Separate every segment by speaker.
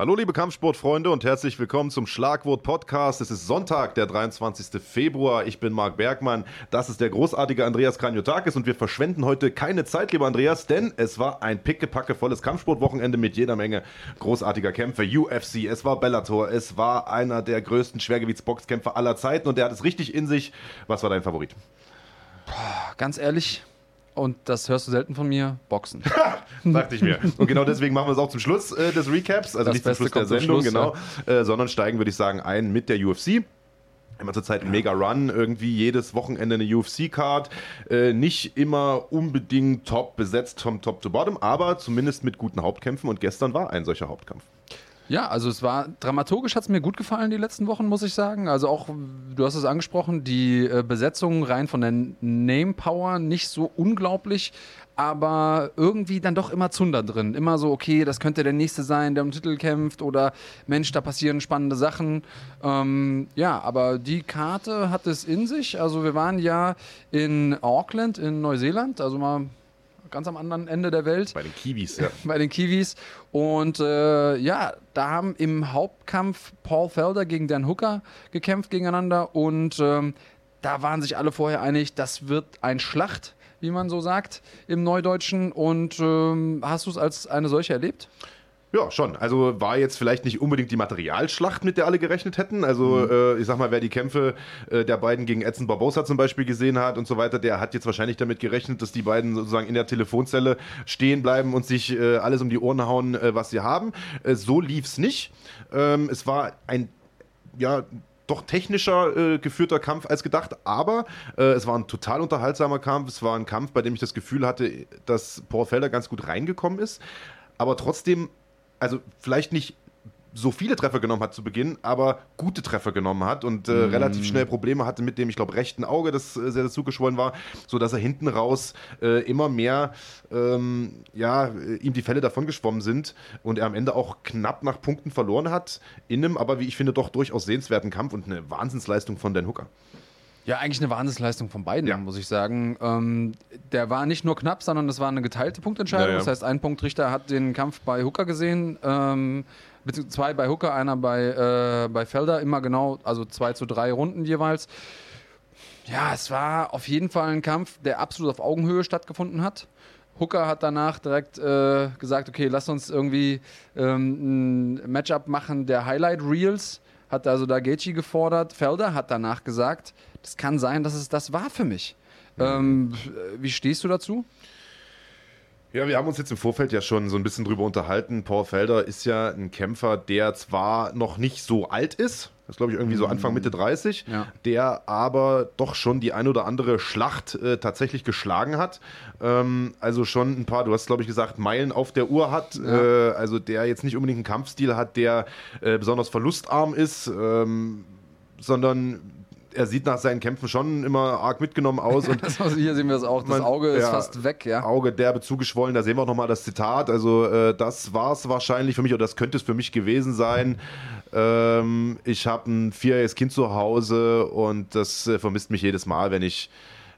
Speaker 1: Hallo liebe Kampfsportfreunde und herzlich willkommen zum Schlagwort Podcast. Es ist Sonntag, der 23. Februar. Ich bin Marc Bergmann. Das ist der großartige Andreas Kranjotakis und wir verschwenden heute keine Zeit, lieber Andreas, denn es war ein pickepackevolles Kampfsportwochenende mit jeder Menge großartiger Kämpfe. UFC, es war Bellator, es war einer der größten Schwergewichtsboxkämpfer aller Zeiten und der hat es richtig in sich. Was war dein Favorit?
Speaker 2: Ganz ehrlich, und das hörst du selten von mir, Boxen.
Speaker 1: Dachte ich mir. Und genau deswegen machen wir es auch zum Schluss äh, des Recaps, also
Speaker 2: Das
Speaker 1: nicht zum Schluss der Sendung,
Speaker 2: Schluss,
Speaker 1: genau, äh, sondern steigen, würde ich sagen, ein mit der UFC. Immer zurzeit ein mega Run, irgendwie jedes Wochenende eine UFC-Card. Äh, nicht immer unbedingt top besetzt vom Top to Bottom, aber zumindest mit guten Hauptkämpfen und gestern war ein solcher Hauptkampf.
Speaker 2: Ja, also es war dramaturgisch hat es mir gut gefallen die letzten Wochen, muss ich sagen. Also auch, du hast es angesprochen, die äh, Besetzung rein von der Name Power nicht so unglaublich, aber irgendwie dann doch immer Zunder drin. Immer so, okay, das könnte der nächste sein, der um den Titel kämpft oder Mensch, da passieren spannende Sachen. Ähm, ja, aber die Karte hat es in sich. Also wir waren ja in Auckland in Neuseeland, also mal ganz am anderen Ende der Welt
Speaker 1: Bei den Kiwis, ja.
Speaker 2: bei den Kiwis. Und äh, ja, da haben im Hauptkampf Paul Felder gegen Dan Hooker gekämpft gegeneinander. Und ähm, da waren sich alle vorher einig, das wird ein Schlacht, wie man so sagt im Neudeutschen. Und ähm, hast du es als eine solche erlebt?
Speaker 1: Ja, schon. Also war jetzt vielleicht nicht unbedingt die Materialschlacht, mit der alle gerechnet hätten. Also äh, ich sag mal, wer die Kämpfe äh, der beiden gegen Edson Barbosa zum Beispiel gesehen hat und so weiter, der hat jetzt wahrscheinlich damit gerechnet, dass die beiden sozusagen in der Telefonzelle stehen bleiben und sich äh, alles um die Ohren hauen, äh, was sie haben. Äh, so lief's nicht. Ähm, es war ein ja, doch technischer äh, geführter Kampf als gedacht, aber äh, es war ein total unterhaltsamer Kampf. Es war ein Kampf, bei dem ich das Gefühl hatte, dass Paul Felder ganz gut reingekommen ist, aber trotzdem, also vielleicht nicht so viele Treffer genommen hat zu Beginn, aber gute Treffer genommen hat und äh, relativ schnell Probleme hatte mit dem, ich glaube, rechten Auge, das äh, sehr, sehr zugeschwollen war, sodass er hinten raus äh, immer mehr ähm, ja, äh, ihm die Fälle davon geschwommen sind und er am Ende auch knapp nach Punkten verloren hat, in einem, aber wie ich finde, doch durchaus sehenswerten Kampf und eine Wahnsinnsleistung von Dan Hooker.
Speaker 2: Ja, eigentlich eine Wahnsinnsleistung von beiden,
Speaker 1: Ja.
Speaker 2: muss ich sagen. Ähm, der war nicht nur knapp, sondern das war eine geteilte Punktentscheidung.
Speaker 1: Ja, ja.
Speaker 2: Das heißt, ein Punktrichter hat den Kampf bei Hooker gesehen, ähm, beziehungsweise zwei bei Hooker, einer bei, äh, bei Felder, immer genau, also zwei zu drei Runden jeweils. Ja, es war auf jeden Fall ein Kampf, der absolut auf Augenhöhe stattgefunden hat. Hooker hat danach direkt äh, gesagt, okay, lass uns irgendwie ähm, ein Matchup machen der Highlight Reels. Hat also da Gaethje gefordert. Felder hat danach gesagt, das kann sein, dass es das war für mich. Ähm, wie stehst du dazu?
Speaker 1: Ja, wir haben uns jetzt im Vorfeld ja schon so ein bisschen drüber unterhalten. Paul Felder ist ja ein Kämpfer, der zwar noch nicht so alt ist, das ist glaube ich irgendwie so Anfang Mitte 30,
Speaker 2: Ja.
Speaker 1: der aber doch schon die ein oder andere Schlacht äh, tatsächlich geschlagen hat. Ähm, also schon ein paar, du hast glaube ich gesagt, Meilen auf der Uhr hat. Äh, also der jetzt nicht unbedingt einen Kampfstil hat, der äh, besonders verlustarm ist, ähm, sondern er sieht nach seinen Kämpfen schon immer arg mitgenommen aus und
Speaker 2: Das, hier sehen wir es auch. Das
Speaker 1: Man-
Speaker 2: Auge ist
Speaker 1: ja.
Speaker 2: fast weg, ja.
Speaker 1: Auge derbe zugeschwollen. Da sehen wir auch nochmal das Zitat. Also, äh, das war es wahrscheinlich für mich, oder das könnte es für mich gewesen sein. Ähm, ich habe ein vierjähriges Kind zu Hause und das äh, vermisst mich jedes Mal, wenn ich.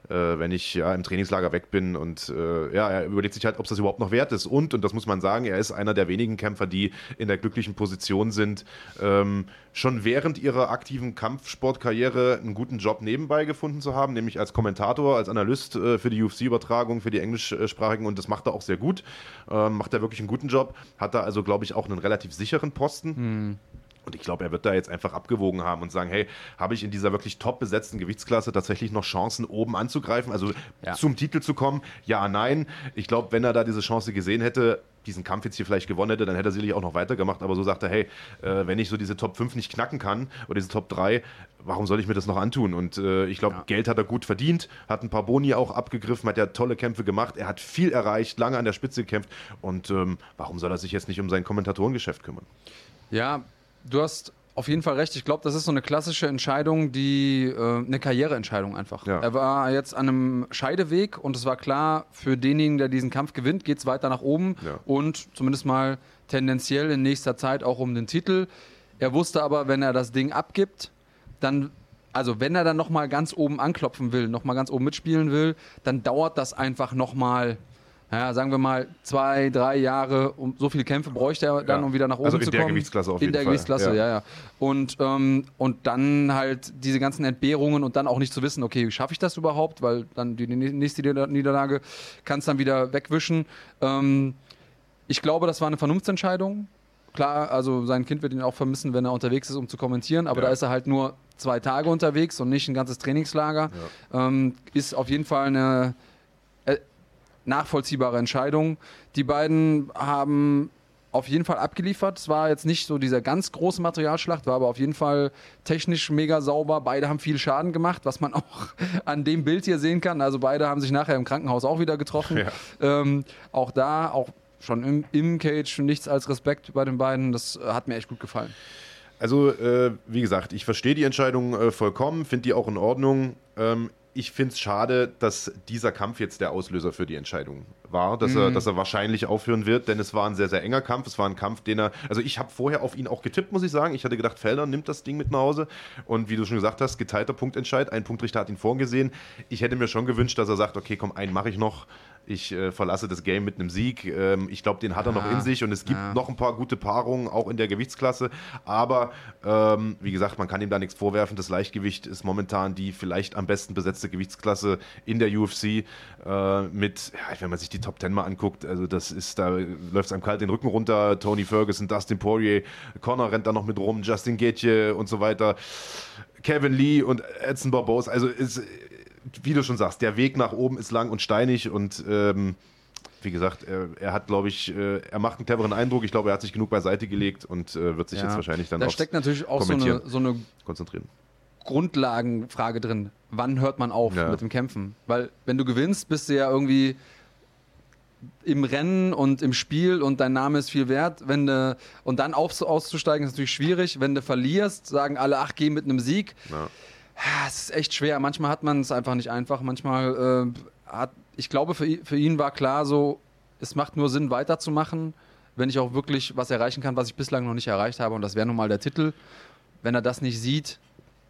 Speaker 1: Äh, wenn ich ja, im Trainingslager weg bin und äh, ja, er überlegt sich halt, ob das überhaupt noch wert ist. Und, und das muss man sagen, er ist einer der wenigen Kämpfer, die in der glücklichen Position sind, ähm, schon während ihrer aktiven Kampfsportkarriere einen guten Job nebenbei gefunden zu haben, nämlich als Kommentator, als Analyst äh, für die UFC-Übertragung, für die englischsprachigen und das macht er auch sehr gut. Ähm, macht er wirklich einen guten Job. Hat da also, glaube ich, auch einen relativ sicheren Posten. Und ich glaube, er wird da jetzt einfach abgewogen haben und sagen, hey, habe ich in dieser wirklich top besetzten Gewichtsklasse tatsächlich noch Chancen, oben anzugreifen, also
Speaker 2: Ja.
Speaker 1: zum Titel zu kommen? Ja, nein. Ich glaube, wenn er da diese Chance gesehen hätte, diesen Kampf jetzt hier vielleicht gewonnen hätte, dann hätte er sicherlich auch noch weitergemacht. Aber so sagt er, hey, äh, wenn ich so diese Top 5 nicht knacken kann oder diese Top 3, warum soll ich mir das noch antun? Und äh, ich glaube,
Speaker 2: Ja.
Speaker 1: Geld hat er gut verdient, hat ein paar Boni auch abgegriffen, hat ja tolle Kämpfe gemacht, er hat viel erreicht, lange an der Spitze gekämpft. Und ähm, warum soll er sich jetzt nicht um sein Kommentatorengeschäft kümmern?
Speaker 2: Ja, du hast auf jeden Fall recht. Ich glaube, das ist so eine klassische Entscheidung, die äh, eine Karriereentscheidung einfach.
Speaker 1: Ja.
Speaker 2: Er war jetzt an einem Scheideweg und es war klar, für denjenigen, der diesen Kampf gewinnt, geht es weiter nach oben
Speaker 1: Ja.
Speaker 2: und zumindest mal tendenziell in nächster Zeit auch um den Titel. Er wusste aber, wenn er das Ding abgibt, dann also wenn er dann nochmal ganz oben anklopfen will, nochmal ganz oben mitspielen will, dann dauert das einfach nochmal ja, sagen wir mal, zwei, drei Jahre, um so viele Kämpfe bräuchte er dann,
Speaker 1: Ja.
Speaker 2: um wieder nach oben
Speaker 1: Also in
Speaker 2: zu
Speaker 1: der
Speaker 2: kommen.
Speaker 1: Gewichtsklasse auf
Speaker 2: in
Speaker 1: jeden
Speaker 2: der
Speaker 1: Fall,
Speaker 2: Gewichtsklasse,
Speaker 1: ja.
Speaker 2: ja, ja. Und, ähm, und dann halt diese ganzen Entbehrungen und dann auch nicht zu wissen, okay, schaffe ich das überhaupt, weil dann die nächste Nieder- Niederlage kann es dann wieder wegwischen. Ähm, ich glaube, das war eine Vernunftsentscheidung. Klar, also sein Kind wird ihn auch vermissen, wenn er unterwegs ist, um zu kommentieren, aber
Speaker 1: Ja.
Speaker 2: da ist er halt nur zwei Tage unterwegs und nicht ein ganzes Trainingslager. Ähm, ist auf jeden Fall eine nachvollziehbare Entscheidung. Die beiden haben auf jeden Fall abgeliefert. Es war jetzt nicht so dieser ganz große Materialschlacht, war aber auf jeden Fall technisch mega sauber. Beide haben viel Schaden gemacht, was man auch an dem Bild hier sehen kann. Also beide haben sich nachher im Krankenhaus auch wieder getroffen.
Speaker 1: Ja.
Speaker 2: Ähm, auch da, auch schon im, im Cage, nichts als Respekt bei den beiden. Das äh, hat mir echt gut gefallen.
Speaker 1: Also, äh, wie gesagt, ich verstehe die Entscheidung äh, vollkommen, finde die auch in Ordnung. Ähm, ich finde es schade, dass dieser Kampf jetzt der Auslöser für die Entscheidung war, dass, er, dass er wahrscheinlich aufhören wird, denn es war ein sehr, sehr enger Kampf. Es war ein Kampf, den er, also ich habe vorher auf ihn auch getippt, muss ich sagen. Ich hatte gedacht, Felder nimmt das Ding mit nach Hause. Und wie du schon gesagt hast, geteilter Punktentscheid. Ein Punktrichter hat ihn vorgesehen. Ich hätte mir schon gewünscht, dass er sagt, okay, komm, einen mache ich noch. Ich äh, verlasse das Game mit einem Sieg. Ähm, ich glaube, den hat er noch in sich und es gibt
Speaker 2: ja.
Speaker 1: noch ein paar gute Paarungen, auch in der Gewichtsklasse. Aber ähm, wie gesagt, man kann ihm da nichts vorwerfen. Das Leichtgewicht ist momentan die vielleicht am besten besetzte Gewichtsklasse in der UFC. Äh, mit, ja, wenn man sich die Top Ten mal anguckt, also das ist, da läuft es einem kalt den Rücken runter. Tony Ferguson, Dustin Poirier, Connor rennt da noch mit rum, Justin Gaethje und so weiter. Kevin Lee und Edson Barbosa. Also ist, wie du schon sagst, der Weg nach oben ist lang und steinig und ähm, wie gesagt, er, er hat, glaube ich, äh, er macht einen cleveren Eindruck. Ich glaube, er hat sich genug beiseite gelegt und äh, wird sich jetzt wahrscheinlich dann
Speaker 2: da steckt natürlich auch so eine, so eine
Speaker 1: konzentrieren.
Speaker 2: Grundlagenfrage drin. Wann hört man auf
Speaker 1: Ja.
Speaker 2: mit dem Kämpfen? Weil wenn du gewinnst, bist du ja irgendwie im Rennen und im Spiel und dein Name ist viel wert. Wenn du, und dann auf, auszusteigen ist natürlich schwierig. Wenn du verlierst, sagen alle, ach, geh mit einem Sieg.
Speaker 1: Ja.
Speaker 2: Es ist echt schwer. Manchmal hat man es einfach nicht einfach. Manchmal äh, hat, ich glaube, für, für ihn war klar so, es macht nur Sinn, weiterzumachen, wenn ich auch wirklich was erreichen kann, was ich bislang noch nicht erreicht habe. Und das wäre nun mal der Titel. Wenn er das nicht sieht,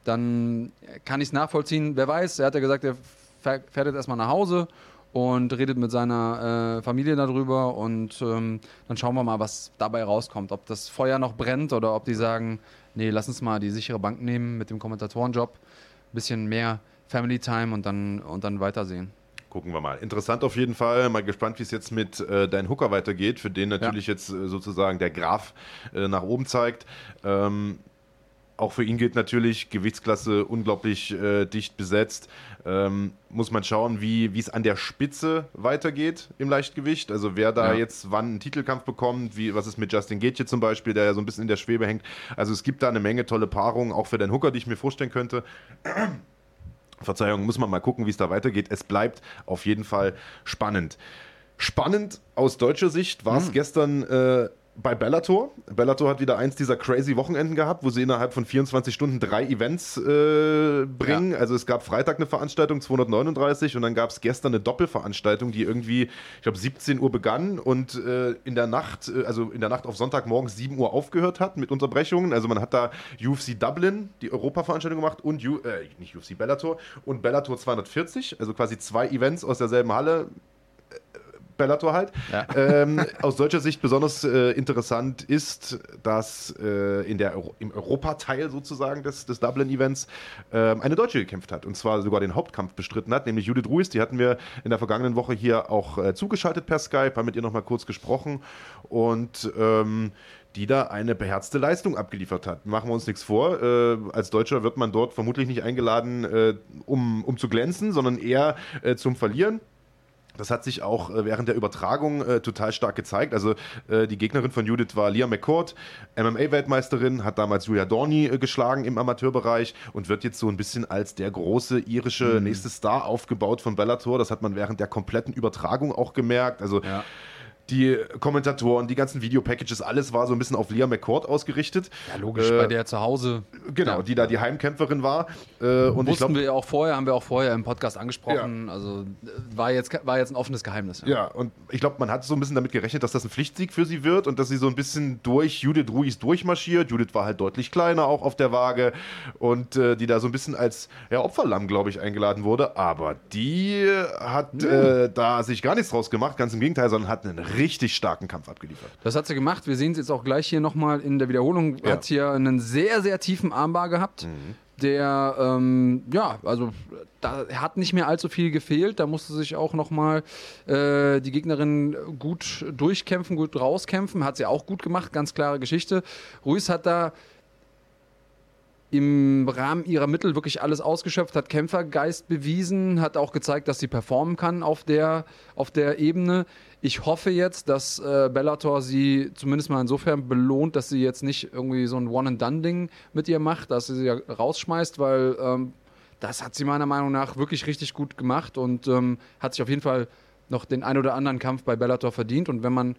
Speaker 2: dann kann ich es nachvollziehen. Wer weiß, er hat ja gesagt, er fährt jetzt erstmal nach Hause und redet mit seiner äh, Familie darüber und ähm, dann schauen wir mal, was dabei rauskommt. Ob das Feuer noch brennt oder ob die sagen, nee, lass uns mal die sichere Bank nehmen mit dem Kommentatorenjob, bisschen mehr Family Time und dann, und dann weitersehen.
Speaker 1: Gucken wir mal. Interessant auf jeden Fall. Mal gespannt, wie es jetzt mit äh, dein Hooker weitergeht, für den natürlich jetzt äh, sozusagen der Graph äh, nach oben zeigt. Ähm, auch für ihn gilt natürlich, Gewichtsklasse unglaublich äh, dicht besetzt. Ähm, muss man schauen, wie es an der Spitze weitergeht im Leichtgewicht. Also wer da
Speaker 2: Ja.
Speaker 1: jetzt wann einen Titelkampf bekommt, wie, was ist mit Justin Gaethje zum Beispiel, der ja so ein bisschen in der Schwebe hängt. Also es gibt da eine Menge tolle Paarungen, auch für den Hooker, die ich mir vorstellen könnte. Verzeihung, muss man mal gucken, wie es da weitergeht. Es bleibt auf jeden Fall spannend. Spannend aus deutscher Sicht war es gestern äh, bei Bellator. Bellator hat wieder eins dieser crazy Wochenenden gehabt, wo sie innerhalb von 24 Stunden drei Events äh, bringen. Also es gab Freitag eine Veranstaltung, 239, und dann gab es gestern eine Doppelveranstaltung, die irgendwie, ich glaube, 17 Uhr begann und äh, in der Nacht, äh, also in der Nacht auf Sonntagmorgens 7 Uhr aufgehört hat mit Unterbrechungen. Also man hat da UFC Dublin, die Europaveranstaltung gemacht und U äh, nicht UFC Bellator und Bellator 240, also quasi zwei Events aus derselben Halle. Bellator halt.
Speaker 2: Ja.
Speaker 1: Ähm, aus deutscher Sicht besonders äh, interessant ist, dass äh, in der Euro im Europateil sozusagen des, des Dublin-Events ähm, eine Deutsche gekämpft hat und zwar sogar den Hauptkampf bestritten hat, nämlich Judith Ruiz. Die hatten wir in der vergangenen Woche hier auch äh, zugeschaltet per Skype, haben mit ihr nochmal kurz gesprochen und ähm, die da eine beherzte Leistung abgeliefert hat. Machen wir uns nichts vor. Äh, als Deutscher wird man dort vermutlich nicht eingeladen, äh, um, um zu glänzen, sondern eher äh, zum Verlieren. Das hat sich auch äh, während der Übertragung äh, total stark gezeigt. Also äh, die Gegnerin von Judith war Leah McCourt, MMA-Weltmeisterin, hat damals Julia Dorney äh, geschlagen im Amateurbereich und wird jetzt so ein bisschen als der große irische nächste Star aufgebaut von Bellator. Das hat man während der kompletten Übertragung auch gemerkt. Also
Speaker 2: Ja.
Speaker 1: Die Kommentatoren, die ganzen Videopackages, alles war so ein bisschen auf Leah McCord ausgerichtet.
Speaker 2: Ja, logisch,
Speaker 1: Äh,
Speaker 2: bei der zu Hause.
Speaker 1: Genau,
Speaker 2: Ja.
Speaker 1: die da die Heimkämpferin war. Äh, und ich
Speaker 2: Wussten
Speaker 1: glaube,
Speaker 2: wir ja auch vorher, haben wir auch vorher im Podcast angesprochen. Also äh, war jetzt, war jetzt ein offenes Geheimnis.
Speaker 1: Ja, und ich glaube, man hat so ein bisschen damit gerechnet, dass das ein Pflichtsieg für sie wird und dass sie so ein bisschen durch Judith Ruiz durchmarschiert. Judith war halt deutlich kleiner auch auf der Waage und äh, die da so ein bisschen als ja, Opferlamm, glaube ich, eingeladen wurde. Aber die hat äh, da sich gar nichts draus gemacht, ganz im Gegenteil, sondern hat einen richtig starken Kampf abgeliefert.
Speaker 2: Das hat sie gemacht. Wir sehen es jetzt auch gleich hier nochmal in der Wiederholung.
Speaker 1: Ja.
Speaker 2: Hat hier einen sehr, sehr tiefen Armbar gehabt. Der, ähm, ja, also da hat nicht mehr allzu viel gefehlt. Da musste sich auch nochmal äh, die Gegnerin gut durchkämpfen, gut rauskämpfen. Hat sie auch gut gemacht, ganz klare Geschichte. Ruiz hat da im Rahmen ihrer Mittel wirklich alles ausgeschöpft, hat Kämpfergeist bewiesen, hat auch gezeigt, dass sie performen kann auf der, auf der Ebene. Ich hoffe jetzt, dass äh, Bellator sie zumindest mal insofern belohnt, dass sie jetzt nicht irgendwie so ein One-and-Done-Ding mit ihr macht, dass sie sie rausschmeißt, weil ähm, das hat sie meiner Meinung nach wirklich richtig gut gemacht und ähm, hat sich auf jeden Fall noch den ein oder anderen Kampf bei Bellator verdient. Und wenn man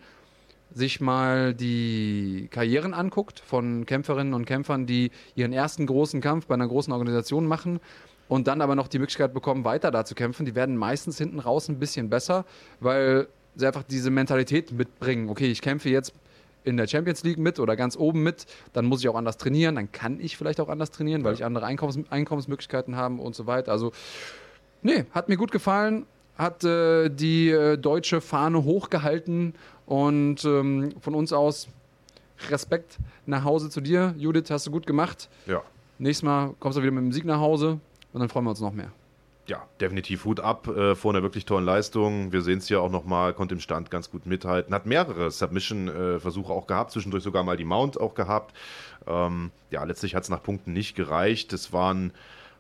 Speaker 2: sich mal die Karrieren anguckt von Kämpferinnen und Kämpfern, die ihren ersten großen Kampf bei einer großen Organisation machen und dann aber noch die Möglichkeit bekommen, weiter da zu kämpfen, die werden meistens hinten raus ein bisschen besser, weil sie einfach diese Mentalität mitbringen. Okay, ich kämpfe jetzt in der Champions League mit oder ganz oben mit, dann muss ich auch anders trainieren, dann kann ich vielleicht auch anders trainieren, weil ich andere Einkommens Einkommensmöglichkeiten habe und so weiter. Also, nee, hat mir gut gefallen, hat äh, die äh, deutsche Fahne hochgehalten und ähm, von uns aus Respekt nach Hause zu dir. Judith, hast du gut gemacht.
Speaker 1: Ja.
Speaker 2: Nächstes Mal kommst du wieder mit dem Sieg nach Hause und dann freuen wir uns noch mehr.
Speaker 1: Ja, definitiv Hut ab äh, vor einer wirklich tollen Leistung. Wir sehen es hier auch nochmal, konnte im Stand ganz gut mithalten. Hat mehrere Submission-Versuche auch gehabt, zwischendurch sogar mal die Mount auch gehabt. Ähm, ja, letztlich hat es nach Punkten nicht gereicht. Es war ein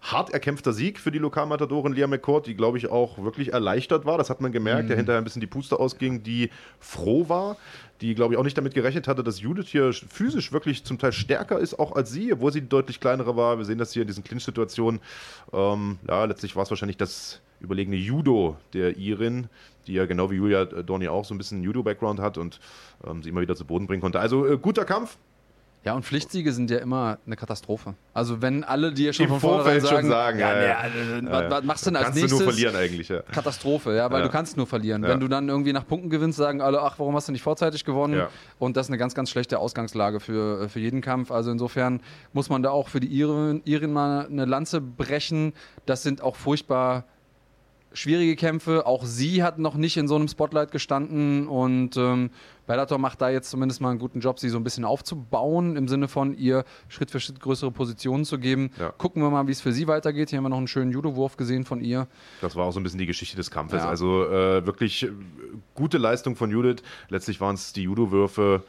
Speaker 1: hart erkämpfter Sieg für die Lokalmatadorin Lia McCord, die, glaube ich, auch wirklich erleichtert war. Das hat man gemerkt, der hinterher ein bisschen die Puste ausging, die froh war, die, glaube ich, auch nicht damit gerechnet hatte, dass Judith hier physisch wirklich zum Teil stärker ist, auch als sie, obwohl sie die deutlich kleinere war. Wir sehen das hier in diesen Clinch-Situationen. Ähm, ja, letztlich war es wahrscheinlich das überlegene Judo der Irin, die ja genau wie Julia Dorni auch so ein bisschen Judo-Background hat und ähm, sie immer wieder zu Boden bringen konnte. Also äh, guter Kampf.
Speaker 2: Ja, und Pflichtsiege sind ja immer eine Katastrophe. Also wenn alle dir schon
Speaker 1: Im
Speaker 2: von vornherein
Speaker 1: Vorfeld schon
Speaker 2: sagen,
Speaker 1: sagen,
Speaker 2: ja,
Speaker 1: ja, ja.
Speaker 2: nee, äh, was, was machst du denn als
Speaker 1: Kannst
Speaker 2: nächstes?
Speaker 1: du nur verlieren eigentlich, ja.
Speaker 2: Katastrophe, ja, weil
Speaker 1: Ja.
Speaker 2: du kannst nur verlieren.
Speaker 1: Ja.
Speaker 2: Wenn du dann irgendwie nach Punkten gewinnst, sagen alle, ach, warum hast du nicht vorzeitig gewonnen?
Speaker 1: Ja.
Speaker 2: Und das ist eine ganz, ganz schlechte Ausgangslage für, für jeden Kampf. Also insofern muss man da auch für die Iren, Iren mal eine Lanze brechen. Das sind auch furchtbar schwierige Kämpfe. Auch sie hat noch nicht in so einem Spotlight gestanden und ähm, Bellator macht da jetzt zumindest mal einen guten Job, sie so ein bisschen aufzubauen, im Sinne von ihr Schritt für Schritt größere Positionen zu geben.
Speaker 1: Ja.
Speaker 2: Gucken wir mal, wie es für sie weitergeht. Hier haben wir noch einen schönen Judo-Wurf gesehen von ihr.
Speaker 1: Das war auch so ein bisschen die Geschichte des Kampfes.
Speaker 2: Ja.
Speaker 1: Also äh, wirklich äh, gute Leistung von Judith. Letztlich waren es die Judo-Würfe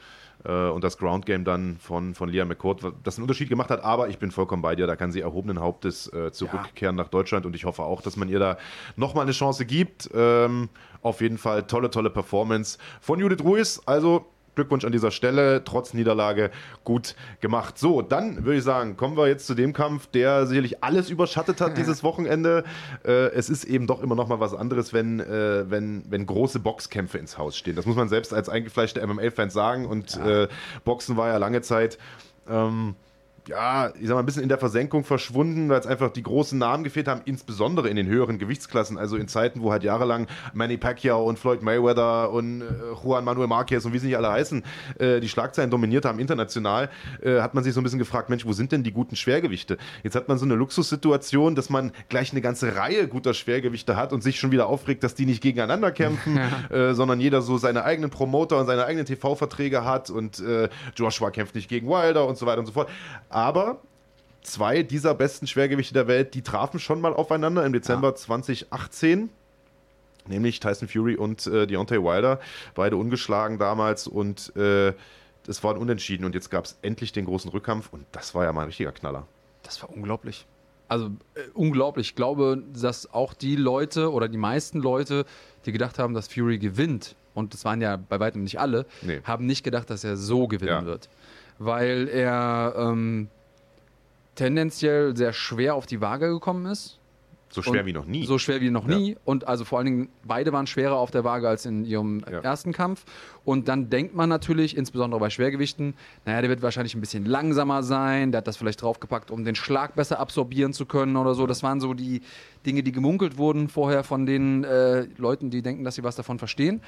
Speaker 1: und das Ground Game dann von, von Leah was- das einen Unterschied gemacht hat. Aber ich bin vollkommen bei dir. Da kann sie erhobenen Hauptes äh, zurückkehren nach Deutschland und ich hoffe auch, dass man ihr da nochmal eine Chance gibt. Ähm, auf jeden Fall tolle, tolle Performance von Judith Ruiz. Also Glückwunsch an dieser Stelle, trotz Niederlage gut gemacht. So, dann würde ich sagen, kommen wir jetzt zu dem Kampf, der sicherlich alles überschattet hat dieses Wochenende. Äh, es ist eben doch immer noch mal was anderes, wenn, äh, wenn, wenn große Boxkämpfe ins Haus stehen. Das muss man selbst als eingefleischter MMA-Fan sagen. Und äh, Boxen war ja lange Zeit. Ähm, ja, ich sag mal, ein bisschen in der Versenkung verschwunden, weil es einfach die großen Namen gefehlt haben, insbesondere in den höheren Gewichtsklassen. Also in Zeiten, wo halt jahrelang Manny Pacquiao und Floyd Mayweather und äh, Juan Manuel Marquez und wie sie nicht alle heißen, äh, die Schlagzeilen dominiert haben international, äh, hat man sich so ein bisschen gefragt, Mensch, wo sind denn die guten Schwergewichte? Jetzt hat man so eine Luxussituation, dass man gleich eine ganze Reihe guter Schwergewichte hat und sich schon wieder aufregt, dass die nicht gegeneinander kämpfen, äh, sondern jeder so seine eigenen Promoter und seine eigenen TV-Verträge hat und äh, Joshua kämpft nicht gegen Wilder und so weiter und so fort. Aber zwei dieser besten Schwergewichte der Welt, die trafen schon mal aufeinander im Dezember 2018. Nämlich Tyson Fury und äh, Deontay Wilder, beide ungeschlagen damals und äh, es war ein Unentschieden und jetzt gab es endlich den großen Rückkampf und das war ja mal ein richtiger Knaller.
Speaker 2: Das war unglaublich. Also äh, unglaublich. Ich glaube, dass auch die Leute oder die meisten Leute, die gedacht haben, dass Fury gewinnt, und das waren ja bei weitem nicht alle,
Speaker 1: Nee.
Speaker 2: haben nicht gedacht, dass er so gewinnen
Speaker 1: Ja.
Speaker 2: wird. Weil er ähm, tendenziell sehr schwer auf die Waage gekommen ist.
Speaker 1: So schwer
Speaker 2: Und
Speaker 1: wie noch nie.
Speaker 2: So schwer wie noch
Speaker 1: Ja.
Speaker 2: nie. Und also vor allen Dingen, beide waren schwerer auf der Waage als in ihrem
Speaker 1: Ja.
Speaker 2: ersten Kampf. Und dann denkt man natürlich, insbesondere bei Schwergewichten, naja, der wird wahrscheinlich ein bisschen langsamer sein, der hat das vielleicht draufgepackt, um den Schlag besser absorbieren zu können oder so. Das waren so die Dinge, die gemunkelt wurden vorher von den äh, Leuten, die denken, dass sie was davon verstehen.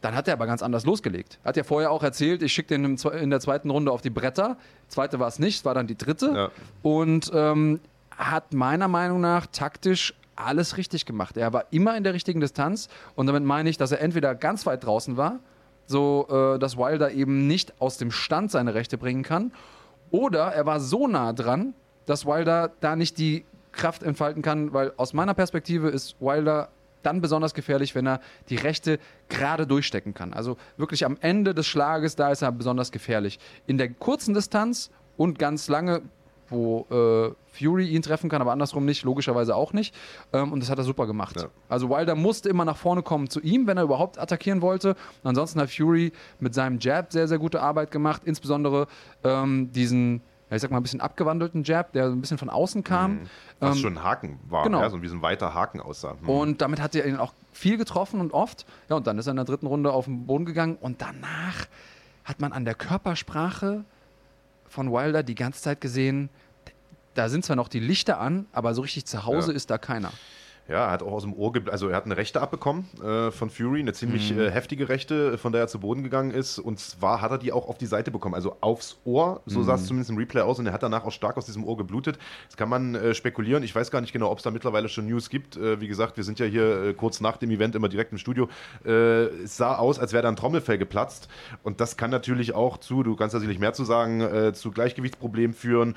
Speaker 2: Dann hat er aber ganz anders losgelegt. Hat ja vorher auch erzählt, ich schicke den in der zweiten Runde auf die Bretter. Zweite war es nicht, es war dann die dritte.
Speaker 1: Ja.
Speaker 2: Und ähm, hat meiner Meinung nach taktisch alles richtig gemacht. Er war immer in der richtigen Distanz und damit meine ich, dass er entweder ganz weit draußen war, so äh, dass Wilder eben nicht aus dem Stand seine Rechte bringen kann, oder er war so nah dran, dass Wilder da nicht die Kraft entfalten kann, weil aus meiner Perspektive ist Wilder dann besonders gefährlich, wenn er die Rechte gerade durchstecken kann. Also wirklich am Ende des Schlages, da ist er besonders gefährlich. In der kurzen Distanz und ganz lange, wo äh, Fury ihn treffen kann, aber andersrum nicht, logischerweise auch nicht. Ähm, und das hat er super gemacht.
Speaker 1: Ja.
Speaker 2: Also Wilder musste immer nach vorne kommen zu ihm, wenn er überhaupt attackieren wollte. Und ansonsten hat Fury mit seinem Jab sehr, sehr gute Arbeit gemacht. Insbesondere ähm, diesen, ja, ich sag mal, ein bisschen abgewandelten Jab, der so ein bisschen von außen kam.
Speaker 1: Was
Speaker 2: Ähm,
Speaker 1: schon ein Haken war,
Speaker 2: genau.
Speaker 1: ja, so wie so ein weiter Haken aussah. Hm.
Speaker 2: und damit hat er ihn auch viel getroffen und oft. Ja, und dann ist er in der dritten Runde auf den Boden gegangen. Und danach hat man an der Körpersprache von Wilder die ganze Zeit gesehen, da sind zwar noch die Lichter an, aber so richtig zu Hause
Speaker 1: Ja.
Speaker 2: ist da keiner.
Speaker 1: Ja, er hat auch aus dem Ohr, also er hat eine Rechte abbekommen äh, von Fury, eine ziemlich
Speaker 2: Mhm.
Speaker 1: äh, heftige Rechte, von der er zu Boden gegangen ist. Und zwar hat er die auch auf die Seite bekommen, also aufs Ohr, so
Speaker 2: Mhm.
Speaker 1: sah es zumindest im Replay aus. Und er hat danach auch stark aus diesem Ohr geblutet. Das kann man äh, spekulieren. Ich weiß gar nicht genau, ob es da mittlerweile schon News gibt. Äh, wie gesagt, wir sind ja hier äh, kurz nach dem Event immer direkt im Studio. Äh, es sah aus, als wäre da ein Trommelfell geplatzt. Und das kann natürlich auch zu, du kannst da sicherlich mehr zu sagen, äh, zu Gleichgewichtsproblemen führen.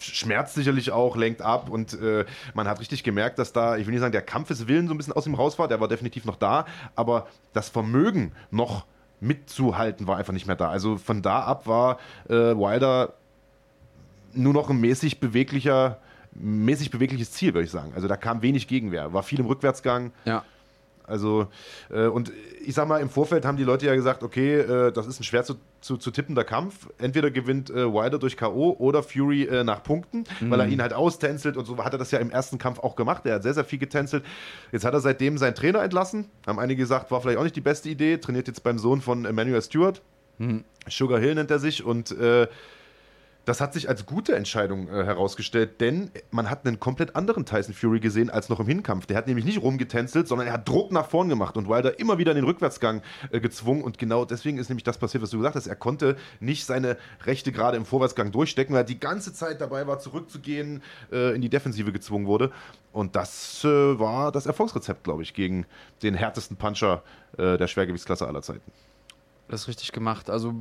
Speaker 1: Schmerzt sicherlich auch, lenkt ab. Und äh, man hat richtig gemerkt, dass da, ich will nicht sagen, der Kampfeswillen so ein bisschen aus ihm raus war. Der war definitiv noch da. Aber das Vermögen noch mitzuhalten war einfach nicht mehr da. Also von da ab war äh, Wilder nur noch ein mäßig beweglicher, mäßig bewegliches Ziel, würde ich sagen. Also da kam wenig Gegenwehr, war viel im Rückwärtsgang.
Speaker 2: Ja.
Speaker 1: Also, äh, und ich sag mal, im Vorfeld haben die Leute ja gesagt, okay, äh, das ist ein schwer zu, zu, zu tippender Kampf. Entweder gewinnt äh, Wilder durch K.O. oder Fury äh, nach Punkten, weil er ihn halt austänzelt und so hat er das ja im ersten Kampf auch gemacht. Er hat sehr, sehr viel getänzelt. Jetzt hat er seitdem seinen Trainer entlassen. Haben einige gesagt, war vielleicht auch nicht die beste Idee. Trainiert jetzt beim Sohn von Emmanuel Stewart. Sugar Hill nennt er sich und äh, das hat sich als gute Entscheidung äh, herausgestellt, denn man hat einen komplett anderen Tyson Fury gesehen als noch im Hinkampf. Der hat nämlich nicht rumgetänzelt, sondern er hat Druck nach vorn gemacht und Wilder immer wieder in den Rückwärtsgang äh, gezwungen. Und genau deswegen ist nämlich das passiert, was du gesagt hast. Er konnte nicht seine Rechte gerade im Vorwärtsgang durchstecken, weil er die ganze Zeit dabei war, zurückzugehen, äh, in die Defensive gezwungen wurde. Und das äh, war das Erfolgsrezept, glaube ich, gegen den härtesten Puncher äh, der Schwergewichtsklasse aller Zeiten.
Speaker 2: Das ist richtig gemacht. Also äh,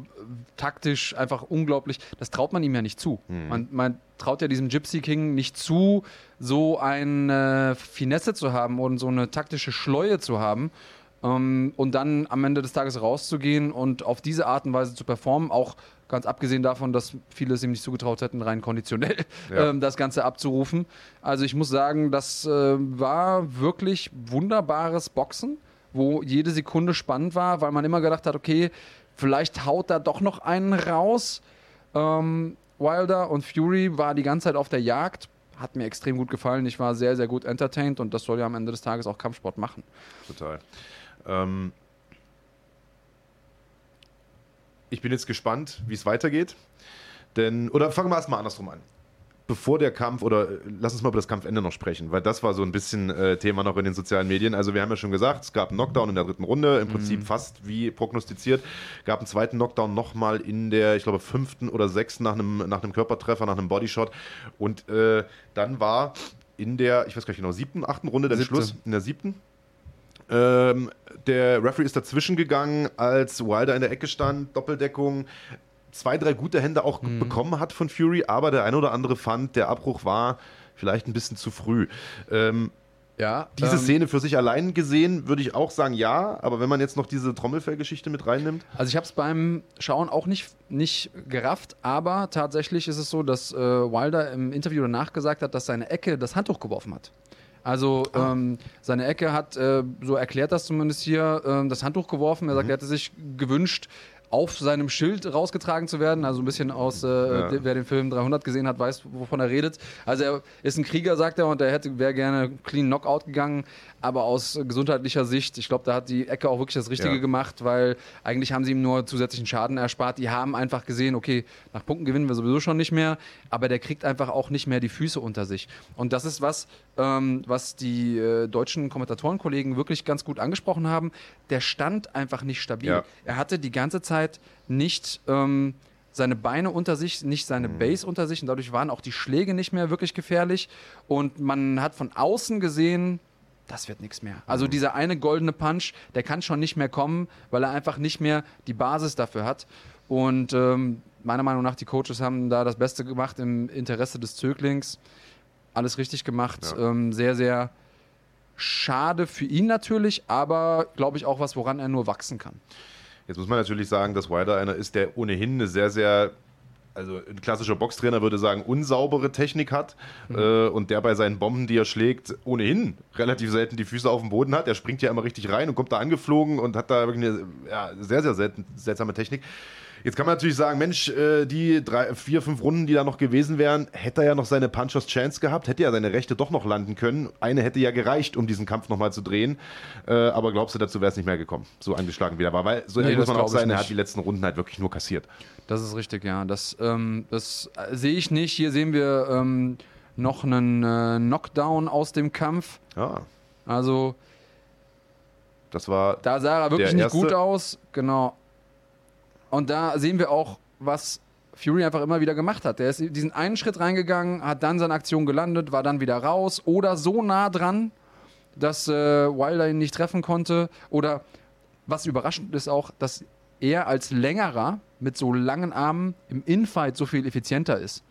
Speaker 2: taktisch einfach unglaublich. Das traut man ihm ja nicht zu. Man, man traut ja diesem Gypsy King nicht zu, so eine Finesse zu haben und so eine taktische Schleue zu haben. Ähm, und dann am Ende des Tages rauszugehen und auf diese Art und Weise zu performen, auch ganz abgesehen davon, dass viele es ihm nicht zugetraut hätten, rein konditionell
Speaker 1: Ja.
Speaker 2: ähm, das Ganze abzurufen. Also ich muss sagen, das äh, war wirklich wunderbares Boxen wo jede Sekunde spannend war, weil man immer gedacht hat, okay, vielleicht haut da doch noch einen raus. Ähm, Wilder und Fury war die ganze Zeit auf der Jagd. Hat mir extrem gut gefallen. Ich war sehr, sehr gut entertained und das soll ja am Ende des Tages auch Kampfsport machen.
Speaker 1: Total. Ähm, ich bin jetzt gespannt, wie es weitergeht. Denn, oder fangen wir erstmal andersrum an. Bevor der Kampf, oder äh, lass uns mal über das Kampfende noch sprechen, weil das war so ein bisschen äh, Thema noch in den sozialen Medien. Also, wir haben ja schon gesagt, es gab einen Knockdown in der dritten Runde, im Prinzip fast wie prognostiziert. Gab einen zweiten Knockdown nochmal in der, ich glaube, fünften oder sechsten nach einem, nach einem Körpertreffer, nach einem Bodyshot. Und äh, dann war in der, ich weiß gar nicht genau, siebten, achten Runde der
Speaker 2: Siebte.
Speaker 1: Schluss, in der siebten, ähm, der Referee ist dazwischen gegangen, als Wilder in der Ecke stand, Doppeldeckung, zwei, drei gute Hände auch
Speaker 2: Mhm.
Speaker 1: bekommen hat von Fury, aber der ein oder andere fand, der Abbruch war vielleicht ein bisschen zu früh. Ähm,
Speaker 2: Ja,
Speaker 1: diese
Speaker 2: ähm,
Speaker 1: Szene für sich allein gesehen, würde ich auch sagen, ja, aber wenn man jetzt noch diese Trommelfellgeschichte mit reinnimmt,
Speaker 2: Also ich habe es beim Schauen auch nicht, nicht gerafft, aber tatsächlich ist es so, dass äh, Wilder im Interview danach gesagt hat, dass seine Ecke das Handtuch geworfen hat. Also ähm, seine Ecke hat, äh, so erklärt das zumindest hier, ähm, das Handtuch geworfen. Er sagt, er hätte sich gewünscht, auf seinem Schild rausgetragen zu werden. Also ein bisschen aus, äh, ja. wer den Film 300 gesehen hat, weiß, wovon er redet. Also er ist ein Krieger, sagt er, und er hätte wäre gerne clean Knockout gegangen. Aber aus gesundheitlicher Sicht, ich glaube, da hat die Ecke auch wirklich das Richtige ja. gemacht, weil eigentlich haben sie ihm nur zusätzlichen Schaden erspart. Die haben einfach gesehen, okay, nach Punkten gewinnen wir sowieso schon nicht mehr, aber der kriegt einfach auch nicht mehr die Füße unter sich. Und das ist was, ähm, was die äh, deutschen Kommentatorenkollegen wirklich ganz gut angesprochen haben. Der stand einfach nicht stabil. Ja. Er hatte die ganze Zeit nicht ähm, seine Beine unter sich, nicht seine mhm. Base unter sich und dadurch waren auch die Schläge nicht mehr wirklich gefährlich und man hat von außen gesehen, das wird nichts mehr. Also mhm. dieser eine goldene Punch, der kann schon nicht mehr kommen, weil er einfach nicht mehr die Basis dafür hat und ähm, meiner Meinung nach, die Coaches haben da das Beste gemacht im Interesse des Zöglings. Alles richtig gemacht. Ja. Ähm, sehr, sehr schade für ihn natürlich, aber glaube ich auch was, woran er nur wachsen kann.
Speaker 1: Jetzt muss man natürlich sagen, dass Wilder einer ist, der ohnehin eine sehr, sehr also ein klassischer Boxtrainer würde sagen, unsaubere Technik hat mhm. äh, und der bei seinen Bomben, die er schlägt, ohnehin relativ selten die Füße auf dem Boden hat. Er springt ja immer richtig rein und kommt da angeflogen und hat da wirklich eine ja, sehr, sehr selten, seltsame Technik. Jetzt kann man natürlich sagen, Mensch, äh, die drei, vier, fünf Runden, die da noch gewesen wären, hätte er ja noch seine Punchers Chance gehabt, hätte ja seine Rechte doch noch landen können. Eine hätte ja gereicht, um diesen Kampf nochmal zu drehen. Äh, aber glaubst du, dazu wäre es nicht mehr gekommen, so angeschlagen wie er war? Weil so nee, muss man auch sein, er hat die letzten Runden halt wirklich nur kassiert.
Speaker 2: Das ist richtig, ja. Das, ähm, das äh, sehe ich nicht. Hier sehen wir ähm, noch einen äh, Knockdown aus dem Kampf.
Speaker 1: Ja.
Speaker 2: Also.
Speaker 1: Das war.
Speaker 2: Da sah er wirklich nicht gut aus. Genau. Und da sehen wir auch, was Fury einfach immer wieder gemacht hat. Der ist diesen einen Schritt reingegangen, hat dann seine Aktion gelandet, war dann wieder raus oder so nah dran, dass äh, Wilder ihn nicht treffen konnte. Oder was überraschend ist auch, dass er als Längerer mit so langen Armen im Infight so viel effizienter ist.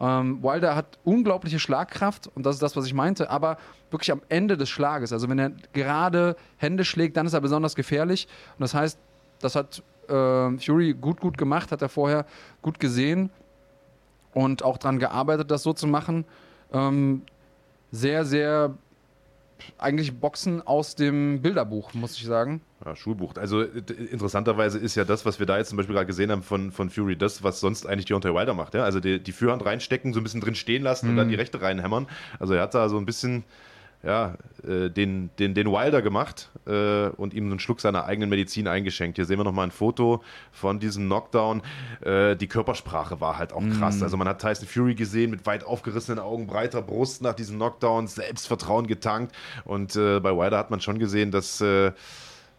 Speaker 2: Ähm, Wilder hat unglaubliche Schlagkraft und das ist das, was ich meinte, aber wirklich am Ende des Schlages. Also wenn er gerade Hände schlägt, dann ist er besonders gefährlich. Und das heißt, das hat äh, Fury gut, gut gemacht, hat er vorher gut gesehen und auch daran gearbeitet, das so zu machen. Ähm, sehr, sehr eigentlich Boxen aus dem Bilderbuch, muss ich sagen.
Speaker 1: Ja, Schulbuch. Also interessanterweise ist ja das, was wir da jetzt zum Beispiel gerade gesehen haben von, von Fury, das, was sonst eigentlich Deontay Wilder macht. Ja? Also die, die Führhand reinstecken, so ein bisschen drin stehen lassen mhm. und dann die Rechte reinhämmern. Also er hat da so ein bisschen ja, äh, den, den, den Wilder gemacht äh, und ihm einen Schluck seiner eigenen Medizin eingeschenkt. Hier sehen wir nochmal ein Foto von diesem Knockdown. Äh, die Körpersprache war halt auch krass. Mm. Also man hat Tyson Fury gesehen mit weit aufgerissenen Augen, breiter Brust nach diesem Knockdown, Selbstvertrauen getankt. Und äh, bei Wilder hat man schon gesehen, dass äh,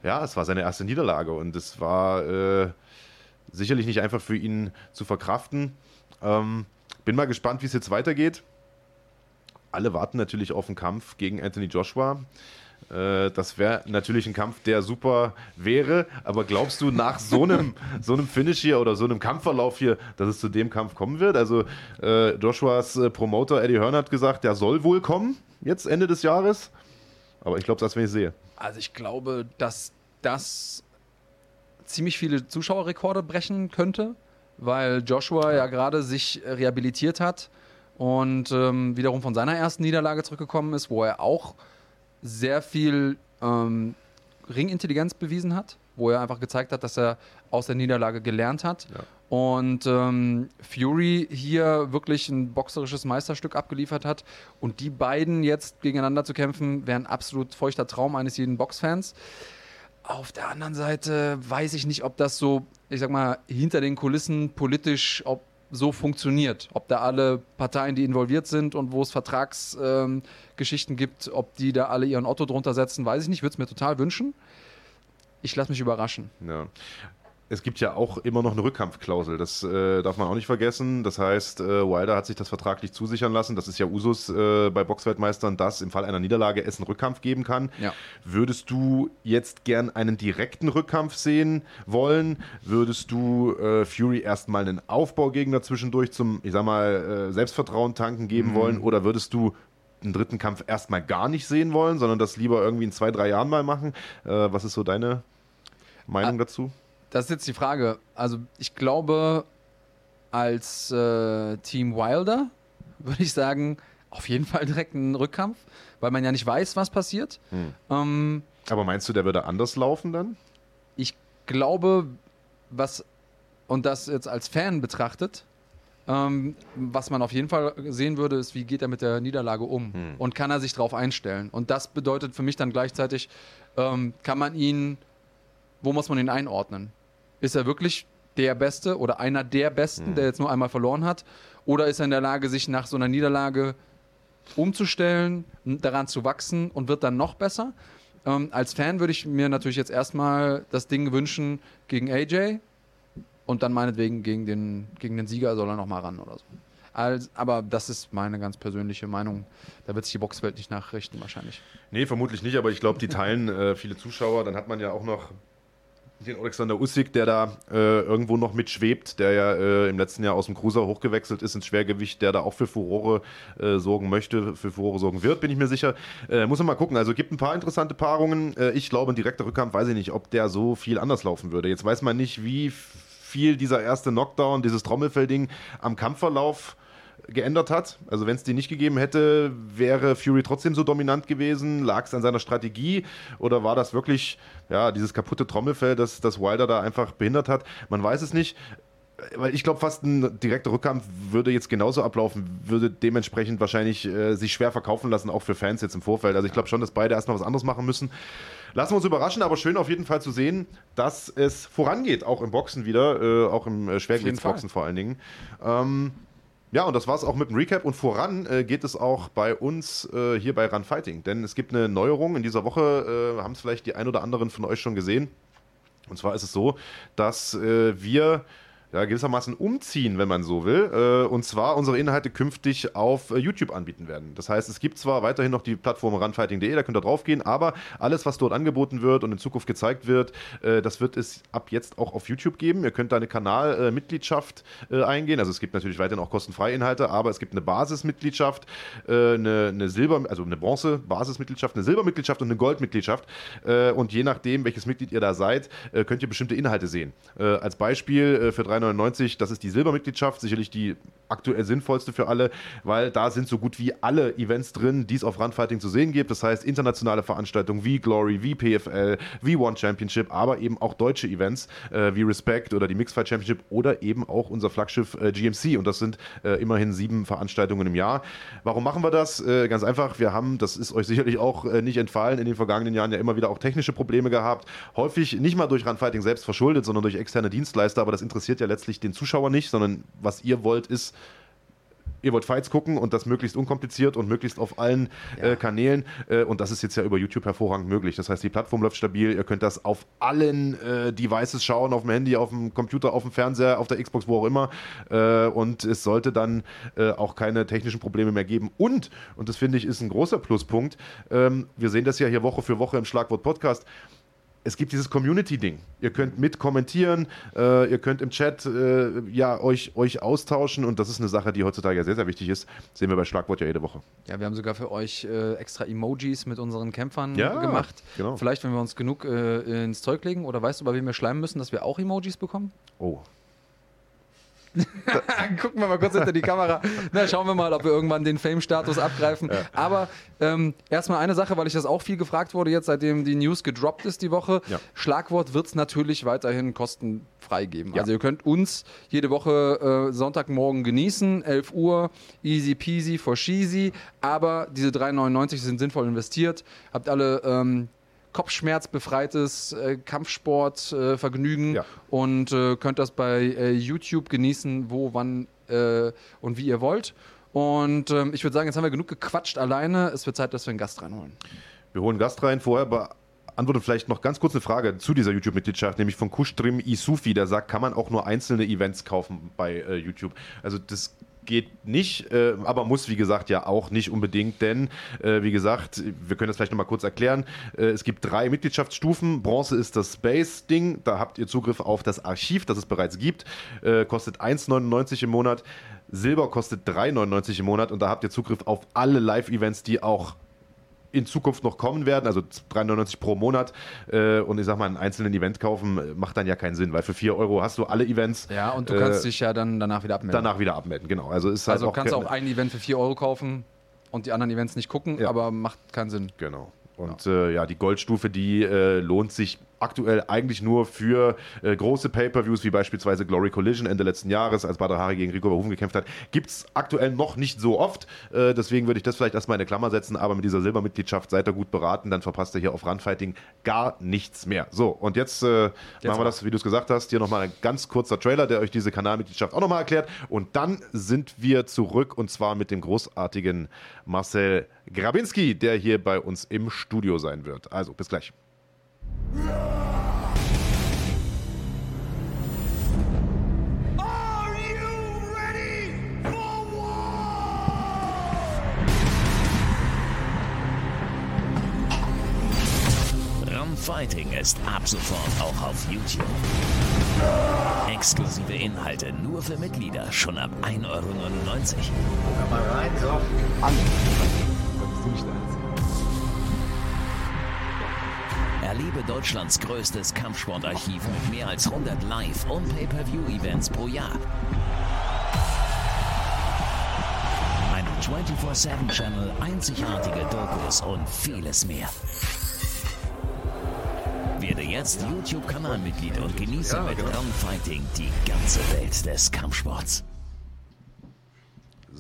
Speaker 1: ja, es war seine erste Niederlage und es war sicherlich nicht einfach für ihn zu verkraften. Ähm, bin mal gespannt, wie es jetzt weitergeht alle warten natürlich auf einen Kampf gegen Anthony Joshua. Äh, das wäre natürlich ein Kampf, der super wäre. Aber glaubst du, nach so einem, so einem Finish hier oder so einem Kampfverlauf hier, dass es zu dem Kampf kommen wird? Also, äh, Joshuas äh, Promoter Eddie Hearn hat gesagt, der soll wohl kommen, jetzt Ende des Jahres. Aber ich glaube das, wenn ich sehe.
Speaker 2: Also, ich glaube, dass das ziemlich viele Zuschauerrekorde brechen könnte, weil Joshua ja gerade sich rehabilitiert hat und ähm, wiederum von seiner ersten Niederlage zurückgekommen ist, wo er auch sehr viel ähm, Ringintelligenz bewiesen hat, wo er einfach gezeigt hat, dass er aus der Niederlage gelernt hat. Ja. Und ähm, Fury hier wirklich ein boxerisches Meisterstück abgeliefert hat. Und die beiden jetzt gegeneinander zu kämpfen, wäre ein absolut feuchter Traum eines jeden Boxfans. Auf der anderen Seite weiß ich nicht, ob das so, ich sag mal, hinter den Kulissen politisch, ob so funktioniert. Ob da alle Parteien, die involviert sind und wo es Vertragsgeschichten ähm, gibt, ob die da alle ihren Otto drunter setzen, weiß ich nicht. Würde es mir total wünschen. Ich lasse mich überraschen.
Speaker 1: Ja es gibt ja auch immer noch eine Rückkampfklausel. Das äh, darf man auch nicht vergessen. Das heißt, äh, Wilder hat sich das vertraglich zusichern lassen. Das ist ja Usus äh, bei Boxweltmeistern, dass im Fall einer Niederlage es einen Rückkampf geben kann. Ja. Würdest du jetzt gern einen direkten Rückkampf sehen wollen? Würdest du äh, Fury erstmal einen Aufbaugegner zwischendurch zum, ich sag mal, äh, Selbstvertrauen tanken geben mhm. wollen? Oder würdest du einen dritten Kampf erstmal gar nicht sehen wollen, sondern das lieber irgendwie in zwei, drei Jahren mal machen? Äh, was ist so deine Meinung ah. dazu?
Speaker 2: Das ist jetzt die Frage. Also ich glaube, als äh, Team Wilder würde ich sagen, auf jeden Fall direkt einen Rückkampf, weil man ja nicht weiß, was passiert. Hm.
Speaker 1: Ähm, Aber meinst du, der würde anders laufen dann?
Speaker 2: Ich glaube, was, und das jetzt als Fan betrachtet, ähm, was man auf jeden Fall sehen würde, ist, wie geht er mit der Niederlage um
Speaker 1: Hm.
Speaker 2: und kann er sich darauf einstellen. Und das bedeutet für mich dann gleichzeitig, ähm, kann man ihn, wo muss man ihn einordnen? Ist er wirklich der Beste oder einer der Besten,
Speaker 1: Hm.
Speaker 2: der jetzt nur einmal verloren hat? Oder ist er in der Lage, sich nach so einer Niederlage umzustellen, daran zu wachsen und wird dann noch besser? Ähm, als Fan würde ich mir natürlich jetzt erstmal das Ding wünschen gegen AJ und dann meinetwegen gegen den, gegen den Sieger soll er nochmal ran oder so. Als, aber das ist meine ganz persönliche Meinung. Da wird sich die Boxwelt nicht nachrichten, wahrscheinlich.
Speaker 1: Nee, vermutlich nicht, aber ich glaube, die teilen äh, viele Zuschauer. Dann hat man ja auch noch den Alexander Usyk, der da äh, irgendwo noch mitschwebt, der ja äh, im letzten Jahr aus dem Cruiser hochgewechselt ist ins Schwergewicht, der da auch für Furore äh, sorgen möchte, für Furore sorgen wird, bin ich mir sicher. Äh, muss man mal gucken. Also gibt ein paar interessante Paarungen. Äh, ich glaube, ein direkter Rückkampf, weiß ich nicht, ob der so viel anders laufen würde. Jetzt weiß man nicht, wie viel dieser erste Knockdown, dieses Trommelfellding am Kampfverlauf geändert hat. Also wenn es die nicht gegeben hätte, wäre Fury trotzdem so dominant gewesen? Lag es an seiner Strategie oder war das wirklich ja, dieses kaputte Trommelfell, das, das Wilder da einfach behindert hat? Man weiß es nicht. Weil ich glaube, fast ein direkter Rückkampf würde jetzt genauso ablaufen, würde dementsprechend wahrscheinlich äh, sich schwer verkaufen lassen, auch für Fans jetzt im Vorfeld. Also ich glaube schon, dass beide erstmal was anderes machen müssen. Lassen wir uns überraschen, aber schön auf jeden Fall zu sehen, dass es vorangeht, auch im Boxen wieder, äh, auch im äh, Schwergewichtsboxen vor allen Dingen. Ähm, ja, und das war es auch mit dem Recap. Und voran äh, geht es auch bei uns äh, hier bei Run Fighting. Denn es gibt eine Neuerung in dieser Woche, äh, haben es vielleicht die ein oder anderen von euch schon gesehen. Und zwar ist es so, dass äh, wir ja, gewissermaßen umziehen, wenn man so will. Äh, und zwar unsere Inhalte künftig auf äh, YouTube anbieten werden. Das heißt, es gibt zwar weiterhin noch die Plattform runfighting.de, da könnt ihr drauf gehen, aber alles, was dort angeboten wird und in Zukunft gezeigt wird, äh, das wird es ab jetzt auch auf YouTube geben. Ihr könnt da eine Kanalmitgliedschaft eingehen. Also es gibt natürlich weiterhin auch kostenfreie Inhalte, aber es gibt eine Basismitgliedschaft, eine, eine Silber, also eine Bronze-Basismitgliedschaft, eine Silbermitgliedschaft und eine Goldmitgliedschaft. und je nachdem, welches Mitglied ihr da seid, könnt ihr bestimmte Inhalte sehen. als Beispiel für 300 2,99. Das ist die Silbermitgliedschaft, sicherlich die aktuell sinnvollste für alle, weil da sind so gut wie alle Events drin, die es auf Runfighting zu sehen gibt. Das heißt internationale Veranstaltungen wie Glory, wie PFL, wie One Championship, aber eben auch deutsche Events äh, wie Respect oder die Mixfight Championship oder eben auch unser Flaggschiff äh, GMC. Und das sind äh, immerhin sieben Veranstaltungen im Jahr. Warum machen wir das? Äh, ganz einfach, wir haben, das ist euch sicherlich auch äh, nicht entfallen, in den vergangenen Jahren ja immer wieder auch technische Probleme gehabt. Häufig nicht mal durch Runfighting selbst verschuldet, sondern durch externe Dienstleister, aber das interessiert ja letztendlich letztlich den Zuschauer nicht, sondern was ihr wollt, ist ihr wollt Fights gucken und das möglichst unkompliziert und möglichst auf allen äh, Kanälen. Äh, und das ist jetzt ja über YouTube hervorragend möglich. Das heißt, die Plattform läuft stabil. Ihr könnt das auf allen äh, Devices schauen, auf dem Handy, auf dem Computer, auf dem Fernseher, auf der Xbox, wo auch immer. Äh, und es sollte dann äh, auch keine technischen Probleme mehr geben. Und, und das finde ich ist ein großer Pluspunkt, ähm, wir sehen das ja hier Woche für Woche im Schlagwort Podcast es gibt dieses Community-Ding. Ihr könnt mit kommentieren, äh, ihr könnt im Chat äh, ja, euch, euch austauschen und das ist eine Sache, die heutzutage ja sehr, sehr wichtig ist. Sehen wir bei Schlagwort ja jede Woche.
Speaker 2: Ja, wir haben sogar für euch äh, extra Emojis mit unseren Kämpfern
Speaker 1: Ja,
Speaker 2: gemacht.
Speaker 1: genau.
Speaker 2: Vielleicht, wenn wir uns genug äh, ins Zeug legen. Oder weißt du, bei wem wir schleimen müssen, dass wir auch Emojis bekommen?
Speaker 1: Oh.
Speaker 2: Gucken wir mal kurz hinter die Kamera. Na, schauen wir mal, ob wir irgendwann den Fame-Status abgreifen. Aber ähm, erstmal eine Sache, weil ich das auch viel gefragt wurde, jetzt seitdem die News gedroppt ist die Woche.
Speaker 1: Ja.
Speaker 2: Schlagwort wird es natürlich weiterhin kostenfrei geben.
Speaker 1: Ja.
Speaker 2: Also ihr könnt uns jede Woche äh, Sonntagmorgen genießen, 11 Uhr, easy peasy for cheesy. Aber diese 3,99 sind sinnvoll investiert. Habt alle ähm, kopfschmerzbefreites äh, Kampfsportvergnügen
Speaker 1: Ja.
Speaker 2: und äh, könnt das bei äh, YouTube genießen, wo, wann äh, und wie ihr wollt. Und ähm, ich würde sagen, jetzt haben wir genug gequatscht alleine. Es wird Zeit, dass wir einen Gast reinholen.
Speaker 1: Wir holen einen Gast rein. Vorher beantwortet vielleicht noch ganz kurz eine Frage zu dieser YouTube-Mitgliedschaft, nämlich von Kushtrim Isufi, der sagt, kann man auch nur einzelne Events kaufen bei äh, YouTube? Also das geht nicht, äh, aber muss, wie gesagt, ja auch nicht unbedingt, denn, äh, wie gesagt, wir können das vielleicht nochmal kurz erklären. Äh, es gibt drei Mitgliedschaftsstufen. Bronze ist das Base-Ding, da habt ihr Zugriff auf das Archiv, das es bereits gibt, äh, kostet 1,99 im Monat. Silber kostet 3,99 im Monat und da habt ihr Zugriff auf alle Live-Events, die auch in Zukunft noch kommen werden, also 3,99 pro Monat. Äh, und ich sag mal, einen einzelnen Event kaufen äh, macht dann ja keinen Sinn, weil für 4 Euro hast du alle Events.
Speaker 2: Ja, und du
Speaker 1: äh,
Speaker 2: kannst dich ja dann danach wieder abmelden.
Speaker 1: danach wieder abmelden, genau. Also ist halt
Speaker 2: also kannst du auch ein Event für 4 Euro kaufen und die anderen Events nicht gucken,
Speaker 1: Ja.
Speaker 2: aber macht keinen Sinn.
Speaker 1: Genau. Und ja, äh, ja die Goldstufe, die äh, lohnt sich aktuell eigentlich nur für äh, große Pay-Per-Views, wie beispielsweise Glory Collision Ende letzten Jahres, als Badr Hari gegen Rico Verhoeven gekämpft hat, gibt es aktuell noch nicht so oft. Äh, deswegen würde ich das vielleicht erstmal in eine Klammer setzen, aber mit dieser Silbermitgliedschaft seid ihr gut beraten, dann verpasst ihr hier auf Runfighting gar nichts mehr. So, und jetzt, äh, jetzt machen wir das, wie du es gesagt hast, hier nochmal ein ganz kurzer Trailer, der euch diese Kanalmitgliedschaft auch nochmal erklärt. Und dann sind wir zurück und zwar mit dem großartigen Marcel Grabinski, der hier bei uns im Studio sein wird. Also, bis gleich.
Speaker 3: Fighting ist ab sofort auch auf YouTube. Exklusive Inhalte nur für Mitglieder schon ab 1,99 Euro. Guck mal rein, so. An. Erlebe Deutschlands größtes Kampfsportarchiv mit mehr als 100 Live- und Pay-Per-View-Events pro Jahr. Ein 24-7-Channel, einzigartige Dokus und vieles mehr. Werde jetzt YouTube-Kanalmitglied und genieße mit Runfighting die ganze Welt des Kampfsports.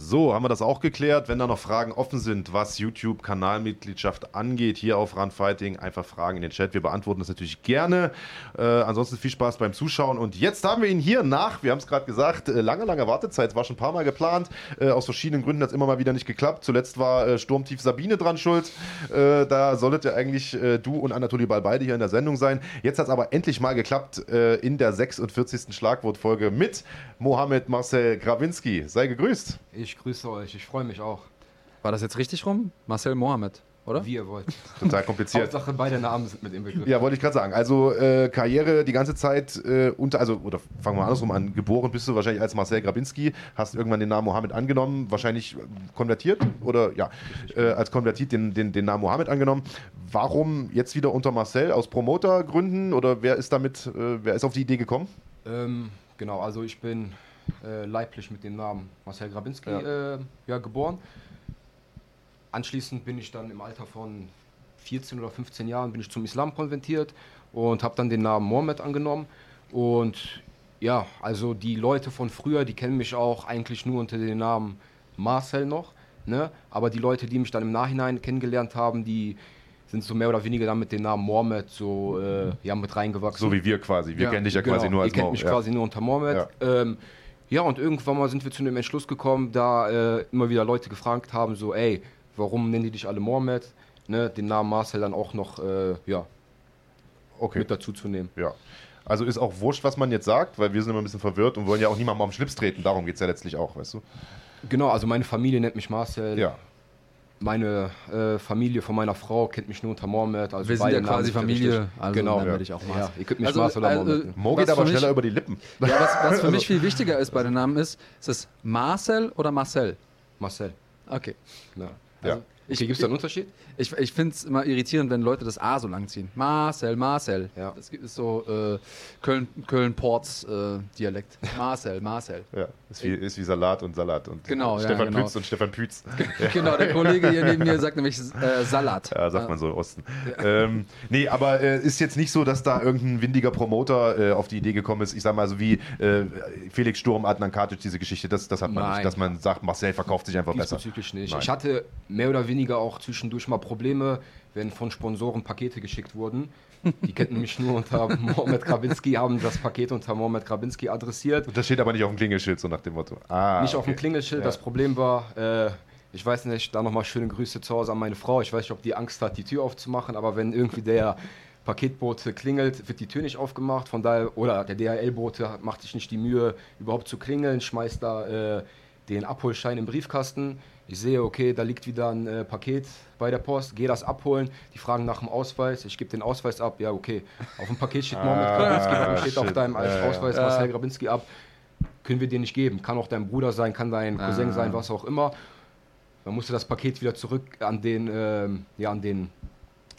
Speaker 1: So, haben wir das auch geklärt. Wenn da noch Fragen offen sind, was YouTube-Kanalmitgliedschaft angeht, hier auf Runfighting, einfach Fragen in den Chat. Wir beantworten das natürlich gerne. Äh, ansonsten viel Spaß beim Zuschauen. Und jetzt haben wir ihn hier nach, wir haben es gerade gesagt, äh, lange, lange Wartezeit. War schon ein paar Mal geplant. Äh, aus verschiedenen Gründen hat es immer mal wieder nicht geklappt. Zuletzt war äh, Sturmtief Sabine dran schuld. Äh, da solltet ihr eigentlich äh, du und Anatoly Ball beide hier in der Sendung sein. Jetzt hat es aber endlich mal geklappt in der 46. Schlagwortfolge mit Mohamed Marcel Grawinski. Sei gegrüßt.
Speaker 4: Ich grüße euch, ich freue mich auch.
Speaker 2: War das jetzt richtig rum? Marcel Mohamed, oder?
Speaker 4: Wie ihr wollt.
Speaker 1: Total kompliziert.
Speaker 4: Hauptsache beide Namen sind mit im Begriff.
Speaker 1: Ja, wollte ich gerade sagen. Also äh, Karriere die ganze Zeit äh, unter, also, oder fangen wir andersrum an, geboren bist du wahrscheinlich als Marcel Grabinski, hast irgendwann den Namen Mohammed angenommen, wahrscheinlich konvertiert oder ja, äh, als konvertiert den, den, den Namen Mohammed angenommen. Warum jetzt wieder unter Marcel? Aus Promotergründen oder wer ist damit, äh, wer ist auf die Idee gekommen?
Speaker 4: Ähm, genau, also ich bin äh, leiblich mit dem Namen Marcel Grabinski ja. Äh, ja, geboren. Anschließend bin ich dann im Alter von 14 oder 15 Jahren bin ich zum Islam konvertiert und habe dann den Namen Mohammed angenommen. Und ja, also die Leute von früher, die kennen mich auch eigentlich nur unter dem Namen Marcel noch. Ne? Aber die Leute, die mich dann im Nachhinein kennengelernt haben, die sind so mehr oder weniger dann mit dem Namen Mohammed so äh, ja, mit reingewachsen.
Speaker 1: So wie wir quasi. Wir ja, kennen dich ja genau, quasi nur als
Speaker 4: Mohammed. Ihr kennt mich ja. quasi nur unter Mohammed. Ja. Ähm, ja, und irgendwann mal sind wir zu dem Entschluss gekommen, da äh, immer wieder Leute gefragt haben, so, ey, warum nennen die dich alle Mohammed? Ne, den Namen Marcel dann auch noch, äh, ja, okay. mit dazu zu nehmen.
Speaker 1: Ja. Also ist auch wurscht, was man jetzt sagt, weil wir sind immer ein bisschen verwirrt und wollen ja auch niemandem auf den Schlips treten. Darum geht es ja letztlich auch, weißt du?
Speaker 4: Genau, also meine Familie nennt mich Marcel. Ja meine äh, Familie von meiner Frau kennt mich nur unter Mohammed.
Speaker 2: Also wir sind ja quasi Familie,
Speaker 4: also genau. dann
Speaker 2: werde ich auch. Ja,
Speaker 4: ihr könnt mich also, Marcel oder
Speaker 1: also, Mohammed. Mo geht aber schneller über die Lippen.
Speaker 2: Ja, was, was für mich viel wichtiger ist bei den Namen ist, ist es Marcel oder Marcel?
Speaker 4: Marcel.
Speaker 2: Okay.
Speaker 4: Ja. Also, ja. Okay, gibt es da einen Unterschied?
Speaker 2: Ich, ich finde es immer irritierend, wenn Leute das A so lang ziehen. Marcel, Marcel.
Speaker 4: Ja.
Speaker 2: Das ist so äh, Köln, Köln-Ports äh. Marcel, Marcel.
Speaker 1: Ja, ist wie, ist wie Salat und Salat. Und
Speaker 2: genau,
Speaker 1: Stefan
Speaker 2: ja, genau.
Speaker 1: Pütz und Stefan Pütz.
Speaker 2: genau, der Kollege hier neben mir sagt nämlich äh, Salat.
Speaker 1: Ja, sagt man so im Osten. Ähm, nee, aber äh, ist jetzt nicht so, dass da irgendein windiger Promoter äh, auf die Idee gekommen ist, ich sag mal so wie äh, Felix Sturm, Adnan Katic, diese Geschichte, das, das hat man Nein. nicht, dass man sagt, Marcel verkauft sich einfach besser.
Speaker 4: Nicht. Nein. Ich hatte mehr oder weniger auch zwischendurch mal Probleme, wenn von Sponsoren Pakete geschickt wurden. Die kennen mich nur unter Mohamed Grabinski, haben das Paket unter Mohamed Grabinski adressiert.
Speaker 1: Und das steht aber nicht auf dem Klingelschild, so nach dem Motto.
Speaker 4: Ah, nicht okay. auf dem Klingelschild. Ja. Das Problem war, äh, ich weiß nicht, da nochmal schöne Grüße zu Hause an meine Frau. Ich weiß nicht, ob die Angst hat, die Tür aufzumachen, aber wenn irgendwie der Paketbote klingelt, wird die Tür nicht aufgemacht. Von daher, oder der DHL-Bote macht sich nicht die Mühe, überhaupt zu klingeln, schmeißt da äh, den Abholschein im Briefkasten. Ich sehe, okay, da liegt wieder ein äh, Paket bei der Post, gehe das abholen. Die fragen nach dem Ausweis, ich gebe den Ausweis ab. Ja, okay. Auf dem Paket steht Mohamed ah, Grabinski, steht auf deinem ja, Ausweis. Marcel Grabinski ab. Können wir dir nicht geben. Kann auch dein Bruder sein, kann dein Cousin ah. sein, was auch immer. Dann musste das Paket wieder zurück an den, äh, ja, an den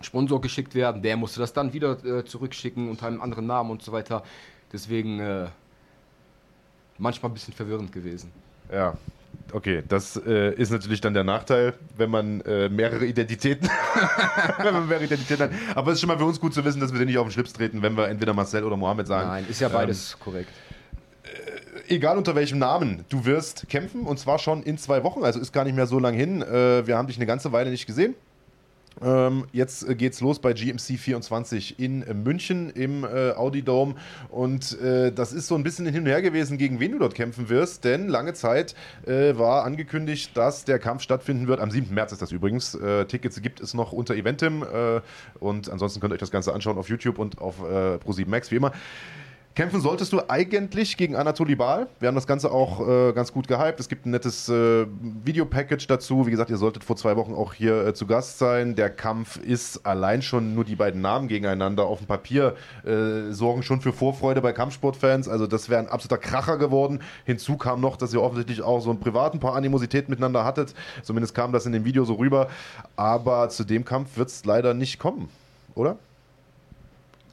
Speaker 4: Sponsor geschickt werden. Der musste das dann wieder äh, zurückschicken unter einem anderen Namen und so weiter. Deswegen äh, manchmal ein bisschen verwirrend gewesen.
Speaker 1: Ja, Okay, das äh, ist natürlich dann der Nachteil, wenn man äh, mehrere Identitäten, wenn man mehrere Identitäten hat. Aber es ist schon mal für uns gut zu wissen, dass wir den nicht auf den Schlips treten, wenn wir entweder Marcel oder Mohammed sagen.
Speaker 4: Nein, ist ja beides ähm, korrekt.
Speaker 1: Egal unter welchem Namen, du wirst kämpfen und zwar schon in zwei Wochen, also ist gar nicht mehr so lang hin. Äh, wir haben dich eine ganze Weile nicht gesehen. Ähm, jetzt äh, geht's los bei GMC 24 in äh, München im äh, Audi Dome und äh, das ist so ein bisschen hin und her gewesen, gegen wen du dort kämpfen wirst, denn lange Zeit äh, war angekündigt, dass der Kampf stattfinden wird. Am 7. März ist das übrigens. Äh, Tickets gibt es noch unter Eventim und ansonsten könnt ihr euch das Ganze anschauen auf YouTube und auf Pro7 Max wie immer. Kämpfen solltest du eigentlich gegen Anatoly Bal. Wir haben das Ganze auch äh, ganz gut gehypt. Es gibt ein nettes äh, Videopackage dazu. Wie gesagt, ihr solltet vor zwei Wochen auch hier äh, zu Gast sein. Der Kampf ist allein schon nur die beiden Namen gegeneinander auf dem Papier äh, sorgen schon für Vorfreude bei Kampfsportfans. Also das wäre ein absoluter Kracher geworden. Hinzu kam noch, dass ihr offensichtlich auch so ein privaten paar Animosität miteinander hattet. Zumindest kam das in dem Video so rüber. Aber zu dem Kampf wird es leider nicht kommen, oder?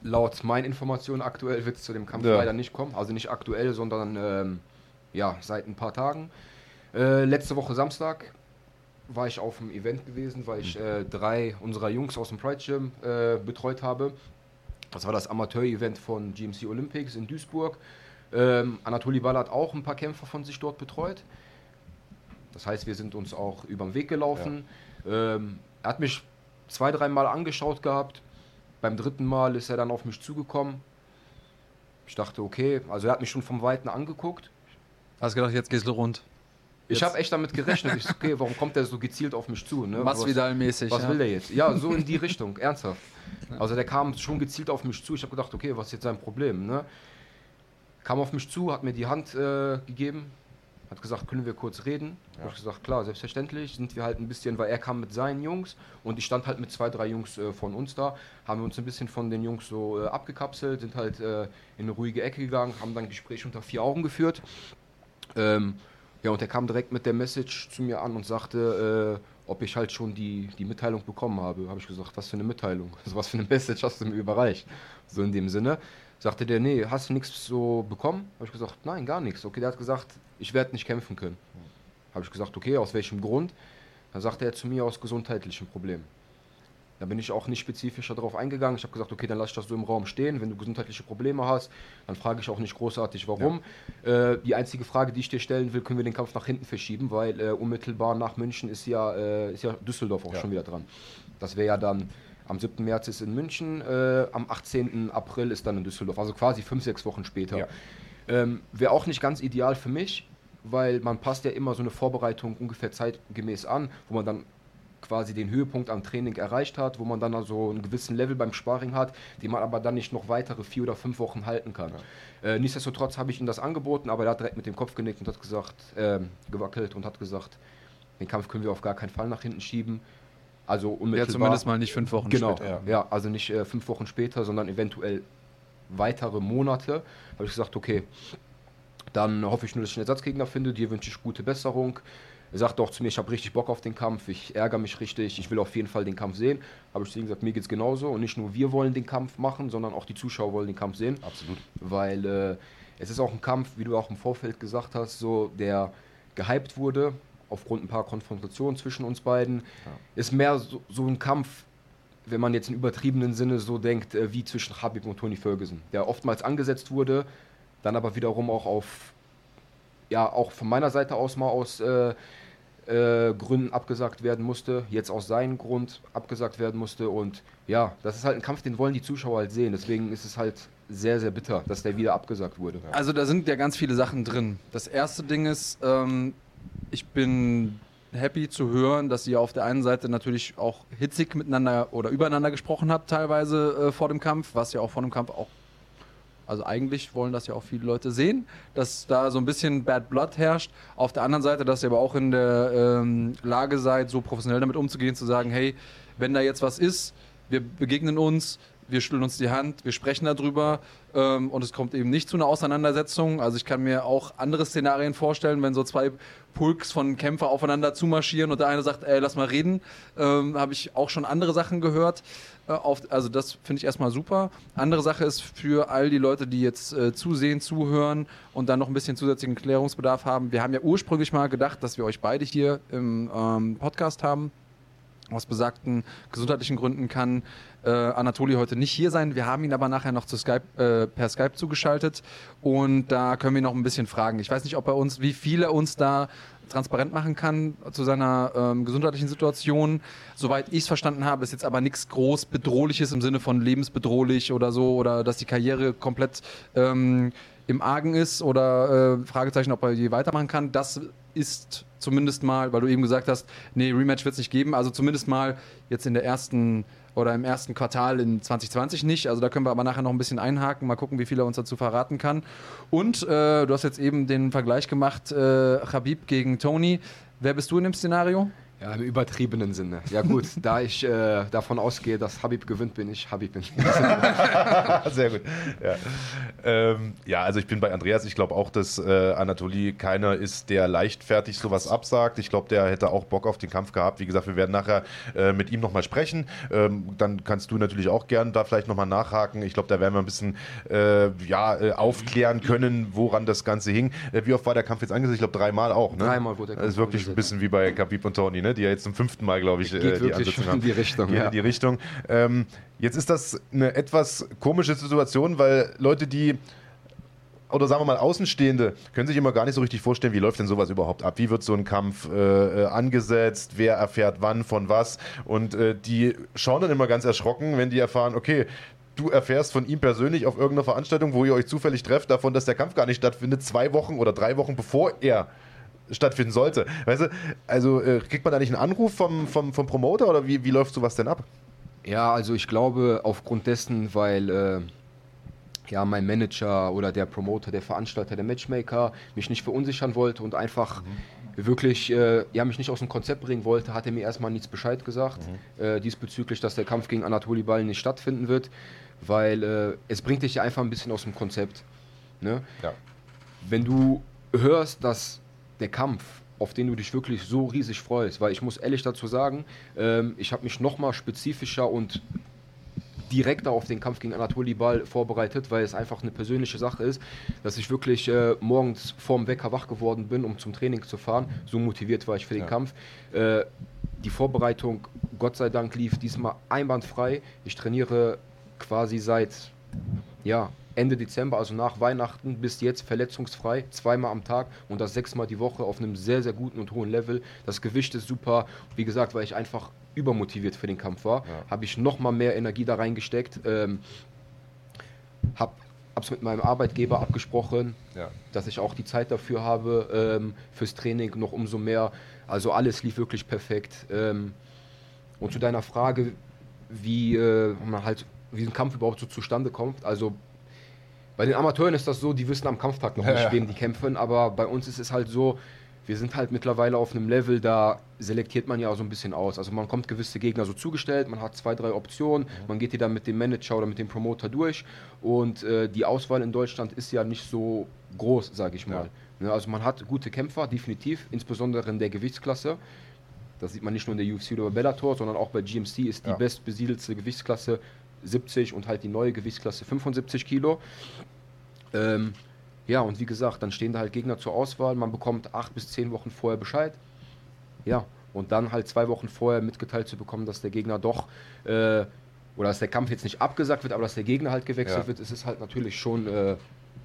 Speaker 4: Laut meinen Informationen aktuell wird es zu dem Kampf ja. leider nicht kommen. Also nicht aktuell, sondern ähm, ja, seit ein paar Tagen. Äh, letzte Woche Samstag war ich auf dem Event gewesen, weil ich äh, drei unserer Jungs aus dem Pride Gym äh, betreut habe. Das war das Amateur-Event von GMC Olympics in Duisburg. Ähm, Anatoli Ball hat auch ein paar Kämpfer von sich dort betreut. Das heißt, wir sind uns auch über den Weg gelaufen. Ja. Ähm, er hat mich zwei, dreimal angeschaut gehabt. Beim dritten Mal ist er dann auf mich zugekommen. Ich dachte, okay, also er hat mich schon vom Weiten angeguckt.
Speaker 2: Hast gedacht, jetzt geht's rund.
Speaker 4: Ich habe echt damit gerechnet. Ich okay, warum kommt er so gezielt auf mich zu? Ne?
Speaker 2: Masvidal-mäßig.
Speaker 4: Was, was ja. will der jetzt? Ja, so in die Richtung, ernsthaft. Also der kam schon gezielt auf mich zu. Ich habe gedacht, okay, was ist jetzt sein Problem? Ne? Kam auf mich zu, hat mir die Hand äh, gegeben, hat gesagt, können wir kurz reden? Ja. Habe ich gesagt, klar, selbstverständlich. Sind wir halt ein bisschen, weil er kam mit seinen Jungs und ich stand halt mit zwei, drei Jungs äh, von uns da, haben wir uns ein bisschen von den Jungs so äh, abgekapselt, sind halt äh, in eine ruhige Ecke gegangen, haben dann ein Gespräch unter vier Augen geführt. Ähm, ja, und er kam direkt mit der Message zu mir an und sagte, äh, ob ich halt schon die, die Mitteilung bekommen habe. Habe ich gesagt, was für eine Mitteilung? Also was für eine Message hast du mir überreicht? So in dem Sinne. Sagte der, nee, hast du nichts so bekommen? Habe ich gesagt, nein, gar nichts. Okay, der hat gesagt, ich werde nicht kämpfen können. Habe ich gesagt, okay, aus welchem Grund? Dann sagte er zu mir aus gesundheitlichen Problemen. Da bin ich auch nicht spezifischer darauf eingegangen. Ich habe gesagt, okay, dann lass ich das so im Raum stehen. Wenn du gesundheitliche Probleme hast, dann frage ich auch nicht großartig, warum. Ja. Äh, die einzige Frage, die ich dir stellen will, können wir den Kampf nach hinten verschieben, weil äh, unmittelbar nach München ist ja, äh, ist ja Düsseldorf auch ja. schon wieder dran. Das wäre ja dann am 7. März ist in München, äh, am 18. April ist dann in Düsseldorf, also quasi fünf, sechs Wochen später. Ja. Ähm, wäre auch nicht ganz ideal für mich, weil man passt ja immer so eine Vorbereitung ungefähr zeitgemäß an, wo man dann quasi den Höhepunkt am Training erreicht hat, wo man dann also einen gewissen Level beim Sparring hat, den man aber dann nicht noch weitere vier oder fünf Wochen halten kann. Ja. Äh, nichtsdestotrotz habe ich ihm das angeboten, aber er hat direkt mit dem Kopf genickt und hat gesagt, äh, gewackelt und hat gesagt, den Kampf können wir auf gar keinen Fall nach hinten schieben. Also unmittelbar.
Speaker 2: Ja, zumindest mal nicht fünf Wochen
Speaker 4: genau, später. Ja, ja also nicht äh, fünf Wochen später, sondern eventuell weitere Monate. Habe ich gesagt, okay, dann hoffe ich nur, dass ich einen Ersatzgegner finde. Dir wünsche ich gute Besserung. Er sagte auch zu mir, ich habe richtig Bock auf den Kampf, ich ärgere mich richtig, ich will auf jeden Fall den Kampf sehen. Habe ich zu ihm gesagt, mir geht es genauso. Und nicht nur wir wollen den Kampf machen, sondern auch die Zuschauer wollen den Kampf sehen.
Speaker 1: Absolut.
Speaker 4: Weil äh, es ist auch ein Kampf, wie du auch im Vorfeld gesagt hast, so der gehypt wurde aufgrund ein paar Konfrontationen zwischen uns beiden. Ja. Ist mehr so, so, ein Kampf, wenn man jetzt im übertriebenen Sinne so denkt, äh, wie zwischen Habib und Tony Ferguson, der oftmals angesetzt wurde, dann aber wiederum auch auf, ja, auch von meiner Seite aus mal aus äh, äh, Gründen abgesagt werden musste, jetzt aus seinem Grund abgesagt werden musste. Und ja, das ist halt ein Kampf, den wollen die Zuschauer halt sehen. Deswegen ist es halt sehr, sehr bitter, dass der wieder abgesagt wurde.
Speaker 2: Also da sind ja ganz viele Sachen drin. Das erste Ding ist, ähm, ich bin happy zu hören, dass ihr auf der einen Seite natürlich auch hitzig miteinander oder übereinander gesprochen habt, teilweise äh, vor dem Kampf, was ja auch vor dem Kampf auch, also eigentlich wollen das ja auch viele Leute sehen, dass da so ein bisschen Bad Blood herrscht. Auf der anderen Seite, dass ihr aber auch in der ähm, Lage seid, so professionell damit umzugehen, zu sagen, hey, wenn da jetzt was ist, wir begegnen uns, wir schütteln uns die Hand, wir sprechen darüber ähm, und es kommt eben nicht zu einer Auseinandersetzung. Also ich kann mir auch andere Szenarien vorstellen, wenn so zwei Pulks von Kämpfer aufeinander zumarschieren und der eine sagt, ey, lass mal reden, ähm, habe ich auch schon andere Sachen gehört. Äh, auf, also das finde ich erstmal super. Andere Sache ist für all die Leute, die jetzt äh, zusehen, zuhören und dann noch ein bisschen zusätzlichen Klärungsbedarf haben. Wir haben ja ursprünglich mal gedacht, dass wir euch beide hier im ähm, Podcast haben. Aus besagten gesundheitlichen Gründen kann äh, Anatoli heute nicht hier sein. Wir haben ihn aber nachher noch zu Skype, äh, per Skype zugeschaltet und da können wir noch ein bisschen fragen. Ich weiß nicht, ob er uns, wie viel er uns da transparent machen kann zu seiner ähm, gesundheitlichen Situation. Soweit ich es verstanden habe, ist jetzt aber nichts groß bedrohliches im Sinne von lebensbedrohlich oder so oder dass die Karriere komplett ähm, im Argen ist oder äh, Fragezeichen, ob er je weitermachen kann. Das ist zumindest mal, weil du eben gesagt hast, nee, Rematch wird es nicht geben, also zumindest mal jetzt in der ersten oder im ersten Quartal in 2020 nicht. Also da können wir aber nachher noch ein bisschen einhaken, mal gucken, wie viel er uns dazu verraten kann. Und äh, du hast jetzt eben den Vergleich gemacht, äh, Habib gegen Tony. Wer bist du in dem Szenario?
Speaker 4: Ja, im übertriebenen Sinne. Ja gut, da ich äh, davon ausgehe, dass Habib gewinnt, bin ich Habib bin.
Speaker 1: Sehr gut. Ja. Ähm, ja. also ich bin bei Andreas. Ich glaube auch, dass äh, Anatoly keiner ist, der leichtfertig sowas absagt. Ich glaube, der hätte auch Bock auf den Kampf gehabt. Wie gesagt, wir werden nachher äh, mit ihm nochmal sprechen. Ähm, dann kannst du natürlich auch gern da vielleicht nochmal nachhaken. Ich glaube, da werden wir ein bisschen äh, ja, äh, aufklären können, woran das Ganze hing. Äh, wie oft war der Kampf jetzt angesetzt? Ich glaube, dreimal auch. Ne?
Speaker 4: Dreimal wurde der
Speaker 1: Kampf Das ist wirklich ein bisschen wie bei Khabib und Tony, ne? die ja jetzt zum fünften Mal, glaube ich,
Speaker 4: Geht äh, die Ansetzung haben. in die Richtung.
Speaker 1: Geht ja. in die Richtung. Ähm, jetzt ist das eine etwas komische Situation, weil Leute, die oder sagen wir mal Außenstehende können sich immer gar nicht so richtig vorstellen, wie läuft denn sowas überhaupt ab? Wie wird so ein Kampf äh, äh, angesetzt? Wer erfährt wann von was? Und äh, die schauen dann immer ganz erschrocken, wenn die erfahren, okay, du erfährst von ihm persönlich auf irgendeiner Veranstaltung, wo ihr euch zufällig trefft, davon, dass der Kampf gar nicht stattfindet, zwei Wochen oder drei Wochen bevor er stattfinden sollte. Weißt du, also äh, kriegt man da nicht einen Anruf vom, vom, vom Promoter oder wie, wie läuft sowas denn ab?
Speaker 4: Ja, also ich glaube aufgrund dessen, weil äh, ja, mein Manager oder der Promoter, der Veranstalter, der Matchmaker mich nicht verunsichern wollte und einfach mhm. wirklich äh, ja, mich nicht aus dem Konzept bringen wollte, hat er mir erstmal nichts Bescheid gesagt mhm. äh, diesbezüglich, dass der Kampf gegen Anatoli Ball nicht stattfinden wird, weil äh, es bringt dich ja einfach ein bisschen aus dem Konzept. Ne? Ja. Wenn du hörst, dass der Kampf, auf den du dich wirklich so riesig freust. Weil ich muss ehrlich dazu sagen, ähm, ich habe mich nochmal spezifischer und direkter auf den Kampf gegen Anatoli Ball vorbereitet, weil es einfach eine persönliche Sache ist, dass ich wirklich äh, morgens vorm Wecker wach geworden bin, um zum Training zu fahren. So motiviert war ich für den ja. Kampf. Äh, die Vorbereitung, Gott sei Dank, lief diesmal einwandfrei. Ich trainiere quasi seit ja, Ende Dezember, also nach Weihnachten bis jetzt verletzungsfrei, zweimal am Tag und das sechsmal die Woche auf einem sehr, sehr guten und hohen Level. Das Gewicht ist super. Wie gesagt, weil ich einfach übermotiviert für den Kampf war, ja. habe ich nochmal mehr Energie da reingesteckt. Ähm, habe es mit meinem Arbeitgeber abgesprochen, ja. dass ich auch die Zeit dafür habe, ähm, fürs Training noch umso mehr. Also alles lief wirklich perfekt. Ähm, und zu deiner Frage, wie äh, man halt, wie ein Kampf überhaupt so zustande kommt. Also bei den Amateuren ist das so, die wissen am Kampftag noch nicht, ja. wem die kämpfen, aber bei uns ist es halt so, wir sind halt mittlerweile auf einem Level, da selektiert man ja so ein bisschen aus. Also man kommt gewisse Gegner so zugestellt, man hat zwei, drei Optionen, mhm. man geht die dann mit dem Manager oder mit dem Promoter durch und äh, die Auswahl in Deutschland ist ja nicht so groß, sage ich mal. Ja. Ne, also man hat gute Kämpfer, definitiv, insbesondere in der Gewichtsklasse. Das sieht man nicht nur in der UFC oder bei Bellator, sondern auch bei GMC ist die ja. bestbesiedelte Gewichtsklasse 70 und halt die neue Gewichtsklasse 75 Kilo. Ähm, ja, und wie gesagt, dann stehen da halt Gegner zur Auswahl. Man bekommt acht bis zehn Wochen vorher Bescheid. Ja, und dann halt zwei Wochen vorher mitgeteilt zu bekommen, dass der Gegner doch, äh, oder dass der Kampf jetzt nicht abgesagt wird, aber dass der Gegner halt gewechselt ja. wird, ist es halt natürlich schon äh,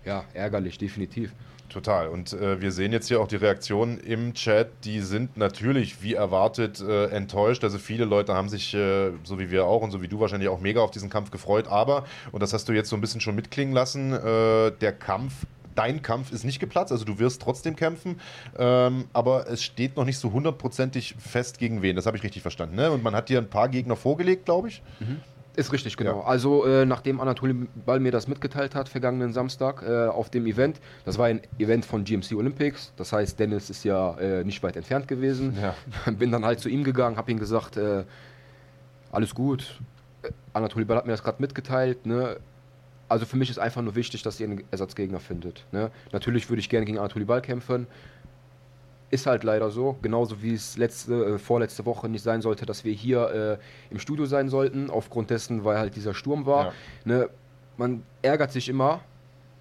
Speaker 4: ja, ärgerlich, definitiv.
Speaker 1: Total. Und äh, wir sehen jetzt hier auch die Reaktionen im Chat. Die sind natürlich wie erwartet äh, enttäuscht. Also viele Leute haben sich, äh, so wie wir auch und so wie du wahrscheinlich auch mega auf diesen Kampf gefreut. Aber, und das hast du jetzt so ein bisschen schon mitklingen lassen, äh, der Kampf dein Kampf ist nicht geplatzt, also du wirst trotzdem kämpfen, ähm, aber es steht noch nicht so hundertprozentig fest gegen wen. Das habe ich richtig verstanden. Ne? Und man hat dir ein paar Gegner vorgelegt, glaube ich.
Speaker 4: Mhm. Ist richtig, genau. Ja. Also äh, nachdem Anatoly Ball mir das mitgeteilt hat, vergangenen Samstag äh, auf dem Event, das war ein Event von GMC Olympics, das heißt, Dennis ist ja äh, nicht weit entfernt gewesen. Ja. Bin dann halt zu ihm gegangen, habe ihm gesagt, äh, alles gut, Anatoli Ball hat mir das gerade mitgeteilt. Ne? Also für mich ist einfach nur wichtig, dass ihr einen Ersatzgegner findet. Ne? Natürlich würde ich gerne gegen Anatoli Ball kämpfen. Ist halt leider so, genauso wie es letzte, äh, vorletzte Woche nicht sein sollte, dass wir hier äh, im Studio sein sollten, aufgrund dessen, weil halt dieser Sturm war.
Speaker 1: Ja.
Speaker 4: Ne? Man ärgert sich immer,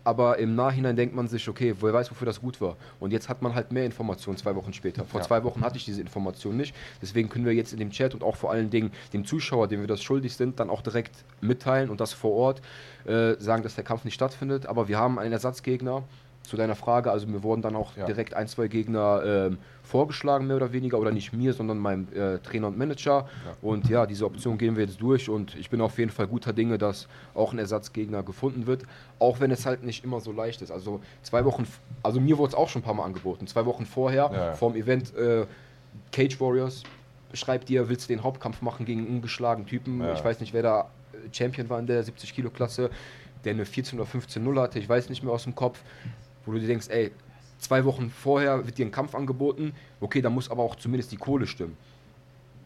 Speaker 4: aber im Nachhinein denkt man sich, okay, wer weiß, wofür das gut war. Und jetzt hat man halt mehr Informationen zwei Wochen später. Vor
Speaker 1: Ja.
Speaker 4: zwei Wochen hatte ich diese Information nicht. Deswegen können wir jetzt in dem Chat und auch vor allen Dingen dem Zuschauer, dem wir das schuldig sind, dann auch direkt mitteilen und das vor Ort äh, sagen, dass der Kampf nicht stattfindet. Aber wir haben einen Ersatzgegner. Zu deiner Frage, also mir wurden dann auch
Speaker 1: Ja.
Speaker 4: direkt ein, zwei Gegner ähm, vorgeschlagen, mehr oder weniger, oder nicht mir, sondern meinem äh, Trainer und Manager. Und ja, diese Option gehen wir jetzt durch und ich bin auf jeden Fall guter Dinge, dass auch ein Ersatzgegner gefunden wird, auch wenn es halt nicht immer so leicht ist. Also zwei Wochen, also mir wurde es auch schon ein paar Mal angeboten. Zwei Wochen vorher,
Speaker 1: Ja, ja.
Speaker 4: vorm Event äh, Cage Warriors, schreibt dir, willst du den Hauptkampf machen gegen einen ungeschlagenen Typen?
Speaker 1: Ja.
Speaker 4: Ich weiß nicht, wer da äh, Champion war in der 70 Kilo Klasse, der eine 14 oder 15 0 hatte, ich weiß nicht mehr aus dem Kopf, wo du dir denkst, ey, zwei Wochen vorher wird dir ein Kampf angeboten, okay, da muss aber auch zumindest die Kohle stimmen.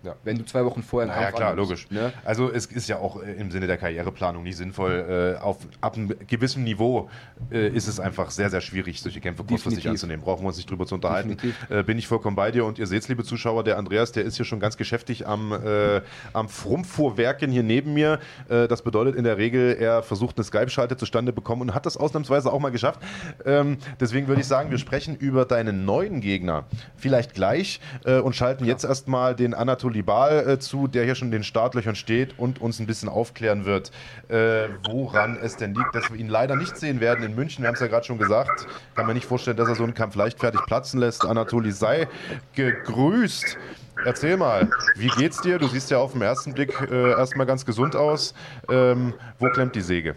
Speaker 1: Ja.
Speaker 4: Wenn du zwei Wochen vorher einen
Speaker 1: Naja,
Speaker 4: Kampf
Speaker 1: klar,
Speaker 4: annimmst,
Speaker 1: logisch.
Speaker 4: Ne?
Speaker 1: Also es ist ja auch äh, im Sinne der Karriereplanung nicht sinnvoll. Äh, auf, ab einem gewissen Niveau äh, ist es einfach sehr, sehr schwierig, solche Kämpfe kurzfristig anzunehmen. Brauchen wir uns nicht drüber zu unterhalten. Äh, bin ich vollkommen bei dir. Und ihr seht liebe Zuschauer, der Andreas, der ist hier schon ganz geschäftig am, äh, am Frumpfuhrwerken hier neben mir. Äh, das bedeutet in der Regel, er versucht eine Skype-Schalte zustande bekommen und hat das ausnahmsweise auch mal geschafft. Ähm, deswegen würde ich sagen, wir sprechen über deinen neuen Gegner vielleicht gleich und schalten jetzt erstmal den Anatoli Bal äh, zu, der hier schon in den Startlöchern steht und uns ein bisschen aufklären wird, äh, woran es denn liegt, dass wir ihn leider nicht sehen werden in München. Wir haben es ja gerade schon gesagt. Kann mir nicht vorstellen, dass er so einen Kampf leichtfertig platzen lässt. Anatoli sei gegrüßt. Erzähl mal, wie geht's dir? Du siehst ja auf den ersten Blick äh, erstmal ganz gesund aus. Ähm, wo klemmt die Säge?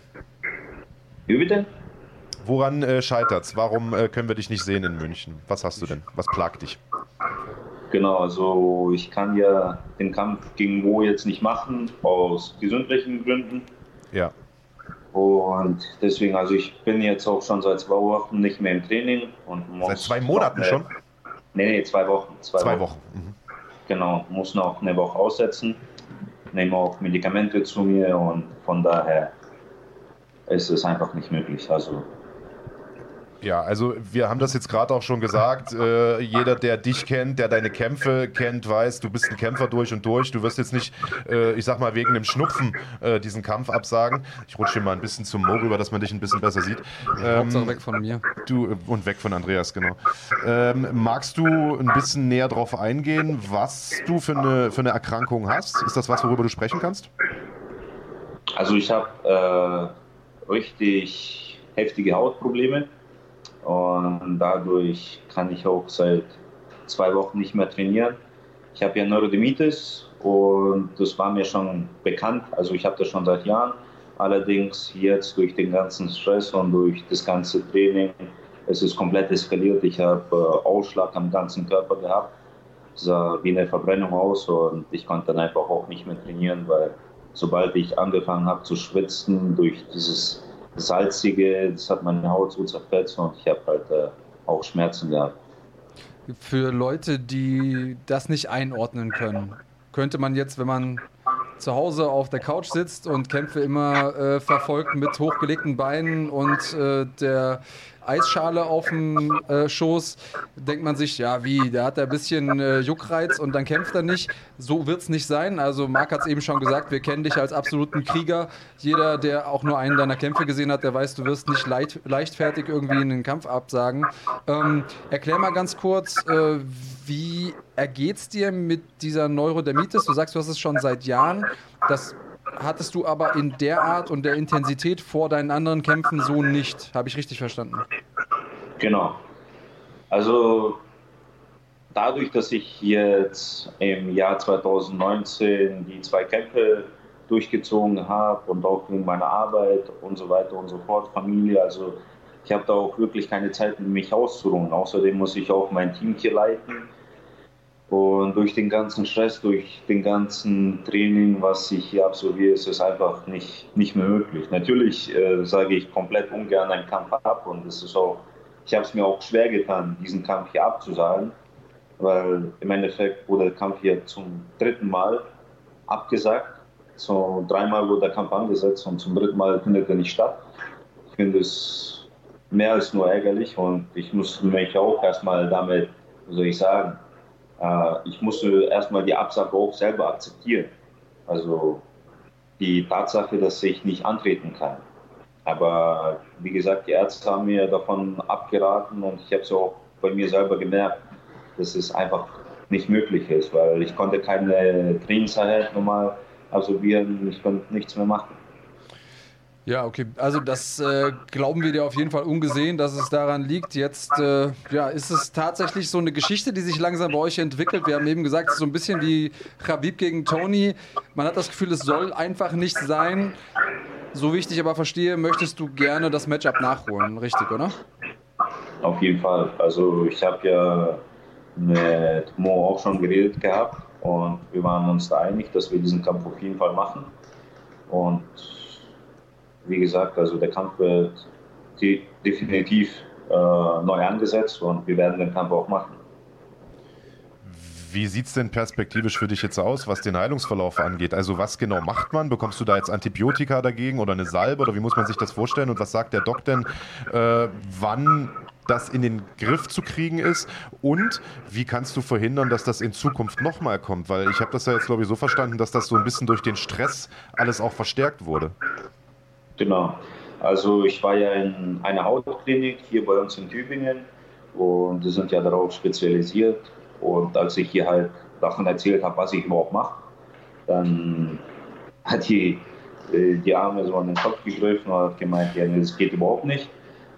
Speaker 5: Wie bitte?
Speaker 1: Woran äh, scheitert's? Warum äh, können wir dich nicht sehen in München? Was hast du denn? Was plagt dich?
Speaker 5: Genau, also ich kann ja den Kampf gegen Mo jetzt nicht machen, aus gesundheitlichen Gründen.
Speaker 1: Ja.
Speaker 5: Und deswegen, also ich bin jetzt auch schon seit zwei Wochen nicht mehr im Training. Und muss
Speaker 1: Seit zwei
Speaker 5: noch
Speaker 1: Monaten
Speaker 5: eine-
Speaker 1: schon?
Speaker 5: Nee, nee, zwei Wochen.
Speaker 1: Zwei Wochen. Mhm.
Speaker 5: Genau, muss noch eine Woche aussetzen. Nehme auch Medikamente zu mir und von daher ist es einfach nicht möglich. Also
Speaker 1: Ja, also wir haben das jetzt gerade auch schon gesagt. Äh, jeder, der dich kennt, der deine Kämpfe kennt, weiß, du bist ein Kämpfer durch und durch. Du wirst jetzt nicht, äh, ich sag mal, wegen einem Schnupfen äh, diesen Kampf absagen. Ich rutsche hier mal ein bisschen zum Mo rüber, dass man dich ein bisschen besser sieht. Ähm,
Speaker 2: Hauptsache weg von mir.
Speaker 1: Du äh, und weg von Andreas, genau. Ähm, magst du ein bisschen näher drauf eingehen, was du für eine, für eine Erkrankung hast? Ist das was, worüber du sprechen kannst?
Speaker 5: Also ich habe äh, richtig heftige Hautprobleme und dadurch kann ich auch seit zwei Wochen nicht mehr trainieren. Ich habe ja Neurodermitis und das war mir schon bekannt, also ich habe das schon seit Jahren. Allerdings jetzt durch den ganzen Stress und durch das ganze Training, es ist komplett eskaliert. Ich habe äh, Ausschlag am ganzen Körper gehabt, sah wie eine Verbrennung aus und ich konnte dann einfach auch nicht mehr trainieren, weil sobald ich angefangen habe zu schwitzen durch dieses salzige, das hat meine Haut so zerfetzt und ich habe halt äh, auch Schmerzen gehabt.
Speaker 2: Für Leute, die das nicht einordnen können, könnte man jetzt, wenn man zu Hause auf der Couch sitzt und Kämpfe immer äh, verfolgt mit hochgelegten Beinen und äh, der Eisschale auf dem äh, Schoß, denkt man sich, ja wie, da hat er ein bisschen äh, Juckreiz und dann kämpft er nicht. So wird es nicht sein. Also Marc hat es eben schon gesagt, wir kennen dich als absoluten Krieger. Jeder, der auch nur einen deiner Kämpfe gesehen hat, der weiß, du wirst nicht leicht, leichtfertig irgendwie einen Kampf absagen. Ähm, erklär mal ganz kurz, äh, wie ergeht es dir mit dieser Neurodermitis? Du sagst, du hast es schon seit Jahren. Das hattest du aber in der Art und der Intensität vor deinen anderen Kämpfen so nicht. Habe ich richtig verstanden?
Speaker 5: Genau. Also dadurch, dass ich jetzt im Jahr 2019 die zwei Kämpfe durchgezogen habe und auch wegen meiner Arbeit und so weiter und so fort, Familie, also ich habe da auch wirklich keine Zeit, mich auszuruhen. Außerdem muss ich auch mein Team hier leiten. Und durch den ganzen Stress, durch den ganzen Training, was ich hier absolviere, ist es einfach nicht, nicht mehr möglich. Natürlich äh, sage ich komplett ungern einen Kampf ab und es ist auch, ich habe es mir auch schwer getan, diesen Kampf hier abzusagen, weil im Endeffekt wurde der Kampf hier zum dritten Mal abgesagt So dreimal wurde der Kampf angesetzt und zum dritten Mal findet er nicht statt. Ich finde es mehr als nur ärgerlich und ich muss mich auch erstmal damit, wie soll ich sagen, äh, ich musste erstmal die Absage auch selber akzeptieren. Also die Tatsache, dass ich nicht antreten kann. Aber wie gesagt, die Ärzte haben mir davon abgeraten und ich habe es auch bei mir selber gemerkt, dass es einfach nicht möglich ist, weil ich konnte keine Trainingseinheit normal absolvieren, ich konnte nichts mehr machen.
Speaker 2: Ja, okay. Also das äh, glauben wir dir auf jeden Fall ungesehen, dass es daran liegt. Jetzt äh, ja, ist es tatsächlich so eine Geschichte, die sich langsam bei euch entwickelt. Wir haben eben gesagt, es ist so ein bisschen wie Khabib gegen Tony. Man hat das Gefühl, es soll einfach nicht sein. So wie ich dich aber verstehe, möchtest du gerne das Matchup nachholen, richtig, oder?
Speaker 5: Auf jeden Fall. Also ich habe ja mit Mo auch schon geredet gehabt und wir waren uns da einig, dass wir diesen Kampf auf jeden Fall machen. Und wie gesagt, also der Kampf wird definitiv äh, neu angesetzt und wir werden den Kampf auch machen.
Speaker 1: Wie sieht es denn perspektivisch für dich jetzt aus, was den Heilungsverlauf angeht? Also was genau macht man? Bekommst du da jetzt Antibiotika dagegen oder eine Salbe oder wie muss man sich das vorstellen? Und was sagt der Doc denn, äh, wann das in den Griff zu kriegen ist und wie kannst du verhindern, dass das in Zukunft nochmal kommt? Weil ich habe das ja jetzt, glaube ich, so verstanden, dass das so ein bisschen durch den Stress alles auch verstärkt wurde.
Speaker 5: Genau. Also ich war ja in einer Hautklinik hier bei uns in Tübingen und die sind ja darauf spezialisiert. Und als ich hier halt davon erzählt habe, was ich überhaupt mache, dann hat die, äh, die Arme so an den Kopf gegriffen und hat gemeint, ja, das geht überhaupt nicht,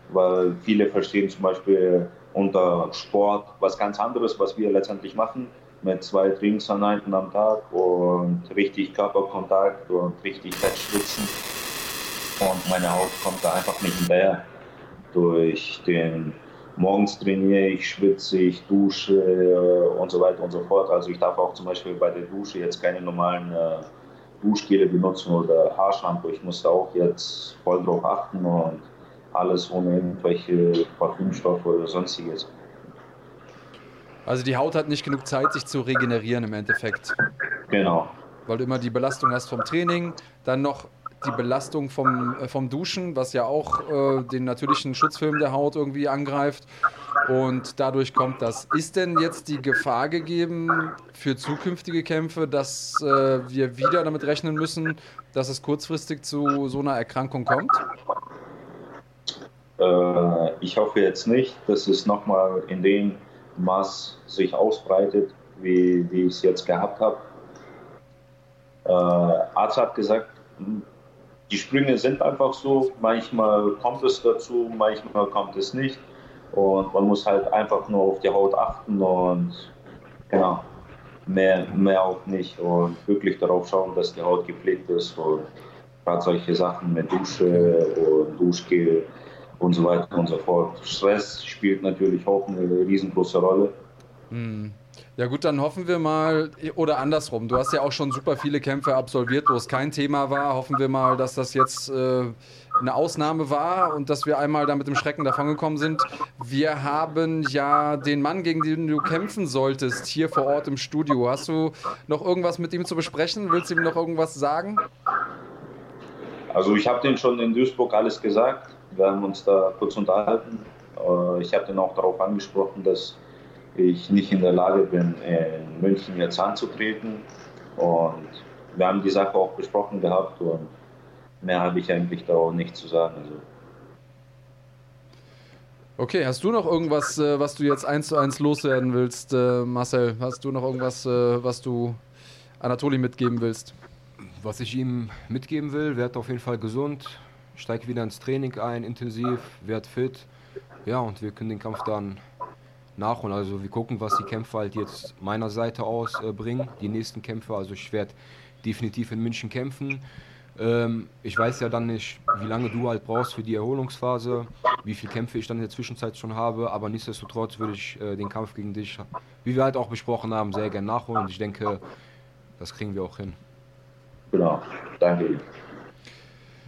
Speaker 5: weil viele verstehen zum Beispiel unter Sport was ganz anderes, was wir letztendlich machen, mit zwei Trainingseinheiten am Tag und richtig Körperkontakt und richtig Fett schwitzen und meine Haut kommt da einfach nicht hinterher. Durch den morgens trainiere ich, schwitze ich, dusche äh, und so weiter und so fort. Also ich darf auch zum Beispiel bei der Dusche jetzt keine normalen äh, Duschgele benutzen oder Haarshampoo. Ich muss da auch jetzt voll drauf achten und alles ohne irgendwelche Parfümstoffe oder sonstiges.
Speaker 2: Also die Haut hat nicht genug Zeit, sich zu regenerieren im Endeffekt.
Speaker 5: Genau.
Speaker 2: Weil du immer die Belastung hast vom Training, dann noch die Belastung vom, äh, vom Duschen, was ja auch äh, den natürlichen Schutzfilm der Haut irgendwie angreift. Und dadurch kommt das. Ist denn jetzt die Gefahr gegeben für zukünftige Kämpfe, dass äh, wir wieder damit rechnen müssen, dass es kurzfristig zu so einer Erkrankung kommt?
Speaker 5: Äh, ich hoffe jetzt nicht, dass es nochmal in dem Maß sich ausbreitet, wie, wie ich es jetzt gehabt habe. Äh, Arzt hat gesagt, die Sprünge sind einfach so. Manchmal kommt es dazu, manchmal kommt es nicht. Und man muss halt einfach nur auf die Haut achten und genau, mehr, mehr auch nicht. Und wirklich darauf schauen, dass die Haut gepflegt ist. Und gerade solche Sachen mit Dusche und Duschgel und so weiter und so fort. Stress spielt natürlich auch eine riesengroße Rolle.
Speaker 2: Hm. Ja gut, dann hoffen wir mal, oder andersrum, du hast ja auch schon super viele Kämpfe absolviert, wo es kein Thema war. Hoffen wir mal, dass das jetzt äh, eine Ausnahme war und dass wir einmal da mit dem Schrecken davongekommen sind. Wir haben ja den Mann, gegen den du kämpfen solltest, hier vor Ort im Studio. Hast du noch irgendwas mit ihm zu besprechen? Willst du ihm noch irgendwas sagen?
Speaker 5: Also ich habe den schon in Duisburg alles gesagt. Wir haben uns da kurz unterhalten. Äh, ich habe den auch darauf angesprochen, dass ich nicht in der Lage bin, in München jetzt anzutreten. Und wir haben die Sache auch besprochen gehabt und mehr habe ich eigentlich da auch nicht zu sagen. Also.
Speaker 2: Okay, hast du noch irgendwas, äh, was du jetzt eins zu eins loswerden willst, äh, Marcel? Hast du noch irgendwas, äh, was du Anatoli mitgeben willst?
Speaker 4: Was ich ihm mitgeben will, werd auf jeden Fall gesund, steig wieder ins Training ein, intensiv, werd fit. Ja, und wir können den Kampf dann nachholen. Also wir gucken, was die Kämpfe halt jetzt meiner Seite aus äh, bringen, die nächsten Kämpfe. Also ich werde definitiv in München kämpfen. Ähm, ich weiß ja dann nicht, wie lange du halt brauchst für die Erholungsphase, wie viele Kämpfe ich dann in der Zwischenzeit schon habe, aber nichtsdestotrotz würde ich äh, den Kampf gegen dich, wie wir halt auch besprochen haben, sehr gerne nachholen und ich denke, das kriegen wir auch hin.
Speaker 5: Genau, danke.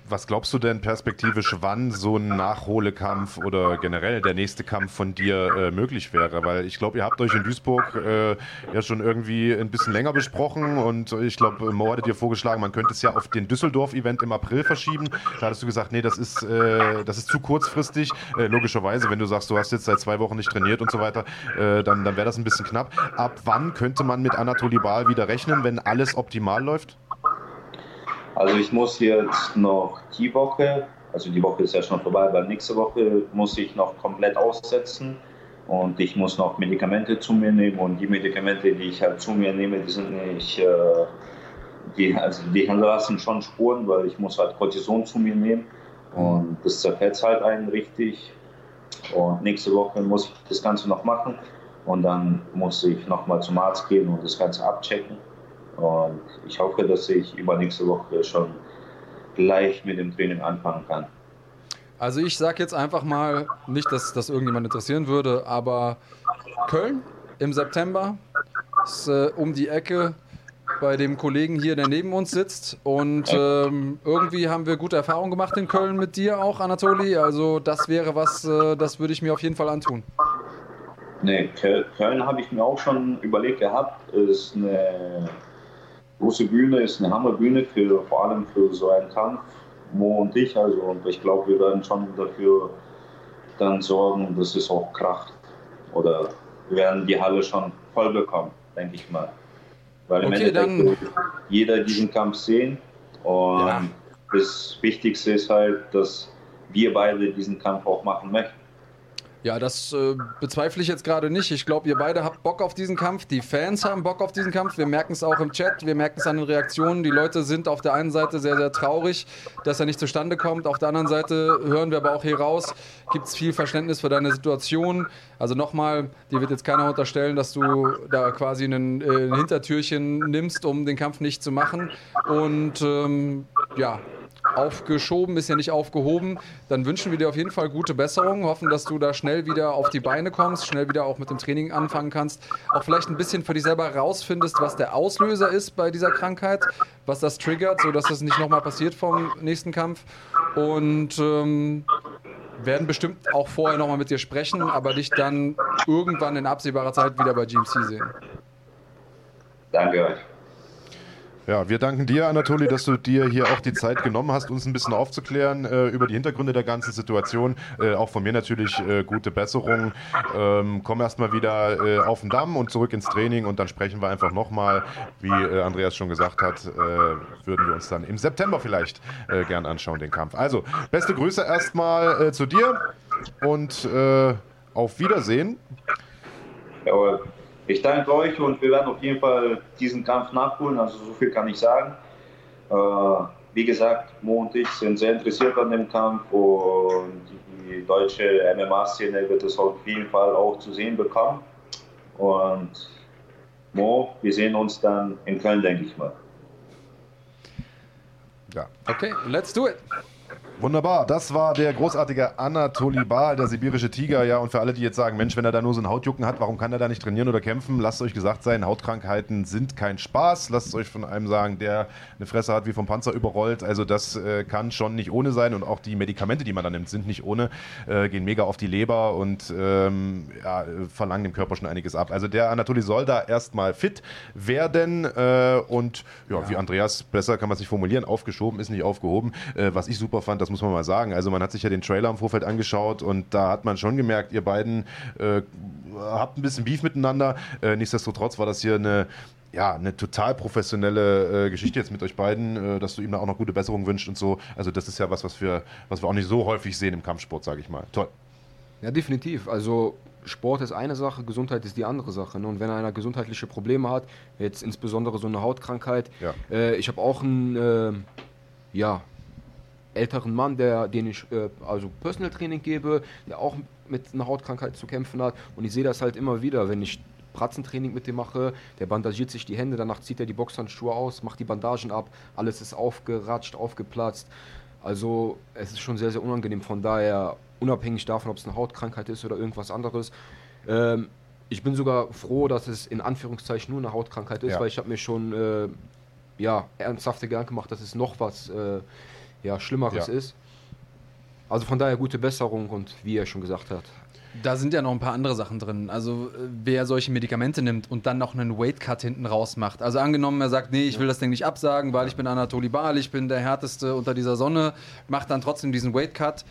Speaker 1: Was glaubst du denn perspektivisch, wann so ein Nachholekampf oder generell der nächste Kampf von dir äh, möglich wäre? Weil ich glaube, ihr habt euch in Duisburg äh, ja schon irgendwie ein bisschen länger besprochen und ich glaube, Mo hatte dir vorgeschlagen, man könnte es ja auf den Düsseldorf-Event im April verschieben. Da hattest du gesagt, nee, das ist, äh, das ist zu kurzfristig. Äh, logischerweise, wenn du sagst, du hast jetzt seit zwei Wochen nicht trainiert und so weiter, äh, dann, dann wäre das ein bisschen knapp. Ab wann könnte man mit Anatoly Bal wieder rechnen, wenn alles optimal läuft?
Speaker 5: Also ich muss jetzt noch die Woche, also die Woche ist ja schon vorbei, weil nächste Woche muss ich noch komplett aussetzen. Und ich muss noch Medikamente zu mir nehmen und die Medikamente, die ich halt zu mir nehme, die sind nicht, äh, die, also die hinterlassen schon Spuren, weil ich muss halt Cortison zu mir nehmen. Und das zerfällt halt einen richtig. Und nächste Woche muss ich das Ganze noch machen. Und dann muss ich nochmal zum Arzt gehen und das Ganze abchecken und ich hoffe, dass ich übernächste Woche schon gleich mit dem Training anfangen kann.
Speaker 2: Also ich sage jetzt einfach mal, nicht, dass das irgendjemand interessieren würde, aber Köln im September ist äh, um die Ecke bei dem Kollegen hier, der neben uns sitzt. Und ähm, irgendwie haben wir gute Erfahrungen gemacht in Köln mit dir auch, Anatoli. Also das wäre was, äh, das würde ich mir auf jeden Fall antun.
Speaker 5: Nee, Köln habe ich mir auch schon überlegt gehabt. Ist eine große Bühne, ist eine Hammerbühne, für, vor allem für so einen Kampf, Mo und ich. Also, und ich glaube, wir werden schon dafür dann sorgen, dass es auch kracht. Oder wir werden die Halle schon voll bekommen, denke ich mal. Weil im
Speaker 2: Okay,
Speaker 5: Endeffekt
Speaker 2: dann-
Speaker 5: will jeder diesen Kampf sehen. Und
Speaker 2: Ja.
Speaker 5: das Wichtigste ist halt, dass wir beide diesen Kampf auch machen möchten.
Speaker 2: Ja, das äh, bezweifle ich jetzt gerade nicht. Ich glaube, ihr beide habt Bock auf diesen Kampf. Die Fans haben Bock auf diesen Kampf. Wir merken es auch im Chat, wir merken es an den Reaktionen. Die Leute sind auf der einen Seite sehr, sehr traurig, dass er nicht zustande kommt. Auf der anderen Seite hören wir aber auch hier raus, gibt es viel Verständnis für deine Situation. Also nochmal, dir wird jetzt keiner unterstellen, dass du da quasi äh, ein Hintertürchen nimmst, um den Kampf nicht zu machen. Und ähm, ja, aufgeschoben, ist ja nicht aufgehoben. Dann wünschen wir dir auf jeden Fall gute Besserung, hoffen, dass du da schnell wieder auf die Beine kommst, schnell wieder auch mit dem Training anfangen kannst. Auch vielleicht ein bisschen für dich selber rausfindest, was der Auslöser ist bei dieser Krankheit, was das triggert, sodass das nicht nochmal passiert vom nächsten Kampf. Und ähm, werden bestimmt auch vorher nochmal mit dir sprechen, aber dich dann irgendwann in absehbarer Zeit wieder bei GMC sehen.
Speaker 5: Danke euch.
Speaker 1: Ja, wir danken dir, Anatoli, dass du dir hier auch die Zeit genommen hast, uns ein bisschen aufzuklären äh, über die Hintergründe der ganzen Situation. Äh, auch von mir natürlich äh, gute Besserung. Ähm, komm erstmal wieder äh, auf den Damm und zurück ins Training und dann sprechen wir einfach nochmal, wie äh, Andreas schon gesagt hat, äh, würden wir uns dann im September vielleicht gern anschauen, den Kampf. Also, beste Grüße erstmal zu dir und auf Wiedersehen.
Speaker 5: Jawohl. Ich danke euch und wir werden auf jeden Fall diesen Kampf nachholen, also so viel kann ich sagen. Äh, wie gesagt, Mo und ich sind sehr interessiert an dem Kampf und die deutsche MMA-Szene wird es auf jeden Fall auch zu sehen bekommen. Und Mo, wir sehen uns dann in Köln, denke ich mal.
Speaker 1: Ja,
Speaker 2: Okay, let's do it.
Speaker 1: Wunderbar, das war der großartige Anatoly Bal, der sibirische Tiger. Ja, und für alle, die jetzt sagen, Mensch, wenn er da nur so ein Hautjucken hat, warum kann er da nicht trainieren oder kämpfen? Lasst euch gesagt sein, Hautkrankheiten sind kein Spaß. Lasst euch von einem sagen, der eine Fresse hat wie vom Panzer überrollt. Also das äh, kann schon nicht ohne sein und auch die Medikamente, die man da nimmt, sind nicht ohne, äh, gehen mega auf die Leber und ähm, ja, verlangen dem Körper schon einiges ab. Also der Anatoly soll da erstmal fit werden äh, und ja, wie Andreas, besser kann man es nicht formulieren, aufgeschoben ist nicht aufgehoben. Äh, was ich super fand, das muss man mal sagen. Also man hat sich ja den Trailer im Vorfeld angeschaut und da hat man schon gemerkt, ihr beiden äh, habt ein bisschen Beef miteinander. Äh, nichtsdestotrotz war das hier eine ja, eine total professionelle äh, Geschichte jetzt mit euch beiden, äh, dass du ihm da auch noch gute Besserung wünscht und so. Also das ist ja was, was wir, was wir auch nicht so häufig sehen im Kampfsport, sage ich mal. Toll.
Speaker 4: Ja, definitiv. Also Sport ist eine Sache, Gesundheit ist die andere Sache. Ne? Und wenn einer gesundheitliche Probleme hat, jetzt insbesondere so eine Hautkrankheit,
Speaker 1: Ja.
Speaker 4: äh, ich habe auch einen äh, ja, älteren Mann, der, den ich äh, also Personal Training gebe, der auch mit einer Hautkrankheit zu kämpfen hat. Und ich sehe das halt immer wieder, wenn ich Pratzentraining mit dem mache, der bandagiert sich die Hände, danach zieht er die Boxhandschuhe aus, macht die Bandagen ab, alles ist aufgeratscht, aufgeplatzt. Also es ist schon sehr, sehr unangenehm. Von daher, unabhängig davon, ob es eine Hautkrankheit ist oder irgendwas anderes, ähm, ich bin sogar froh, dass es in Anführungszeichen nur eine Hautkrankheit ist,
Speaker 1: Ja.
Speaker 4: weil ich habe mir schon äh, ja, ernsthafte Gedanken gemacht, dass es noch was äh, ja, Schlimmeres
Speaker 1: Ja.
Speaker 4: ist. Also von daher gute Besserung und wie er schon gesagt hat.
Speaker 2: Da sind ja noch ein paar andere Sachen drin. Also äh, wer solche Medikamente nimmt und dann noch einen Weight-Cut hinten raus macht. Also angenommen, er sagt, nee, ich will das Ding nicht absagen, weil ich bin Anatoli Bal, ich bin der härteste unter dieser Sonne, macht dann trotzdem diesen Weight-Cut.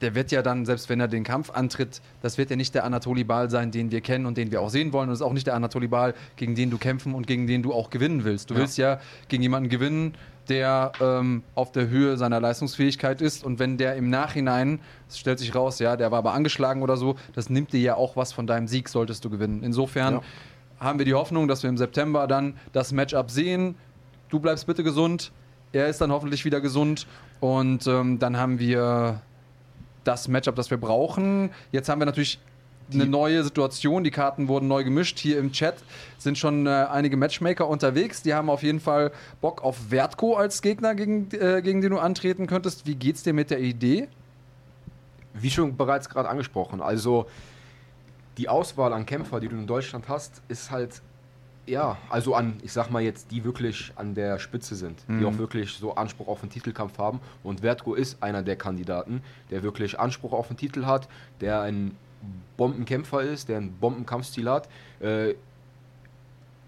Speaker 2: Der wird ja dann, selbst wenn er den Kampf antritt, das wird ja nicht der Anatoli Bal sein, den wir kennen und den wir auch sehen wollen. Und es ist auch nicht der Anatoli Bal, gegen den du kämpfen und gegen den du auch gewinnen willst. Du willst ja gegen jemanden gewinnen, der ähm, auf der Höhe seiner Leistungsfähigkeit ist. Und wenn der im Nachhinein, es stellt sich raus, ja, der war aber angeschlagen oder so, das nimmt dir ja auch was von deinem Sieg, solltest du gewinnen. Insofern
Speaker 4: Ja.
Speaker 2: haben wir die Hoffnung, dass wir im September dann das Matchup sehen. Du bleibst bitte gesund, er ist dann hoffentlich wieder gesund und ähm, dann haben wir das Matchup, das wir brauchen. Jetzt haben wir natürlich eine neue Situation. Die Karten wurden neu gemischt. Hier im Chat sind schon äh, einige Matchmaker unterwegs. Die haben auf jeden Fall Bock auf Vertko als Gegner, gegen, äh, gegen den du antreten könntest. Wie geht's dir mit der Idee?
Speaker 4: Wie schon bereits gerade angesprochen, also die Auswahl an Kämpfer, die du in Deutschland hast, ist halt, ja, also an, ich sag mal jetzt, die wirklich an der Spitze sind, die auch wirklich so Anspruch auf einen Titelkampf haben. Und Vertko ist einer der Kandidaten, der wirklich Anspruch auf einen Titel hat, der ein Bombenkämpfer ist, der einen Bombenkampfstil hat. Äh,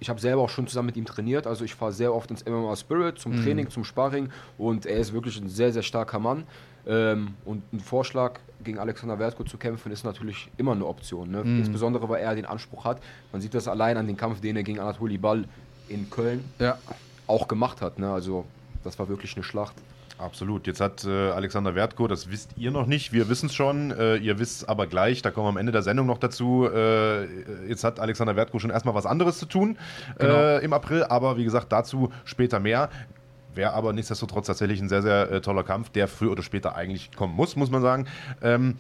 Speaker 4: ich habe selber auch schon zusammen mit ihm trainiert, also ich fahre sehr oft ins MMA Spirit zum Training, zum Sparring und er ist wirklich ein sehr, sehr starker Mann. Ähm, und ein Vorschlag gegen Alexander Wertko zu kämpfen ist natürlich immer eine Option. Ne? Insbesondere, weil er den Anspruch hat. Man sieht das allein an dem Kampf, den er gegen Anatoly Ball in Köln
Speaker 2: Ja.
Speaker 4: auch gemacht hat. Ne? Also das war wirklich eine Schlacht.
Speaker 1: Absolut. Jetzt hat äh, Alexander Wertko, das wisst ihr noch nicht, wir wissen es schon, äh, ihr wisst aber gleich, da kommen wir am Ende der Sendung noch dazu. Äh, jetzt hat Alexander Wertko schon erstmal was anderes zu tun äh, im April, aber wie gesagt, dazu später mehr. Wäre aber nichtsdestotrotz tatsächlich ein sehr, sehr äh, toller Kampf, der früher oder später eigentlich kommen muss, muss man sagen. Ähm,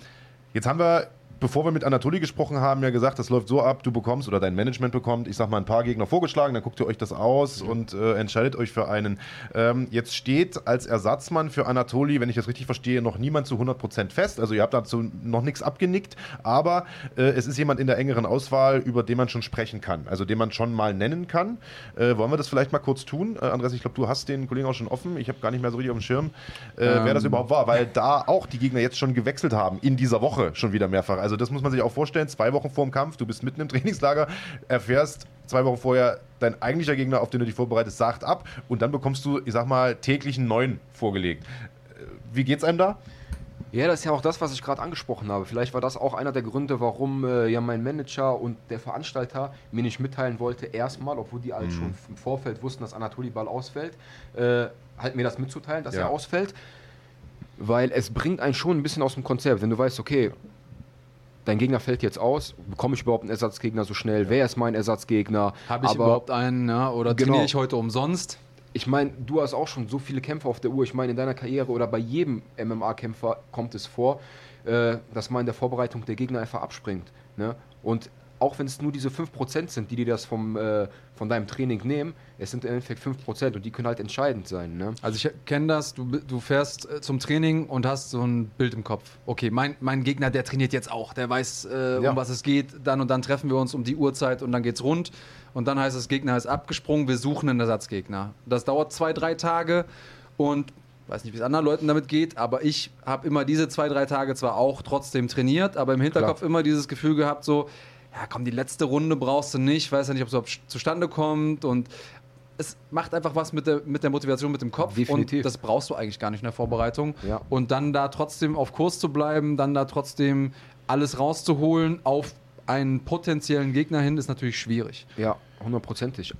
Speaker 1: jetzt haben wir. Bevor wir mit Anatoli gesprochen haben, ja gesagt, das läuft so ab, du bekommst oder dein Management bekommt, ich sag mal, ein paar Gegner vorgeschlagen, dann guckt ihr euch das aus und äh, entscheidet euch für einen. Ähm, jetzt steht als Ersatzmann für Anatoli, wenn ich das richtig verstehe, noch niemand zu 100% fest. Also ihr habt dazu noch nichts abgenickt, aber äh, es ist jemand in der engeren Auswahl, über den man schon sprechen kann, also den man schon mal nennen kann. Äh, wollen wir das vielleicht mal kurz tun? Äh, Andreas, ich glaube, du hast den Kollegen auch schon offen. Ich habe gar nicht mehr so richtig auf dem Schirm, äh, wer das überhaupt war, weil da auch die Gegner jetzt schon gewechselt haben, in dieser Woche schon wieder mehrfach. Also das muss man sich auch vorstellen, zwei Wochen vor dem Kampf, du bist mitten im Trainingslager, erfährst zwei Wochen vorher, dein eigentlicher Gegner, auf den du dich vorbereitest, sagt ab und dann bekommst du, ich sag mal, täglich einen neuen vorgelegt. Äh, Wie geht's einem da?
Speaker 4: Ja, das ist ja auch das, was ich gerade angesprochen habe. Vielleicht war das auch einer der Gründe, warum äh, ja mein Manager und der Veranstalter mir nicht mitteilen wollte, erstmal, obwohl die halt schon im Vorfeld wussten, dass Anatoli Ball ausfällt, äh, halt mir das mitzuteilen, dass
Speaker 1: Ja.
Speaker 4: er ausfällt. Weil es bringt einen schon ein bisschen aus dem Konzept. Wenn du weißt, okay, dein Gegner fällt jetzt aus, bekomme ich überhaupt einen Ersatzgegner so schnell? Wer ist mein Ersatzgegner?
Speaker 2: Habe ich
Speaker 4: Aber-
Speaker 2: überhaupt einen, ja? oder
Speaker 4: Genau.
Speaker 2: trainiere ich heute umsonst?
Speaker 4: ich meine, du hast auch schon so viele Kämpfe auf der Uhr. Ich meine, in deiner Karriere oder bei jedem MMA-Kämpfer kommt es vor, äh, dass man in der Vorbereitung der Gegner einfach abspringt. Ne? Und auch wenn es nur diese 5% sind, die dir das vom, äh, von deinem Training nehmen, es sind im Endeffekt 5% und die können halt entscheidend sein. Ne?
Speaker 2: Also ich kenne das, du, du fährst äh, zum Training und hast so ein Bild im Kopf. Okay, mein, mein Gegner, der trainiert jetzt auch, der weiß, äh,
Speaker 1: Ja.
Speaker 2: um was es geht. Dann und dann treffen wir uns um die Uhrzeit und dann geht's rund. Und dann heißt es, Gegner ist abgesprungen, wir suchen einen Ersatzgegner. Das dauert zwei, drei Tage und weiß nicht, wie es anderen Leuten damit geht, aber ich habe immer diese zwei, drei Tage zwar auch trotzdem trainiert, aber im Hinterkopf immer dieses Gefühl gehabt, so, ja komm, die letzte Runde brauchst du nicht, weiß ja nicht, ob es überhaupt zustande kommt und es macht einfach was mit der, mit der Motivation, mit dem Kopf.
Speaker 4: Definitiv.
Speaker 2: Und das brauchst du eigentlich gar nicht in der Vorbereitung.
Speaker 4: Ja.
Speaker 2: Und dann da trotzdem auf Kurs zu bleiben, dann da trotzdem alles rauszuholen auf einen potenziellen Gegner hin, ist natürlich schwierig.
Speaker 4: Ja, hundertprozentig.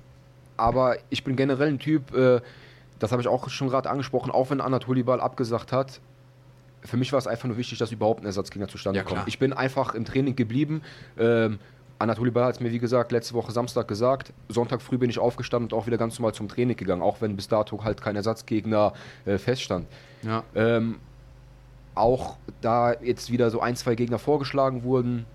Speaker 4: Aber ich bin generell ein Typ, äh, das habe ich auch schon gerade angesprochen, auch wenn Anatoli Ball abgesagt hat. Für mich war es einfach nur wichtig, dass überhaupt ein Ersatzgegner zustande
Speaker 2: Ja, klar.
Speaker 4: kommt. Ich bin einfach im Training geblieben. Ähm, Anatoli Ball hat es mir, wie gesagt, letzte Woche Samstag gesagt. Sonntag früh bin ich aufgestanden und auch wieder ganz normal zum Training gegangen, auch wenn bis dato halt kein Ersatzgegner äh, feststand.
Speaker 2: Ja.
Speaker 4: Ähm, auch da jetzt wieder so ein, zwei Gegner vorgeschlagen wurden.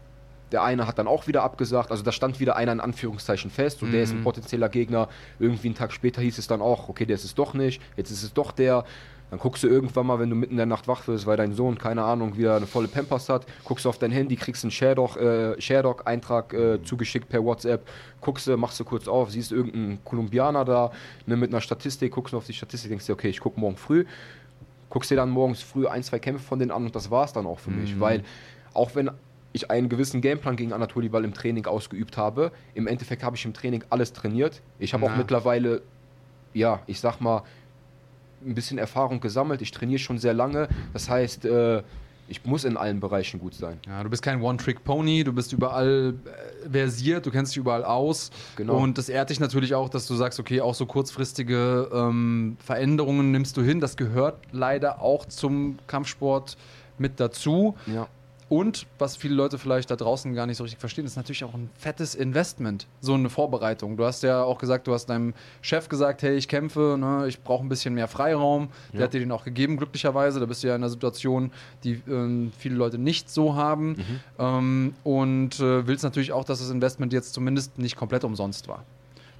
Speaker 4: Der eine hat dann auch wieder abgesagt. Also da stand wieder einer in Anführungszeichen fest und der ist ein potenzieller Gegner. Irgendwie einen Tag später hieß es dann auch, okay, der ist es doch nicht, jetzt ist es doch der. Dann guckst du irgendwann mal, wenn du mitten in der Nacht wach wirst, weil dein Sohn, keine Ahnung, wieder eine volle Pampers hat, guckst du auf dein Handy, kriegst einen Sharedoc, äh, äh, zugeschickt per WhatsApp, guckst du, machst du kurz auf, siehst irgendeinen Kolumbianer da ne, mit einer Statistik, guckst du auf die Statistik, denkst dir, okay, ich guck morgen früh, guckst dir dann morgens früh ein, zwei Kämpfe von denen an und das war es dann auch für
Speaker 2: Mhm.
Speaker 4: mich. Weil auch wenn ich einen gewissen Gameplan gegen Anatoli Ball im Training ausgeübt habe, im Endeffekt habe ich im Training alles trainiert. Ich habe auch mittlerweile, ja, ich sag mal, ein bisschen Erfahrung gesammelt. Ich trainiere schon sehr lange. Das heißt, äh, ich muss in allen Bereichen gut sein.
Speaker 2: Ja, du bist kein One-Trick-Pony, du bist überall äh, versiert, du kennst dich überall aus.
Speaker 4: Genau.
Speaker 2: Und das ehrt dich natürlich auch, dass du sagst, okay, auch so kurzfristige ähm, Veränderungen nimmst du hin. Das gehört leider auch zum Kampfsport mit dazu.
Speaker 4: Ja.
Speaker 2: Und was viele Leute vielleicht da draußen gar nicht so richtig verstehen, ist natürlich auch ein fettes Investment, so eine Vorbereitung. Du hast ja auch gesagt, du hast deinem Chef gesagt, hey, ich kämpfe, ne, ich brauche ein bisschen mehr Freiraum. Der hat dir den auch gegeben, glücklicherweise. Da bist du ja in einer Situation, die ähm, viele Leute nicht so haben. Ähm, und äh, willst natürlich auch, dass das Investment jetzt zumindest nicht komplett umsonst war.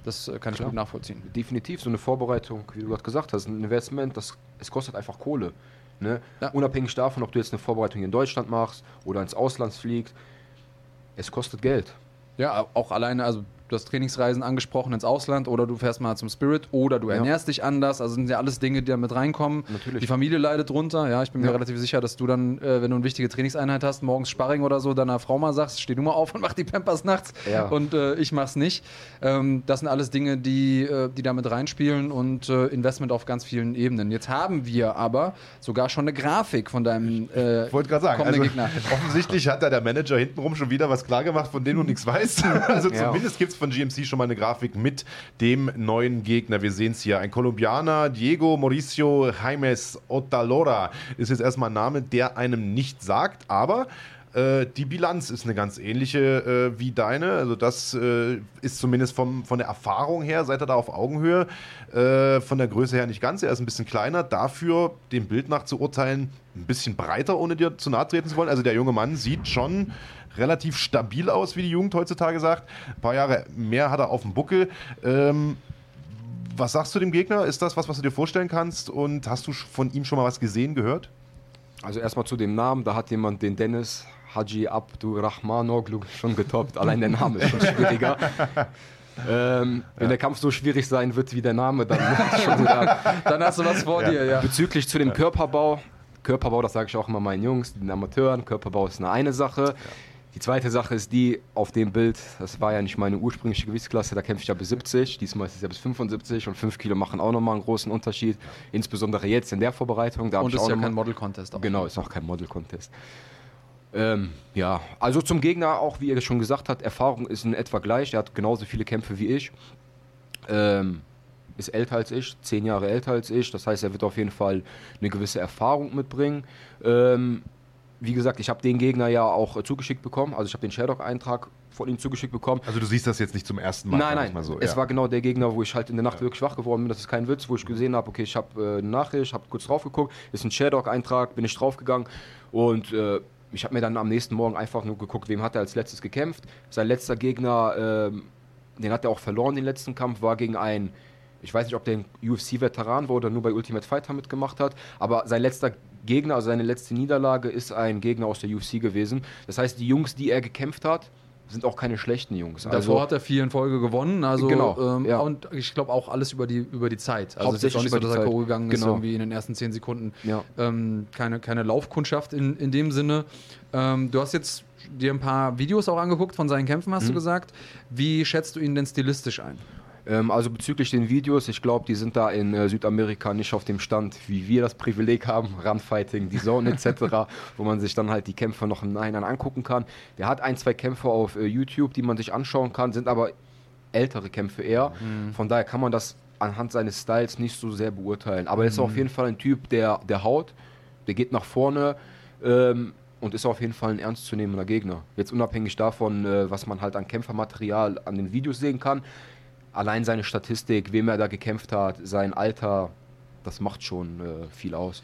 Speaker 2: Das äh, kann ich
Speaker 4: Klar.
Speaker 2: gut nachvollziehen.
Speaker 4: definitiv so eine Vorbereitung, wie du gerade gesagt hast, ein Investment, das es kostet einfach Kohle. Ne?
Speaker 2: Ja.
Speaker 4: Unabhängig davon, ob du jetzt eine Vorbereitung in Deutschland machst oder ins Ausland fliegst, es kostet Geld.
Speaker 2: Ja, auch alleine, also du hast Trainingsreisen angesprochen ins Ausland oder du fährst mal zum Spirit oder du
Speaker 4: Ja.
Speaker 2: ernährst dich anders. Also sind ja alles Dinge, die da mit reinkommen.
Speaker 4: Natürlich.
Speaker 2: Die Familie leidet drunter. Ja, ich bin mir
Speaker 4: Ja.
Speaker 2: relativ sicher, dass du dann, äh, wenn du eine wichtige Trainingseinheit hast, morgens Sparring oder so, deiner Frau mal sagst, steh du mal auf und mach die Pampers nachts
Speaker 4: Ja.
Speaker 2: und äh, ich mach's nicht. Ähm, das sind alles Dinge, die, äh, die da mit reinspielen und äh, Investment auf ganz vielen Ebenen. Jetzt haben wir aber sogar schon eine Grafik von deinem äh,
Speaker 1: Ich wollte gerade sagen, also,
Speaker 2: Gegner.
Speaker 1: offensichtlich hat da der Manager hintenrum schon wieder was klargemacht, von dem du nichts weißt. Also
Speaker 4: Ja.
Speaker 1: zumindest gibt es von GMC schon mal eine Grafik mit dem neuen Gegner. Wir sehen es hier. Ein Kolumbianer, Diego Mauricio Jaimes Otalora, ist jetzt erstmal ein Name, der einem nicht sagt, aber äh, die Bilanz ist eine ganz ähnliche äh, wie deine. Also das äh, ist zumindest vom, von der Erfahrung her, seid ihr da auf Augenhöhe. Äh, von der Größe her nicht ganz. Er ist ein bisschen kleiner. Dafür, dem Bild nach zu urteilen, ein bisschen breiter, ohne dir zu nahe treten zu wollen. Also der junge Mann sieht schon relativ stabil aus, wie die Jugend heutzutage sagt. Ein paar Jahre mehr hat er auf dem Buckel. Ähm, was sagst du dem Gegner? Ist das was, was du dir vorstellen kannst? Und hast du von ihm schon mal was gesehen, gehört?
Speaker 4: Also erstmal zu dem Namen, da hat jemand den Dennis Haji Abdurrahmanoglu schon getoppt. Allein der Name ist schon schwieriger. ähm, Wenn der Kampf so schwierig sein wird wie der Name, dann schon wieder.
Speaker 2: Dann hast du was vor dir, ja.
Speaker 4: Bezüglich zu dem Körperbau, Körperbau, das sage ich auch immer meinen Jungs, den Amateuren, Körperbau ist eine eine Sache. Die zweite Sache ist die, auf dem Bild, das war ja nicht meine ursprüngliche Gewichtsklasse, da kämpfe ich ja bis 70, diesmal ist es ja bis 75 und 5 Kilo machen auch nochmal einen großen Unterschied, insbesondere jetzt in der Vorbereitung. Da
Speaker 2: Und ist ja kein Model-Contest.
Speaker 4: Genau, ist auch kein Model-Contest. Ähm, ja, also zum Gegner, auch wie ihr schon gesagt habt, Erfahrung ist in etwa gleich. Er hat genauso viele Kämpfe wie ich. Ähm, ist älter als ich, zehn Jahre älter als ich. Das heißt, er wird auf jeden Fall eine gewisse Erfahrung mitbringen. Ähm, wie gesagt, ich habe den Gegner ja auch äh, zugeschickt bekommen. Also ich habe den Sherdog-Eintrag von ihm zugeschickt bekommen.
Speaker 1: Also du siehst das jetzt nicht zum ersten Mal.
Speaker 4: Nein, nein,
Speaker 1: Mal so.
Speaker 4: es
Speaker 1: ja.
Speaker 4: war genau der Gegner, wo ich halt in der Nacht wirklich wach geworden bin. Das ist kein Witz, wo ich gesehen habe, okay, ich habe äh, eine Nachricht, habe kurz drauf geguckt, ist ein Sherdog-Eintrag, bin ich draufgegangen und äh, ich habe mir dann am nächsten Morgen einfach nur geguckt, wem hat er als letztes gekämpft. Sein letzter Gegner, ähm, den hat er auch verloren, den letzten Kampf, war gegen einen, ich weiß nicht, ob der ein UFC-Veteran war oder nur bei Ultimate Fighter mitgemacht hat, aber sein letzter Gegner, also seine letzte Niederlage, ist ein Gegner aus der UFC gewesen. Das heißt, die Jungs, die er gekämpft hat, sind auch keine schlechten Jungs.
Speaker 2: Davor hat er vier in Folge gewonnen, also
Speaker 4: Genau,
Speaker 2: ähm,
Speaker 4: ja.
Speaker 2: und ich glaube auch alles über die, über die Zeit. Also es ist auch nicht so, dass er. K.O. gegangen ist
Speaker 4: Genau.
Speaker 2: irgendwie in den ersten zehn Sekunden.
Speaker 4: Ja.
Speaker 2: Ähm, keine, keine Laufkundschaft in, in dem Sinne. Ähm, du hast jetzt dir ein paar Videos auch angeguckt von seinen Kämpfen,
Speaker 4: Mhm.
Speaker 2: hast du gesagt. Wie schätzt du ihn denn stilistisch ein?
Speaker 4: Ähm, also bezüglich den Videos, ich glaube, die sind da in äh, Südamerika nicht auf dem Stand, wie wir das Privileg haben, Runfighting, die Zone etc., wo man sich dann halt die Kämpfe noch im Nachhinein angucken kann. Der hat ein, zwei Kämpfe auf äh, YouTube, die man sich anschauen kann, sind aber ältere Kämpfe eher. Von daher kann man das anhand seines Styles nicht so sehr beurteilen. Aber er ist auf jeden Fall ein Typ, der, der haut, der geht nach vorne. Ähm, und ist auf jeden Fall ein ernstzunehmender Gegner. Jetzt unabhängig davon, äh, was man halt an Kämpfermaterial an den Videos sehen kann, allein seine Statistik, wem er da gekämpft hat, sein Alter, das macht schon äh, viel aus.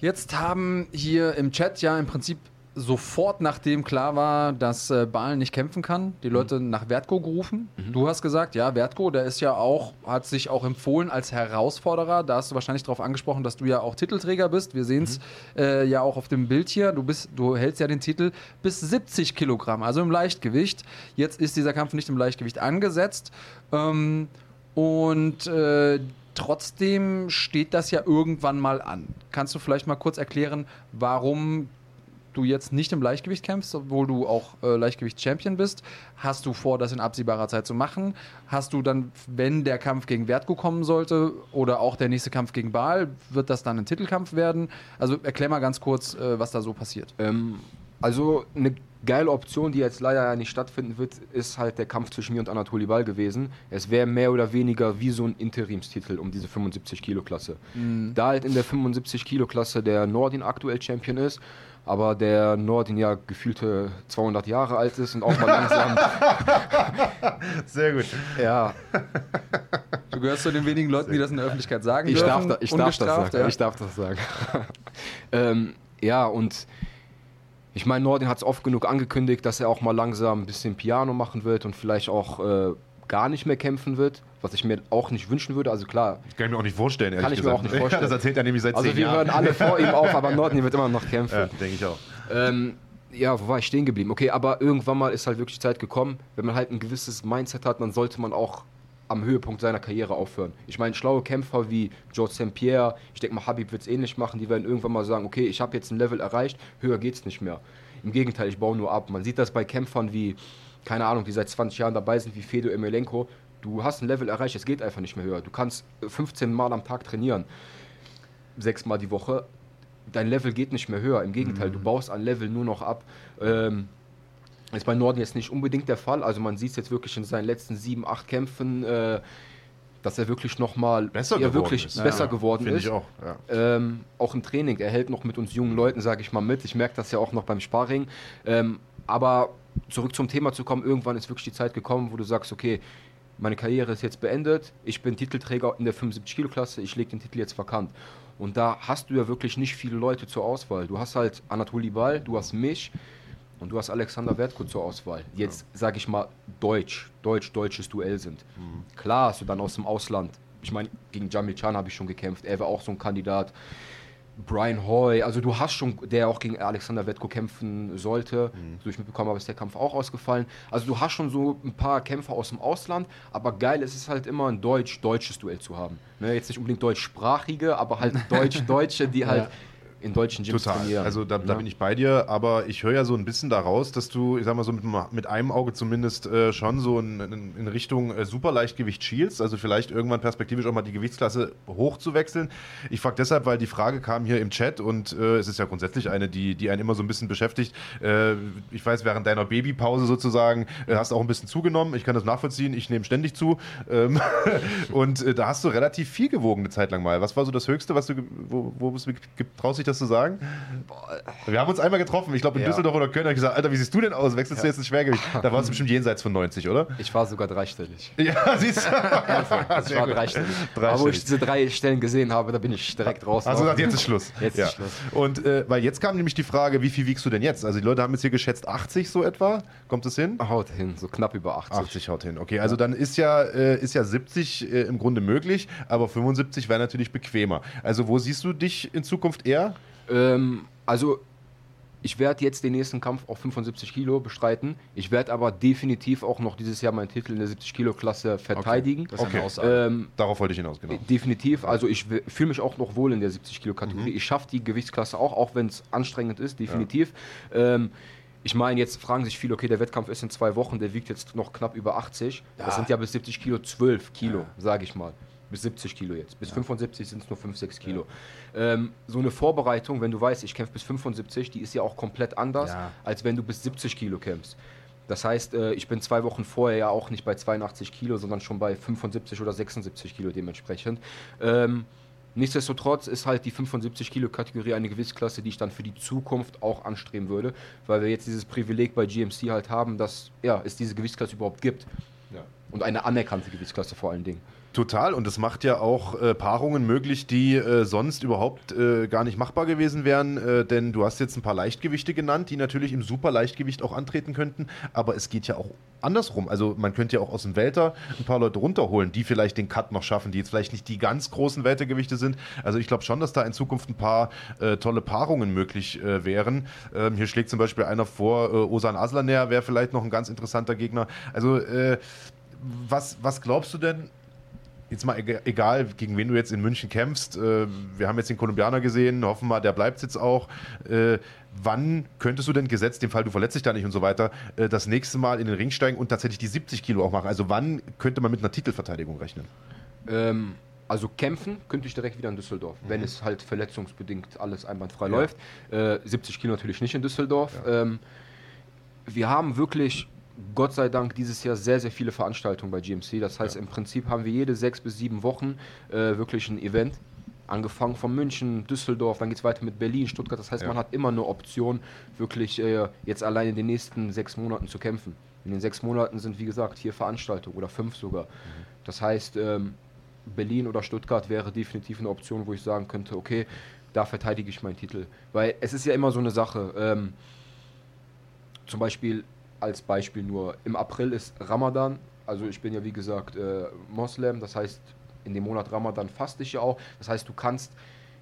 Speaker 2: Jetzt haben hier im Chat ja im Prinzip sofort, nachdem klar war, dass äh, Balen nicht kämpfen kann, die Leute nach Vertgo gerufen. Du hast gesagt, ja, Vertgo, der ist ja auch, hat sich auch empfohlen als Herausforderer. Da hast du wahrscheinlich darauf angesprochen, dass du ja auch Titelträger bist. Wir sehen es äh, ja auch auf dem Bild hier. Du, bist, du hältst ja den Titel bis 70 Kilogramm, also im Leichtgewicht. Jetzt ist dieser Kampf nicht im Leichtgewicht angesetzt. Ähm, und äh, Trotzdem steht das ja irgendwann mal an. Kannst du vielleicht mal kurz erklären, warum du jetzt nicht im Leichtgewicht kämpfst, obwohl du auch äh, Leichtgewicht-Champion bist? Hast du vor, das in absehbarer Zeit zu machen? Hast du dann, wenn der Kampf gegen Wertko kommen sollte oder auch der nächste Kampf gegen Baal, wird das dann ein Titelkampf werden? Also erklär mal ganz kurz, äh, was da so passiert.
Speaker 4: Ähm, also eine geile Option, die jetzt leider ja nicht stattfinden wird, ist halt der Kampf zwischen mir und Anatoli Ball gewesen. Es wäre mehr oder weniger wie so ein Interimstitel um diese 75 Kilo Klasse. Da halt in der 75 Kilo Klasse der Nordin aktuell Champion ist, aber der Nordin ja gefühlte 200 Jahre alt ist und auch mal langsam,
Speaker 1: Sehr gut.
Speaker 4: ja,
Speaker 2: Du gehörst zu den wenigen Leuten, die das in der Öffentlichkeit sagen
Speaker 4: Ich
Speaker 2: dürfen.
Speaker 4: darf, da, ich darf das sagen.
Speaker 2: ja.
Speaker 4: Ich darf das sagen. ähm, ja, und ich meine, Nordin hat es oft genug angekündigt, dass er auch mal langsam ein bisschen Piano machen wird und vielleicht auch äh, gar nicht mehr kämpfen wird, was ich mir auch nicht wünschen würde. Also klar,
Speaker 1: Kann ich mir auch nicht vorstellen, ehrlich
Speaker 4: Kann ich mir
Speaker 1: gesagt.
Speaker 4: auch nicht vorstellen.
Speaker 1: Ja, das erzählt er nämlich seit
Speaker 4: also
Speaker 1: zehn
Speaker 4: wir
Speaker 1: Jahren.
Speaker 4: hören alle vor ihm auf, aber Nordin wird immer noch kämpfen.
Speaker 1: Ja, denke ich auch.
Speaker 4: Ähm, ja, wo war ich stehen geblieben? Okay, aber irgendwann mal ist halt wirklich die Zeit gekommen, wenn man halt ein gewisses Mindset hat, dann sollte man auch am Höhepunkt seiner Karriere aufhören. Ich meine, schlaue Kämpfer wie George St. Pierre, ich denke mal, Habib wird es ähnlich machen, die werden irgendwann mal sagen, okay, ich habe jetzt ein Level erreicht, höher geht's nicht mehr. Im Gegenteil, ich baue nur ab. Man sieht das bei Kämpfern wie, keine Ahnung, die seit 20 Jahren dabei sind, wie Fedor Emelianenko. Du hast ein Level erreicht, es geht einfach nicht mehr höher. Du kannst 15 Mal am Tag trainieren, sechsmal die Woche, dein Level geht nicht mehr höher. Im Gegenteil, du baust an Level nur noch ab. Ähm, ist bei Norden jetzt nicht unbedingt der Fall. Also man sieht es jetzt wirklich in seinen letzten sieben, acht Kämpfen, äh, dass er wirklich nochmal
Speaker 1: Besser geworden
Speaker 4: wirklich
Speaker 1: ist.
Speaker 4: besser
Speaker 1: Ja,
Speaker 4: geworden ist.
Speaker 1: ich auch. Ja.
Speaker 4: Ähm, auch im Training. Er hält noch mit uns jungen Leuten, sage ich mal, mit. Ich merke das ja auch noch beim Sparring. Ähm, aber zurück zum Thema zu kommen, irgendwann ist wirklich die Zeit gekommen, wo du sagst, okay, meine Karriere ist jetzt beendet, ich bin Titelträger in der 75-Kilo-Klasse, ich lege den Titel jetzt vakant. Und da hast du ja wirklich nicht viele Leute zur Auswahl. Du hast halt Anatoli Ball, du hast mich und du hast Alexander Wertko zur Auswahl. Jetzt, sage ich mal, deutsch, deutsch-deutsches Duell sind. Klar hast du dann aus dem Ausland, ich meine, gegen Jamil Chan habe ich schon gekämpft, er war auch so ein Kandidat. Brian Hoy, also du hast schon, der auch gegen Alexander Wetko kämpfen sollte, so ich mitbekommen habe, ist der Kampf auch ausgefallen. Also du hast schon so ein paar Kämpfer aus dem Ausland, aber geil ist es halt immer ein deutsch-deutsches Duell zu haben. Ne, jetzt nicht unbedingt deutschsprachige, aber halt deutsch-deutsche, die halt in deutschen Gyms
Speaker 1: Total.
Speaker 4: trainieren.
Speaker 1: Also da, da
Speaker 4: Ja.
Speaker 1: bin ich bei dir, aber ich höre ja so ein bisschen daraus, dass du, ich sag mal so mit, mit einem Auge zumindest äh, schon so in, in, in Richtung äh, Superleichtgewicht schielst, also vielleicht irgendwann perspektivisch auch mal die Gewichtsklasse hochzuwechseln. Ich frage deshalb, weil die Frage kam hier im Chat und äh, es ist ja grundsätzlich eine, die, die einen immer so ein bisschen beschäftigt. Äh, ich weiß, während deiner Babypause sozusagen äh, hast du auch ein bisschen zugenommen. Ich kann das nachvollziehen, ich nehme ständig zu. Ähm, und äh, da hast du relativ viel gewogen eine Zeit lang mal. Was war so das Höchste, was du, wo, wo ge- traust dich das zu sagen? Wir haben uns einmal getroffen, ich glaube in
Speaker 4: Ja.
Speaker 1: Düsseldorf oder Köln, hab ich gesagt, Alter, wie siehst du denn aus? Wechselst du jetzt ins Schwergewicht? Da war es bestimmt jenseits von 90, oder?
Speaker 4: Ich war sogar dreistellig.
Speaker 1: Ja, siehst du.
Speaker 4: Ich
Speaker 1: Sehr
Speaker 4: war
Speaker 1: gut.
Speaker 4: dreistellig. Aber wo
Speaker 1: Dreistellig.
Speaker 4: ich diese drei Stellen gesehen habe, da bin ich direkt raus.
Speaker 1: Also gesagt, jetzt ist Schluss.
Speaker 4: Jetzt ist
Speaker 1: ja.
Speaker 4: Schluss.
Speaker 1: Und äh, weil jetzt kam nämlich die Frage, wie viel wiegst du denn jetzt? Also die Leute haben jetzt hier geschätzt 80 so etwa. Kommt es hin?
Speaker 4: Haut hin, so knapp über 80.
Speaker 1: 80 haut hin. Okay, also dann ist ja, äh, ist ja 70 äh, im Grunde möglich, aber 75 wäre natürlich bequemer. Also wo siehst du dich in Zukunft eher?
Speaker 4: Ähm, also, ich werde jetzt den nächsten Kampf auf 75 Kilo bestreiten. Ich werde aber definitiv auch noch dieses Jahr meinen Titel in der 70 Kilo Klasse verteidigen.
Speaker 1: Okay.
Speaker 2: Aussage.
Speaker 4: Ähm,
Speaker 1: Darauf wollte ich hinaus, genau.
Speaker 4: Definitiv, also ich fühle mich auch noch wohl in der 70 Kilo Kategorie.
Speaker 1: Mhm.
Speaker 4: Ich schaffe die Gewichtsklasse auch, auch wenn es anstrengend ist, definitiv. Ähm, ich meine, jetzt fragen sich viele, okay, der Wettkampf ist in zwei Wochen, der wiegt jetzt noch knapp über 80. Das sind ja bis 70 Kilo 12 Kilo, sage ich mal. Bis 70 Kilo jetzt. Bis 75 sind es nur 5, 6 Kilo. Ähm, so eine Vorbereitung, wenn du weißt, ich kämpfe bis 75, die ist ja auch komplett anders,
Speaker 2: Ja.
Speaker 4: als wenn du bis 70 Kilo kämpfst. Das heißt, äh, ich bin zwei Wochen vorher ja auch nicht bei 82 Kilo, sondern schon bei 75 oder 76 Kilo dementsprechend. Ähm, nichtsdestotrotz ist halt die 75 Kilo Kategorie eine Gewichtsklasse, die ich dann für die Zukunft auch anstreben würde, weil wir jetzt dieses Privileg bei GMC halt haben, dass ja, es diese Gewichtsklasse überhaupt gibt. Und eine anerkannte Gewichtsklasse vor allen Dingen.
Speaker 1: Total, und es macht ja auch äh, Paarungen möglich, die äh, sonst überhaupt äh, gar nicht machbar gewesen wären, äh, denn du hast jetzt ein paar Leichtgewichte genannt, die natürlich im Superleichtgewicht auch antreten könnten, aber es geht ja auch andersrum. Also man könnte ja auch aus dem Welter ein paar Leute runterholen, die vielleicht den Cut noch schaffen, die jetzt vielleicht nicht die ganz großen Weltergewichte sind. Also ich glaube schon, dass da in Zukunft ein paar äh, tolle Paarungen möglich äh, wären. Ähm, hier schlägt zum Beispiel einer vor, Osan Aslaner wäre vielleicht noch ein ganz interessanter Gegner. Also was, was glaubst du denn, jetzt mal egal, gegen wen du jetzt in München kämpfst, äh, wir haben jetzt den Kolumbianer gesehen, hoffen wir, der bleibt jetzt auch. Äh, wann könntest du denn gesetzt, dem Fall du verletzt dich da nicht und so weiter, äh, das nächste Mal in den Ring steigen und tatsächlich die 70 Kilo auch machen? Also wann könnte man mit einer Titelverteidigung rechnen?
Speaker 4: Ähm, also kämpfen könnte ich direkt wieder in Düsseldorf, mhm. wenn es halt verletzungsbedingt alles einwandfrei ja. läuft. Äh, 70 Kilo natürlich nicht in Düsseldorf. Ja. Ähm, wir haben wirklich Gott sei Dank dieses Jahr sehr, sehr viele Veranstaltungen bei GMC. Das heißt, ja. im Prinzip haben wir jede sechs bis sieben Wochen äh, wirklich ein Event. Angefangen von München, Düsseldorf, dann geht es weiter mit Berlin, Stuttgart. Das heißt, ja. man hat immer eine Option, wirklich äh, jetzt allein in den nächsten sechs Monaten zu kämpfen. In den sechs Monaten sind, wie gesagt, vier Veranstaltungen oder fünf sogar. Mhm. Das heißt, ähm, Berlin oder Stuttgart wäre definitiv eine Option, wo ich sagen könnte, okay, da verteidige ich meinen Titel. Weil es ist ja immer so eine Sache. Ähm, zum Beispiel als Beispiel nur, im April ist Ramadan, also ich bin ja wie gesagt äh, Moslem, das heißt in dem Monat Ramadan faste ich ja auch, das heißt du kannst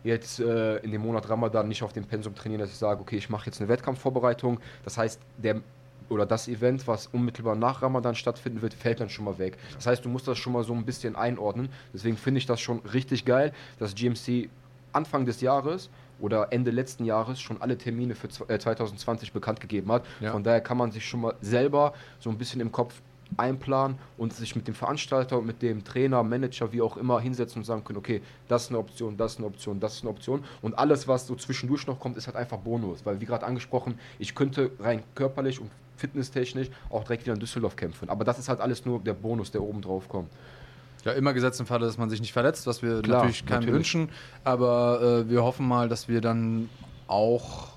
Speaker 4: jetzt äh, in dem Monat Ramadan nicht auf dem Pensum trainieren, dass ich sage, okay, ich mache jetzt eine Wettkampfvorbereitung, das heißt der oder das Event, was unmittelbar nach Ramadan stattfinden wird, fällt dann schon mal weg. Das heißt, du musst das schon mal so ein bisschen einordnen. Deswegen finde ich das schon richtig geil, dass GMC Anfang des Jahres oder Ende letzten Jahres schon alle Termine für 2020 äh, bekannt gegeben hat. Ja. Von daher kann man sich schon mal selber so ein bisschen im Kopf einplanen und sich mit dem Veranstalter und mit dem Trainer, Manager, wie auch immer hinsetzen und sagen können, okay, das ist eine Option, das ist eine Option, das ist eine Option. Und alles, was so zwischendurch noch kommt, ist halt einfach Bonus. Weil, wie gerade angesprochen, ich könnte rein körperlich und fitnesstechnisch auch direkt wieder in Düsseldorf kämpfen. Aber das ist halt alles nur der Bonus, der oben drauf kommt.
Speaker 2: Ja, immer gesetzt im Falle, dass man sich nicht verletzt, was wir Klar, natürlich keinem natürlich. wünschen. Aber äh, wir hoffen mal, dass wir dann auch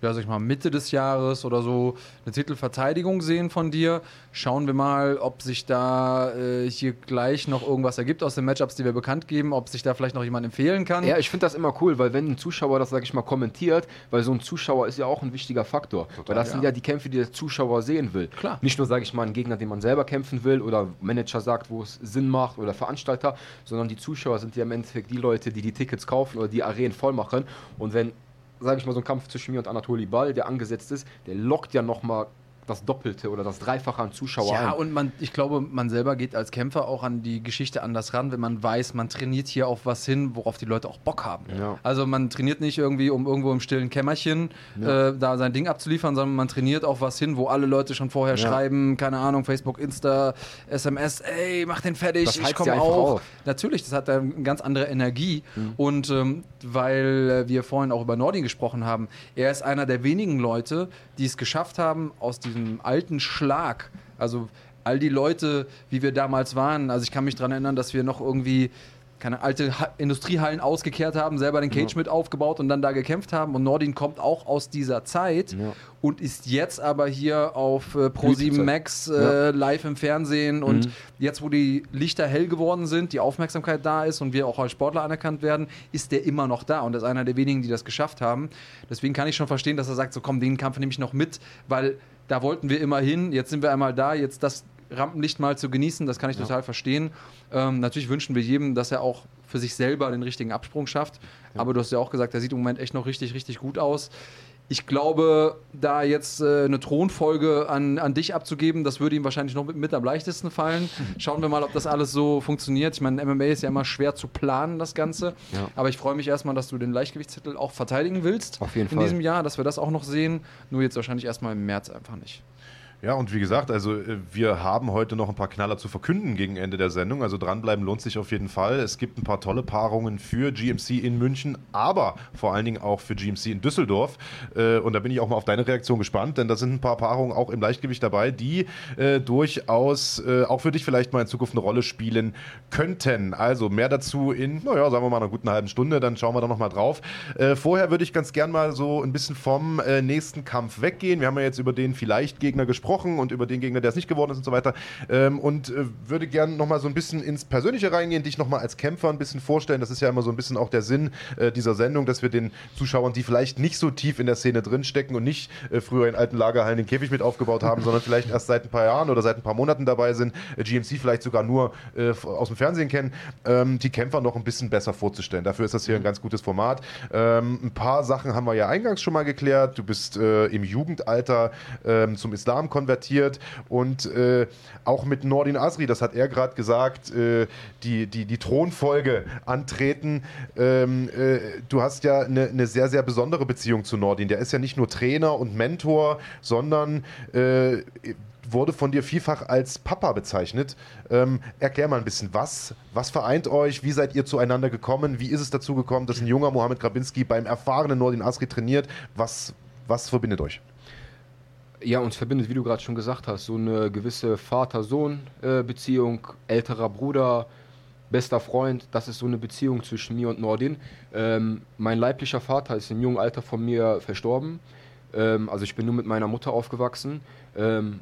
Speaker 2: ja, sag ich mal, Mitte des Jahres oder so eine Titelverteidigung sehen von dir. Schauen wir mal, ob sich da äh, hier gleich noch irgendwas ergibt aus den Matchups, die wir bekannt geben, ob sich da vielleicht noch jemand empfehlen kann.
Speaker 4: Ja, ich finde das immer cool, weil wenn ein Zuschauer das, sag ich mal, kommentiert, weil so ein Zuschauer ist ja auch ein wichtiger Faktor. Total, weil das ja. sind ja die Kämpfe, die der Zuschauer sehen will.
Speaker 2: Klar.
Speaker 4: Nicht nur, sage ich mal, ein Gegner, den man selber kämpfen will oder Manager sagt, wo es Sinn macht oder Veranstalter, sondern die Zuschauer sind ja im Endeffekt die Leute, die die Tickets kaufen oder die Arenen voll machen. Und wenn sage ich mal, so ein Kampf zwischen mir und Anatoli Ball, der angesetzt ist, der lockt ja nochmal das Doppelte oder das Dreifache an Zuschauer
Speaker 2: Ja, ein. und man, ich glaube, man selber geht als Kämpfer auch an die Geschichte anders ran, wenn man weiß, man trainiert hier auf was hin, worauf die Leute auch Bock haben. Ja. Also man trainiert nicht irgendwie, um irgendwo im stillen Kämmerchen ja. äh, da sein Ding abzuliefern, sondern man trainiert auf was hin, wo alle Leute schon vorher ja. schreiben, keine Ahnung, Facebook, Insta, SMS, ey, mach den fertig, das ich komme auch. Auf. Natürlich, das hat eine ganz andere Energie. Mhm. Und ähm, weil wir vorhin auch über Nordin gesprochen haben, er ist einer der wenigen Leute, die es geschafft haben, aus diesem diesem alten Schlag, also all die Leute, wie wir damals waren, also ich kann mich daran erinnern, dass wir noch irgendwie keine alte ha Industriehallen ausgekehrt haben, selber den Cage ja. mit aufgebaut und dann da gekämpft haben. Und Nordin kommt auch aus dieser Zeit ja. und ist jetzt aber hier auf äh, Pro7 Max äh, ja. live im Fernsehen. Und mhm. jetzt, wo die Lichter hell geworden sind, die Aufmerksamkeit da ist und wir auch als Sportler anerkannt werden, ist der immer noch da und ist einer der wenigen, die das geschafft haben. Deswegen kann ich schon verstehen, dass er sagt, so komm, den Kampf nehme ich noch mit, weil da wollten wir immer hin, jetzt sind wir einmal da, jetzt das Rampenlicht mal zu genießen, das kann ich ja. total verstehen. Ähm, natürlich wünschen wir jedem, dass er auch für sich selber den richtigen Absprung schafft. Ja. Aber du hast ja auch gesagt, er sieht im Moment echt noch richtig, richtig gut aus. Ich glaube, da jetzt äh, eine Thronfolge an, an dich abzugeben, das würde ihm wahrscheinlich noch mit, mit, am leichtesten fallen. Schauen wir mal, ob das alles so funktioniert. Ich meine, MMA ist ja immer schwer zu planen, das Ganze. Ja. Aber ich freue mich erstmal, dass du den Leichtgewichtstitel auch verteidigen willst.
Speaker 4: Auf jeden
Speaker 2: in
Speaker 4: Fall.
Speaker 2: diesem Jahr, dass wir das auch noch sehen. Nur jetzt wahrscheinlich erstmal im März einfach nicht.
Speaker 1: Ja, und wie gesagt, also äh, wir haben heute noch ein paar Knaller zu verkünden gegen Ende der Sendung. Also dranbleiben lohnt sich auf jeden Fall. Es gibt ein paar tolle Paarungen für GMC in München, aber vor allen Dingen auch für GMC in Düsseldorf. Äh, und da bin ich auch mal auf deine Reaktion gespannt, denn da sind ein paar Paarungen auch im Leichtgewicht dabei, die äh, durchaus auch für dich vielleicht mal in Zukunft eine Rolle spielen könnten. Also mehr dazu in, naja, sagen wir mal einer guten halben Stunde, dann schauen wir da nochmal drauf. Vorher würde ich ganz gern mal so ein bisschen vom nächsten Kampf weggehen. Wir haben ja jetzt über den vielleicht Gegner gesprochen gesprochen und über den Gegner, der es nicht geworden ist und so weiter. Ähm, und äh, würde gerne nochmal so ein bisschen ins Persönliche reingehen, dich nochmal als Kämpfer ein bisschen vorstellen. Das ist ja immer so ein bisschen auch der Sinn äh, dieser Sendung, dass wir den Zuschauern, die vielleicht nicht so tief in der Szene drinstecken und nicht äh, früher in alten Lagerhallen den Käfig mit aufgebaut haben, sondern vielleicht erst seit ein paar Jahren oder seit ein paar Monaten dabei sind, äh, GMC vielleicht sogar nur äh, aus dem Fernsehen kennen, ähm, die Kämpfer noch ein bisschen besser vorzustellen. Dafür ist das hier ein ganz gutes Format. Ähm, ein paar Sachen haben wir ja eingangs schon mal geklärt. Du bist äh, im Jugendalter ähm, zum Islam konvertiert und äh, auch mit Nordin Asri, das hat er gerade gesagt, äh, die, die, die Thronfolge antreten. Ähm, äh, du hast ja eine, eine sehr, sehr besondere Beziehung zu Nordin. Der ist ja nicht nur Trainer und Mentor, sondern äh, wurde von dir vielfach als Papa bezeichnet. Ähm, erklär mal ein bisschen, was, was vereint euch? Wie seid ihr zueinander gekommen? Wie ist es dazu gekommen, dass ein junger Mohamed Grabinski beim erfahrenen Nordin Asri trainiert? Was, was verbindet euch?
Speaker 4: Ja, uns verbindet, wie du gerade schon gesagt hast, so eine gewisse Vater-Sohn-Beziehung, älterer Bruder, bester Freund. Das ist so eine Beziehung zwischen mir und Nordin. Ähm, mein leiblicher Vater ist im jungen Alter von mir verstorben. Ähm, also ich bin nur mit meiner Mutter aufgewachsen. Ähm,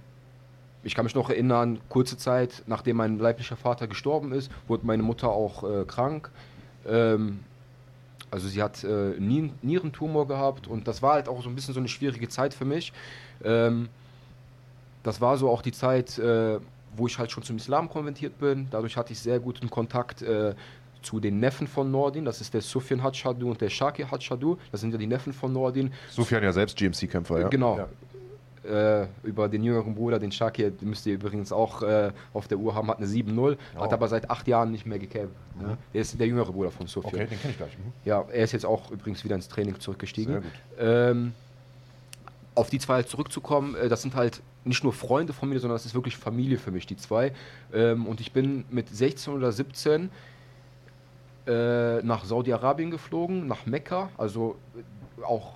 Speaker 4: ich kann mich noch erinnern, kurze Zeit nachdem mein leiblicher Vater gestorben ist, wurde meine Mutter auch äh, krank. Ähm, also sie hat äh, Nierentumor gehabt und das war halt auch so ein bisschen so eine schwierige Zeit für mich. Ähm, das war so auch die Zeit, äh, wo ich halt schon zum Islam konvertiert bin. Dadurch hatte ich sehr guten Kontakt äh, zu den Neffen von Nordin. Das ist der Sufyan Hatschadu und der Shaki Hatschadu. Das sind ja die Neffen von Nordin.
Speaker 1: Sufyan ja selbst GMC-Kämpfer, ja.
Speaker 4: Genau.
Speaker 1: Ja.
Speaker 4: Äh, über den jüngeren Bruder, den Shaki, müsst ihr übrigens auch äh, auf der Uhr haben, hat eine 7-0, oh. hat aber seit acht Jahren nicht mehr gekämpft. Mhm. Ne? Der ist der jüngere Bruder von Sufyan.
Speaker 1: Okay, den kenne ich gleich. Mhm.
Speaker 4: Ja, er ist jetzt auch übrigens wieder ins Training zurückgestiegen. Sehr gut. Ähm, auf die zwei halt zurückzukommen, äh, das sind halt nicht nur Freunde von mir, sondern das ist wirklich Familie für mich, die zwei. Ähm, und ich bin mit 16 oder 17 äh, nach Saudi-Arabien geflogen, nach Mekka, also auch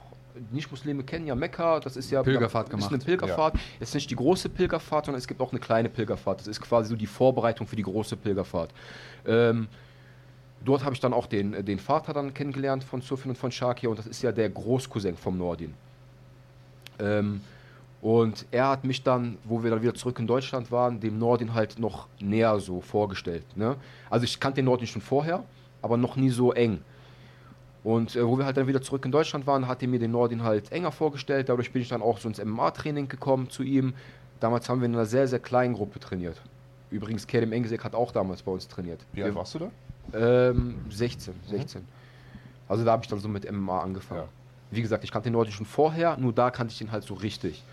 Speaker 4: nicht-Muslime kennen ja Mekka, das ist ja
Speaker 2: Pilgerfahrt
Speaker 4: ist
Speaker 2: gemacht.
Speaker 4: eine Pilgerfahrt. Ja. Es ist nicht die große Pilgerfahrt, sondern es gibt auch eine kleine Pilgerfahrt. Das ist quasi so die Vorbereitung für die große Pilgerfahrt. Ähm, dort habe ich dann auch den, den Vater dann kennengelernt von Sufin und von Shakir und das ist ja der Großcousin vom Nordin. Ähm, und er hat mich dann, wo wir dann wieder zurück in Deutschland waren, dem Nordin halt noch näher so vorgestellt. Ne? Also ich kannte den Nordin schon vorher, aber noch nie so eng. Und äh, wo wir halt dann wieder zurück in Deutschland waren, hat er mir den Nordin halt enger vorgestellt. Dadurch bin ich dann auch so ins MMA-Training gekommen zu ihm. Damals haben wir in einer sehr, sehr kleinen Gruppe trainiert. Übrigens, Kerem Engesek hat auch damals bei uns trainiert.
Speaker 1: Wie alt warst du da?
Speaker 4: Ähm, 16, 16. Mhm. Also da habe ich dann so mit MMA angefangen. Ja. Wie gesagt, ich kannte den Nordin schon vorher, nur da kannte ich ihn halt so richtig.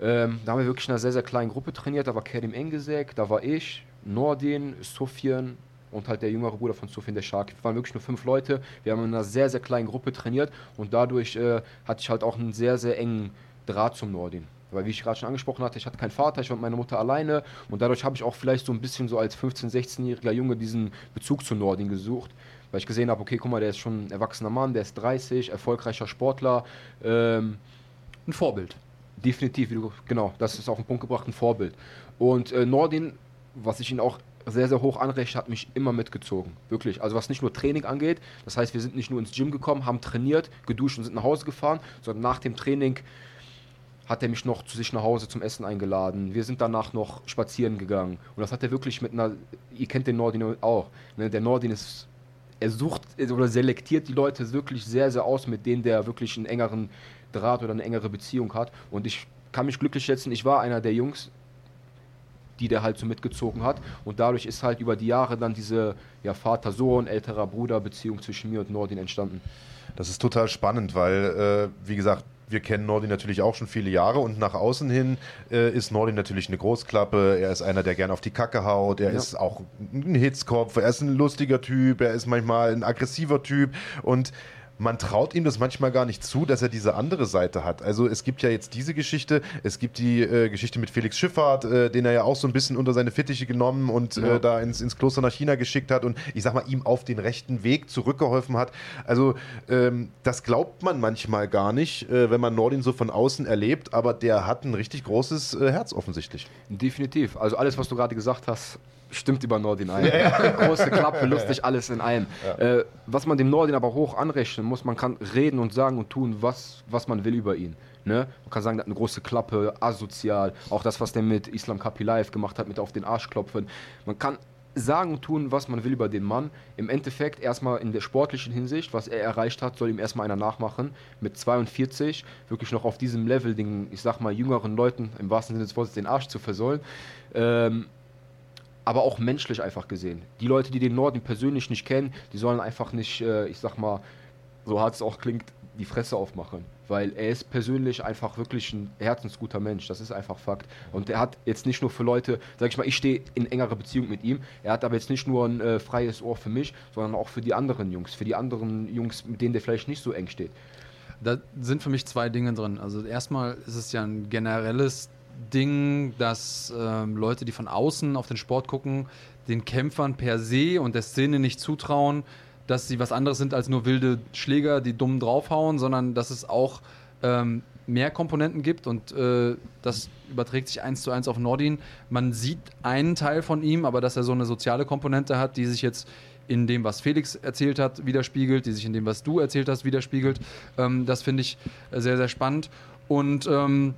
Speaker 4: Ähm, da haben wir wirklich in einer sehr, sehr kleinen Gruppe trainiert. Da war Kerim Engesek, da war ich, Nordin, Sofian und halt der jüngere Bruder von Sofian, der Shark. Wir waren wirklich nur fünf Leute. Wir haben in einer sehr, sehr kleinen Gruppe trainiert und dadurch äh, hatte ich halt auch einen sehr, sehr engen Draht zum Nordin. Weil, wie ich gerade schon angesprochen hatte, ich hatte keinen Vater, ich war mit meiner Mutter alleine und dadurch habe ich auch vielleicht so ein bisschen so als 15-, 16-jähriger Junge diesen Bezug zum Nordin gesucht weil ich gesehen habe, okay, guck mal, der ist schon ein erwachsener Mann, der ist 30, erfolgreicher Sportler. Ähm,
Speaker 2: ein Vorbild.
Speaker 4: Definitiv, genau, das ist auf den Punkt gebracht, ein Vorbild. Und äh, Nordin, was ich ihn auch sehr, sehr hoch anrechne, hat mich immer mitgezogen. Wirklich. Also was nicht nur Training angeht, das heißt, wir sind nicht nur ins Gym gekommen, haben trainiert, geduscht und sind nach Hause gefahren, sondern nach dem Training hat er mich noch zu sich nach Hause zum Essen eingeladen. Wir sind danach noch spazieren gegangen. Und das hat er wirklich mit einer, ihr kennt den Nordin auch. Ne? Der Nordin ist er sucht oder selektiert die Leute wirklich sehr, sehr aus, mit denen der wirklich einen engeren Draht oder eine engere Beziehung hat. Und ich kann mich glücklich schätzen, ich war einer der Jungs, die der halt so mitgezogen hat. Und dadurch ist halt über die Jahre dann diese ja, Vater-Sohn, älterer Bruder-Beziehung zwischen mir und Nordin entstanden.
Speaker 1: Das ist total spannend, weil, äh, wie gesagt, wir kennen Nordi natürlich auch schon viele Jahre und nach außen hin äh, ist Nordi natürlich eine Großklappe. Er ist einer, der gerne auf die Kacke haut. Er ja. ist auch ein Hitzkopf. Er ist ein lustiger Typ. Er ist manchmal ein aggressiver Typ und man traut ihm das manchmal gar nicht zu, dass er diese andere Seite hat. Also es gibt ja jetzt diese Geschichte, es gibt die äh, Geschichte mit Felix Schifffahrt, äh, den er ja auch so ein bisschen unter seine Fittiche genommen und äh, ja. äh, da ins, ins Kloster nach China geschickt hat und ich sag mal, ihm auf den rechten Weg zurückgeholfen hat. Also ähm, das glaubt man manchmal gar nicht, äh, wenn man Nordin so von außen erlebt, aber der hat ein richtig großes äh, Herz offensichtlich.
Speaker 4: Definitiv. Also alles, was du gerade gesagt hast, stimmt über Nordin ein. Ja. Große Klappe, lustig, alles in einem. Äh, was man dem Nordin aber hoch anrechnen muss, man kann reden und sagen und tun, was, was man will über ihn. Ne? Man kann sagen, der hat eine große Klappe, asozial. Auch das, was der mit Islam Kapi Live gemacht hat, mit auf den Arsch klopfen. Man kann sagen und tun, was man will über den Mann. Im Endeffekt erstmal in der sportlichen Hinsicht, was er erreicht hat, soll ihm erstmal einer nachmachen. Mit 42 wirklich noch auf diesem Level den, ich sag mal, jüngeren Leuten im wahrsten Sinne des Wortes den Arsch zu versäulen. Ähm, aber auch menschlich einfach gesehen. Die Leute, die den Norden persönlich nicht kennen, die sollen einfach nicht, äh, ich sag mal, so hart es auch klingt, die Fresse aufmachen, weil er ist persönlich einfach wirklich ein herzensguter Mensch, das ist einfach Fakt. Und er hat jetzt nicht nur für Leute, sag ich mal, ich stehe in engerer Beziehung mit ihm, er hat aber jetzt nicht nur ein äh, freies Ohr für mich, sondern auch für die anderen Jungs, für die anderen Jungs, mit denen der vielleicht nicht so eng steht.
Speaker 2: Da sind für mich zwei Dinge drin. Also erstmal ist es ja ein generelles Ding, dass ähm, Leute, die von außen auf den Sport gucken, den Kämpfern per se und der Szene nicht zutrauen, dass sie was anderes sind als nur wilde Schläger, die dumm draufhauen, sondern dass es auch ähm, mehr Komponenten gibt und äh, das überträgt sich eins zu eins auf Nordin. Man sieht einen Teil von ihm, aber dass er so eine soziale Komponente hat, die sich jetzt in dem, was Felix erzählt hat, widerspiegelt, die sich in dem, was du erzählt hast, widerspiegelt. Ähm, das finde ich sehr, sehr spannend. Und ähm,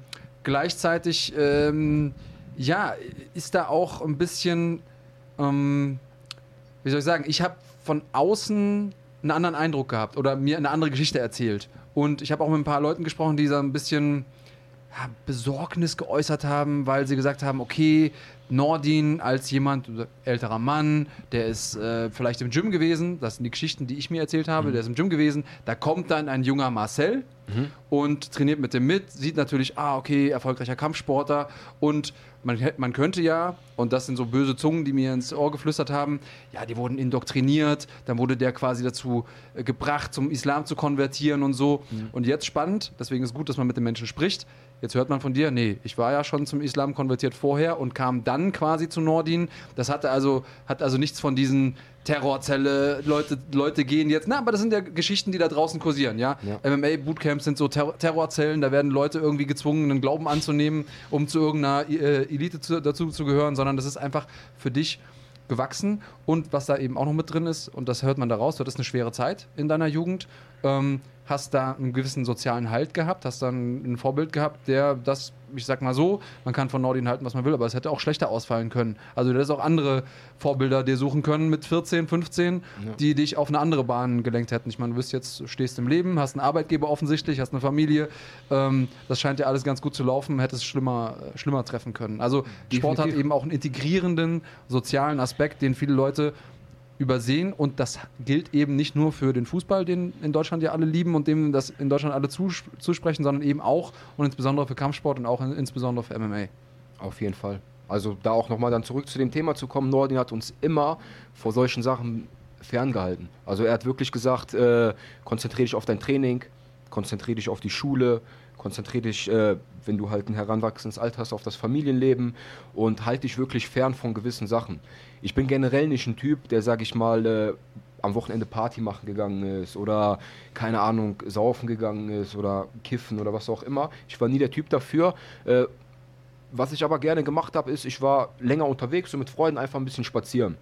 Speaker 2: gleichzeitig, ähm, ja, ist da auch ein bisschen, ähm, wie soll ich sagen, ich habe von außen einen anderen Eindruck gehabt oder mir eine andere Geschichte erzählt. Und ich habe auch mit ein paar Leuten gesprochen, die so ein bisschen ja, Besorgnis geäußert haben, weil sie gesagt haben, okay, Nordin als jemand, älterer Mann, der ist äh, vielleicht im Gym gewesen, das sind die Geschichten, die ich mir erzählt habe, mhm. der ist im Gym gewesen, da kommt dann ein junger Marcel mhm. und trainiert mit dem mit, sieht natürlich, ah, okay, erfolgreicher Kampfsportler und man, man könnte ja, und das sind so böse Zungen, die mir ins Ohr geflüstert haben, ja, die wurden indoktriniert, dann wurde der quasi dazu äh, gebracht, zum Islam zu konvertieren und so. Mhm. Und jetzt spannend, deswegen ist es gut, dass man mit den Menschen spricht, Jetzt hört man von dir, nee, ich war ja schon zum Islam konvertiert vorher und kam dann quasi zu Nordin. Das hatte also, hat also nichts von diesen Terrorzelle, Leute, Leute gehen jetzt. Na, aber das sind ja Geschichten, die da draußen kursieren, ja. ja. MMA-Bootcamps sind so Ter Terrorzellen, da werden Leute irgendwie gezwungen, einen Glauben anzunehmen, um zu irgendeiner äh, Elite zu, dazu zu gehören, sondern das ist einfach für dich gewachsen. Und was da eben auch noch mit drin ist, und das hört man da raus, das ist eine schwere Zeit in deiner Jugend. Ähm, hast da einen gewissen sozialen Halt gehabt, hast dann ein Vorbild gehabt, der das, ich sag mal so, man kann von Nordin halten, was man will, aber es hätte auch schlechter ausfallen können. Also du hättest auch andere Vorbilder dir suchen können mit 14, 15, ja. die dich auf eine andere Bahn gelenkt hätten. Ich meine, du bist jetzt, stehst im Leben, hast einen Arbeitgeber offensichtlich, hast eine Familie, ähm, das scheint dir alles ganz gut zu laufen, hättest es schlimmer, schlimmer treffen können. Also Definitiv. Sport hat eben auch einen integrierenden sozialen Aspekt, den viele Leute übersehen und das gilt eben nicht nur für den Fußball, den in Deutschland ja alle lieben und dem das in Deutschland alle zus zusprechen, sondern eben auch und insbesondere für Kampfsport und auch in, insbesondere für MMA.
Speaker 4: Auf jeden Fall. Also da auch nochmal dann zurück zu dem Thema zu kommen, Nordin hat uns immer vor solchen Sachen ferngehalten. Also er hat wirklich gesagt, äh, konzentriere dich auf dein Training, konzentriere dich auf die Schule, konzentriere dich, äh, wenn du halt ein heranwachsendes Alter hast, auf das Familienleben und halte dich wirklich fern von gewissen Sachen. Ich bin generell nicht ein Typ, der, sag ich mal, äh, am Wochenende Party machen gegangen ist oder, keine Ahnung, saufen gegangen ist oder kiffen oder was auch immer. Ich war nie der Typ dafür. Äh, was ich aber gerne gemacht habe, ist, ich war länger unterwegs und mit Freunden einfach ein bisschen spazieren.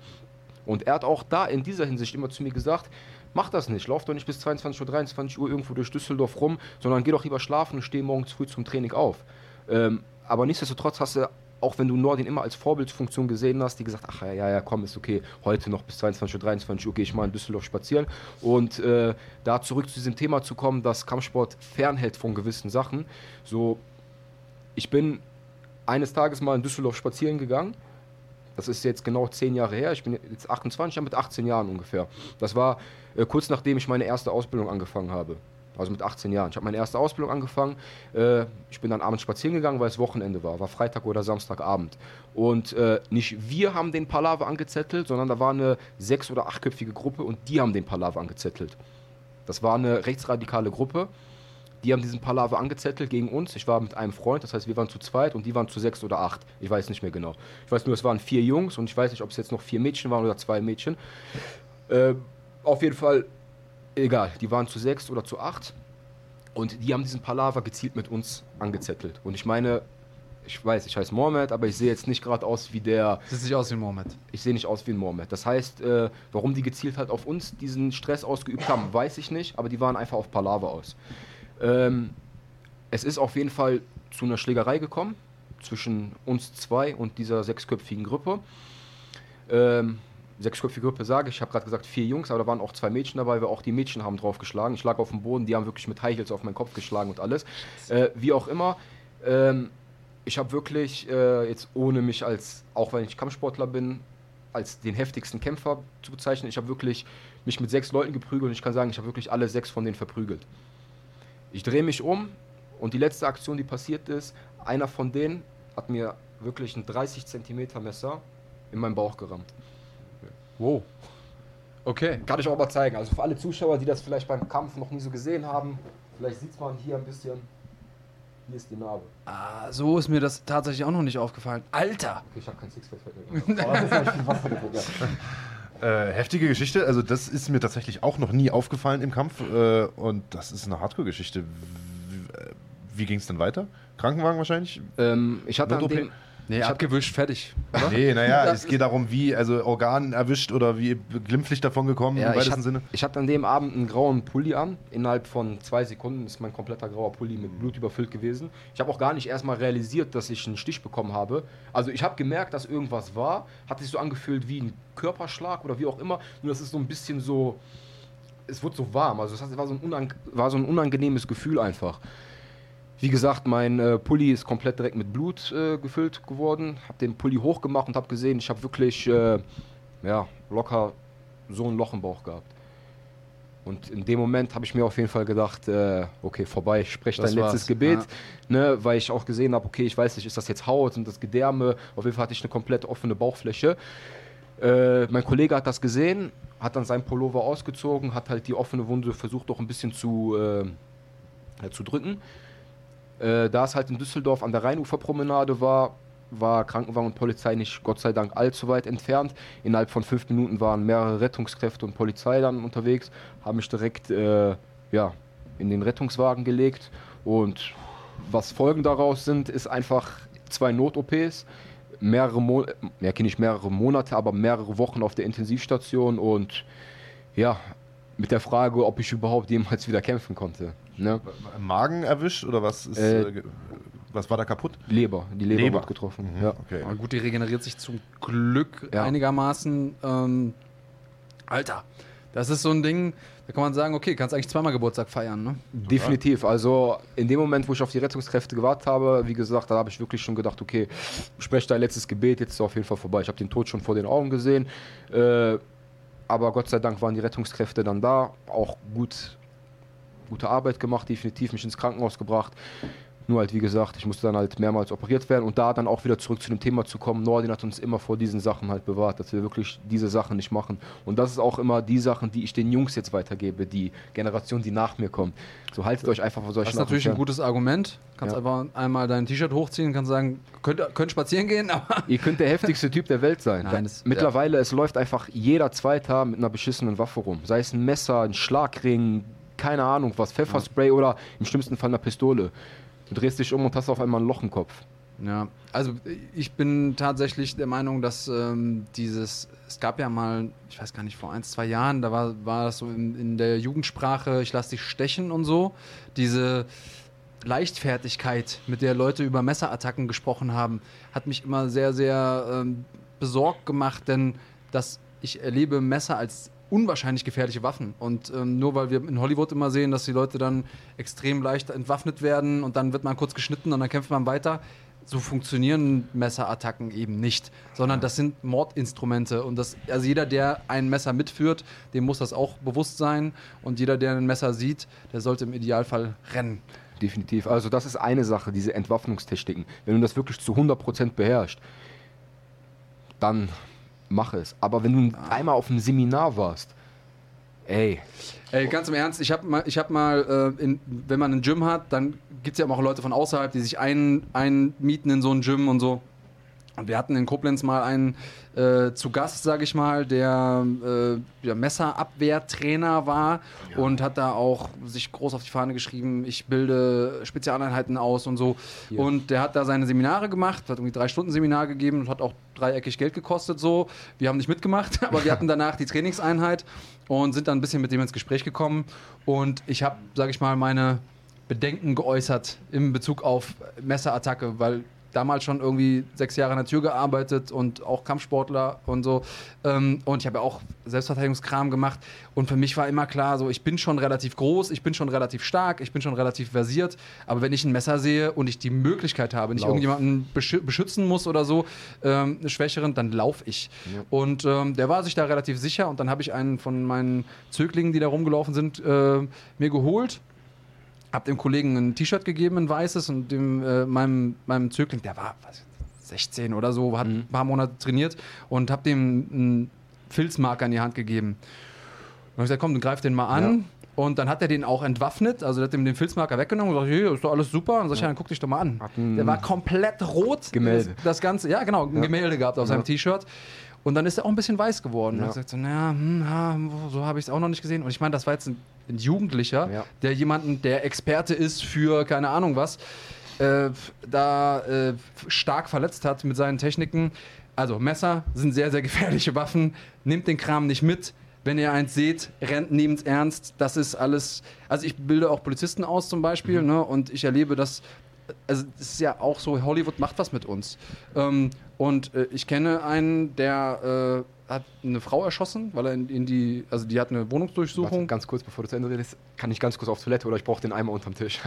Speaker 4: Und er hat auch da in dieser Hinsicht immer zu mir gesagt, Mach das nicht. Lauf doch nicht bis 22 Uhr, 23 Uhr irgendwo durch Düsseldorf rum, sondern geh doch lieber schlafen und steh morgens früh zum Training auf. Ähm, aber nichtsdestotrotz hast du, auch wenn du Nordin immer als Vorbildfunktion gesehen hast, die gesagt, ach ja, ja, komm, ist okay, heute noch bis 22 Uhr, 23 Uhr gehe ich mal in Düsseldorf spazieren. Und äh, da zurück zu diesem Thema zu kommen, dass Kampfsport fernhält von gewissen Sachen. So, ich bin eines Tages mal in Düsseldorf spazieren gegangen das ist jetzt genau zehn Jahre her. Ich bin jetzt 28, mit 18 Jahren ungefähr. Das war äh, kurz nachdem ich meine erste Ausbildung angefangen habe. Also mit 18 Jahren. Ich habe meine erste Ausbildung angefangen. Äh, ich bin dann abends spazieren gegangen, weil es Wochenende war. War Freitag oder Samstagabend. Und äh, nicht wir haben den Palaver angezettelt, sondern da war eine sechs- oder achtköpfige Gruppe und die haben den Palaver angezettelt. Das war eine rechtsradikale Gruppe die haben diesen Palaver angezettelt gegen uns. Ich war mit einem Freund, das heißt, wir waren zu zweit und die waren zu sechs oder acht. Ich weiß nicht mehr genau. Ich weiß nur, es waren vier Jungs und ich weiß nicht, ob es jetzt noch vier Mädchen waren oder zwei Mädchen. Äh, auf jeden Fall, egal, die waren zu sechs oder zu acht. Und die haben diesen Palaver gezielt mit uns angezettelt. Und ich meine, ich weiß, ich heiße Mohammed, aber ich sehe jetzt nicht gerade aus wie der.
Speaker 2: Sieht nicht aus wie ein Mohammed.
Speaker 4: Ich sehe nicht aus wie ein Mohammed. Das heißt, äh, warum die gezielt halt auf uns diesen Stress ausgeübt haben, weiß ich nicht, aber die waren einfach auf Palaver aus. Ähm, es ist auf jeden Fall zu einer Schlägerei gekommen zwischen uns zwei und dieser sechsköpfigen Gruppe. Ähm, sechsköpfige Gruppe sage ich, habe gerade gesagt vier Jungs, aber da waren auch zwei Mädchen dabei, weil auch die Mädchen haben drauf geschlagen. Ich lag auf dem Boden, die haben wirklich mit High Heels auf meinen Kopf geschlagen und alles. Äh, wie auch immer, ähm, ich habe wirklich äh, jetzt ohne mich als, auch wenn ich Kampfsportler bin, als den heftigsten Kämpfer zu bezeichnen, ich habe wirklich mich mit sechs Leuten geprügelt und ich kann sagen, ich habe wirklich alle sechs von denen verprügelt. Ich drehe mich um und die letzte Aktion, die passiert ist, einer von denen hat mir wirklich ein 30 Zentimeter Messer in meinen Bauch gerammt.
Speaker 2: Wow. Okay.
Speaker 4: Kann ich auch mal zeigen. Also für alle Zuschauer, die das vielleicht beim Kampf noch nie so gesehen haben, vielleicht sieht man hier ein bisschen. Hier ist die Narbe.
Speaker 2: Ah, so ist mir das tatsächlich auch noch nicht aufgefallen. Alter!
Speaker 4: Okay, ich habe kein Sixpack.
Speaker 1: Äh, heftige Geschichte, also das ist mir tatsächlich auch noch nie aufgefallen im Kampf äh, und das ist eine Hardcore-Geschichte. Wie, wie ging es dann weiter? Krankenwagen wahrscheinlich?
Speaker 4: Ähm, ich hatte an dem,
Speaker 2: Nee,
Speaker 4: Ich hab-
Speaker 2: abgewischt, fertig.
Speaker 1: Nee, naja, es geht darum, wie, also Organ erwischt oder wie glimpflich davon gekommen,
Speaker 4: Ja,
Speaker 1: im
Speaker 4: ich,
Speaker 1: weitesten
Speaker 4: hat,
Speaker 1: Sinne.
Speaker 4: ich hatte an dem Abend einen grauen Pulli an. Innerhalb von zwei Sekunden ist mein kompletter grauer Pulli mit Blut überfüllt gewesen. Ich habe auch gar nicht erstmal realisiert, dass ich einen Stich bekommen habe. Also ich habe gemerkt, dass irgendwas war. Hat sich so angefühlt wie ein Körperschlag oder wie auch immer. Nur das ist so ein bisschen so. Es wurde so warm. Also es war so ein, war so ein unangenehmes Gefühl einfach. Wie gesagt, mein äh, Pulli ist komplett direkt mit Blut äh, gefüllt geworden. Habe den Pulli hochgemacht und habe gesehen, ich habe wirklich äh, ja, locker so ein Loch im Bauch gehabt. Und in dem Moment habe ich mir auf jeden Fall gedacht, äh, okay, vorbei, ich spreche dein letztes
Speaker 2: war's,
Speaker 4: Gebet,
Speaker 2: ja.
Speaker 4: ne, weil ich auch gesehen habe, okay, ich weiß nicht, ist das jetzt Haut und das Gedärme, auf jeden Fall hatte ich eine komplett offene Bauchfläche. Äh, mein Kollege hat das gesehen, hat dann seinen Pullover ausgezogen, hat halt die offene Wunde versucht auch ein bisschen zu, äh, zu drücken. Äh, da es halt in Düsseldorf an der Rheinuferpromenade war, war Krankenwagen und Polizei nicht Gott sei Dank allzu weit entfernt. Innerhalb von fünf Minuten waren mehrere Rettungskräfte und Polizei dann unterwegs, haben mich direkt äh, ja, in den Rettungswagen gelegt. Und was Folgen daraus sind, ist einfach zwei Not-OPs, mehrere, Mo ja, nicht mehrere Monate, aber mehrere Wochen auf der Intensivstation und ja, mit der Frage, ob ich überhaupt jemals wieder kämpfen konnte. Ne?
Speaker 1: Magen erwischt oder was ist,
Speaker 4: Äh,
Speaker 1: äh, was war da kaputt?
Speaker 4: Leber, die Leber,
Speaker 1: Leber.
Speaker 4: wird getroffen. Ja.
Speaker 1: Okay.
Speaker 2: Aber gut, die regeneriert sich zum Glück
Speaker 4: Ja.
Speaker 2: einigermaßen. Ähm, Alter, das ist so ein Ding, da kann man sagen, okay, kannst eigentlich zweimal Geburtstag feiern, ne?
Speaker 4: Definitiv. Also in dem Moment, wo ich auf die Rettungskräfte gewartet habe, wie gesagt, da habe ich wirklich schon gedacht, okay, spreche dein letztes Gebet, jetzt ist auf jeden Fall vorbei. Ich habe den Tod schon vor den Augen gesehen. Äh, aber Gott sei Dank waren die Rettungskräfte dann da, auch gut, gute Arbeit gemacht, definitiv mich ins Krankenhaus gebracht. Nur halt, wie gesagt, ich musste dann halt mehrmals operiert werden und da dann auch wieder zurück zu dem Thema zu kommen. Nordin hat uns immer vor diesen Sachen halt bewahrt, dass wir wirklich diese Sachen nicht machen. Und das ist auch immer die Sachen, die ich den Jungs jetzt weitergebe, die Generation, die nach mir kommt. So haltet euch einfach vor solchen
Speaker 2: Das ist natürlich
Speaker 4: Sachen
Speaker 2: ein gutes Argument. Kannst
Speaker 4: Ja.
Speaker 2: einfach einmal dein T-Shirt hochziehen, kannst sagen, könnt, könnt spazieren gehen, aber
Speaker 4: Ihr könnt der heftigste Typ der Welt sein.
Speaker 2: Nein,
Speaker 4: Da-
Speaker 2: das-
Speaker 4: Mittlerweile, es läuft einfach jeder Zweiter mit einer beschissenen Waffe rum. Sei es ein Messer, ein Schlagring, keine Ahnung was, Pfefferspray oder im schlimmsten Fall eine Pistole. Du drehst dich um und hast auf einmal ein Loch im Kopf.
Speaker 2: Ja, also ich bin tatsächlich der Meinung, dass ähm, dieses, es gab ja mal, ich weiß gar nicht, vor ein, zwei Jahren, da war, war das so in, in der Jugendsprache, ich lass dich stechen und so, diese Leichtfertigkeit, mit der Leute über Messerattacken gesprochen haben, hat mich immer sehr, sehr ähm, besorgt gemacht, denn das, ich erlebe Messer als unwahrscheinlich gefährliche Waffen. Und ähm, nur weil wir in Hollywood immer sehen, dass die Leute dann extrem leicht entwaffnet werden und dann wird man kurz geschnitten und dann kämpft man weiter, so funktionieren Messerattacken eben nicht, sondern das sind Mordinstrumente und das, also jeder, der ein Messer mitführt, dem muss das auch bewusst sein und jeder, der ein Messer sieht, der sollte im Idealfall rennen.
Speaker 4: Definitiv. Also das ist eine Sache, diese Entwaffnungstechniken. Wenn du das wirklich zu 100% beherrschst, dann mach es. Aber wenn du einmal auf einem Seminar warst, ey,
Speaker 2: Ey, ganz im Ernst, ich habe mal, ich hab mal äh, in, wenn man ein Gym hat, dann gibt es ja auch Leute von außerhalb, die sich ein, einmieten in so ein Gym und so. Und wir hatten in Koblenz mal einen äh, zu Gast, sage ich mal, der äh, ja, Messerabwehrtrainer war und hat da auch sich groß auf die Fahne geschrieben, ich bilde Spezialeinheiten aus und so. Und der hat da seine Seminare gemacht, hat irgendwie drei Stunden Seminar gegeben und hat auch dreieckig Geld gekostet so. Wir haben nicht mitgemacht, aber wir hatten danach die Trainingseinheit und sind dann ein bisschen mit dem ins Gespräch gekommen. Und ich habe, sage ich mal, meine Bedenken geäußert in Bezug auf Messerattacke, weil damals schon irgendwie sechs Jahre in der Tür gearbeitet und auch Kampfsportler und so. Ähm, und ich habe ja auch Selbstverteidigungskram gemacht. Und für mich war immer klar, so ich bin schon relativ groß, ich bin schon relativ stark, ich bin schon relativ versiert. Aber wenn ich ein Messer sehe und ich die Möglichkeit habe, nicht
Speaker 4: Lauf.
Speaker 2: irgendjemanden beschü beschützen muss oder so, ähm, Schwächeren, dann laufe ich. Und ähm, der war sich da relativ sicher. Und dann habe ich einen von meinen Zöglingen, die da rumgelaufen sind, äh, mir geholt Hab dem Kollegen ein T-Shirt gegeben, ein weißes, und dem, äh, meinem, meinem Zögling, der war was, 16 oder so, hat ein paar Monate trainiert und hab dem einen Filzmarker in die Hand gegeben. Und hab ich gesagt, komm, dann greif den mal an. Und dann hat er den auch entwaffnet, also hat ihm den Filzmarker weggenommen und gesagt, hey, ist doch alles super. Und sag ich, ja, dann guck dich doch mal an. Der war komplett rot.
Speaker 4: Gemälde.
Speaker 2: Das, das Ganze, ja genau, ein Gemälde gehabt auf seinem T-Shirt. Und dann ist er auch ein bisschen weiß geworden. Und
Speaker 4: Ja.
Speaker 2: ich gesagt, so, naja, hm, ja, so habe ich es auch noch nicht gesehen. Und ich meine, das war jetzt ein, ein Jugendlicher,
Speaker 4: Ja.
Speaker 2: der jemanden, der Experte ist für keine Ahnung was, äh, da äh, stark verletzt hat mit seinen Techniken. Also Messer sind sehr, sehr gefährliche Waffen. Nehmt den Kram nicht mit. Wenn ihr eins seht, rennt, nehmt's ernst. Das ist alles. Also ich bilde auch Polizisten aus zum Beispiel, ne? Und ich erlebe das. Also es ist ja auch so, Hollywood macht was mit uns. Ähm, und äh, ich kenne einen, der äh, hat eine Frau erschossen, weil er in, in die, also die hat eine
Speaker 4: Warte,
Speaker 2: Wohnungsdurchsuchung.
Speaker 4: ganz kurz, bevor du zu Ende redest, kann ich ganz kurz auf Toilette oder ich brauche den Eimer unterm Tisch.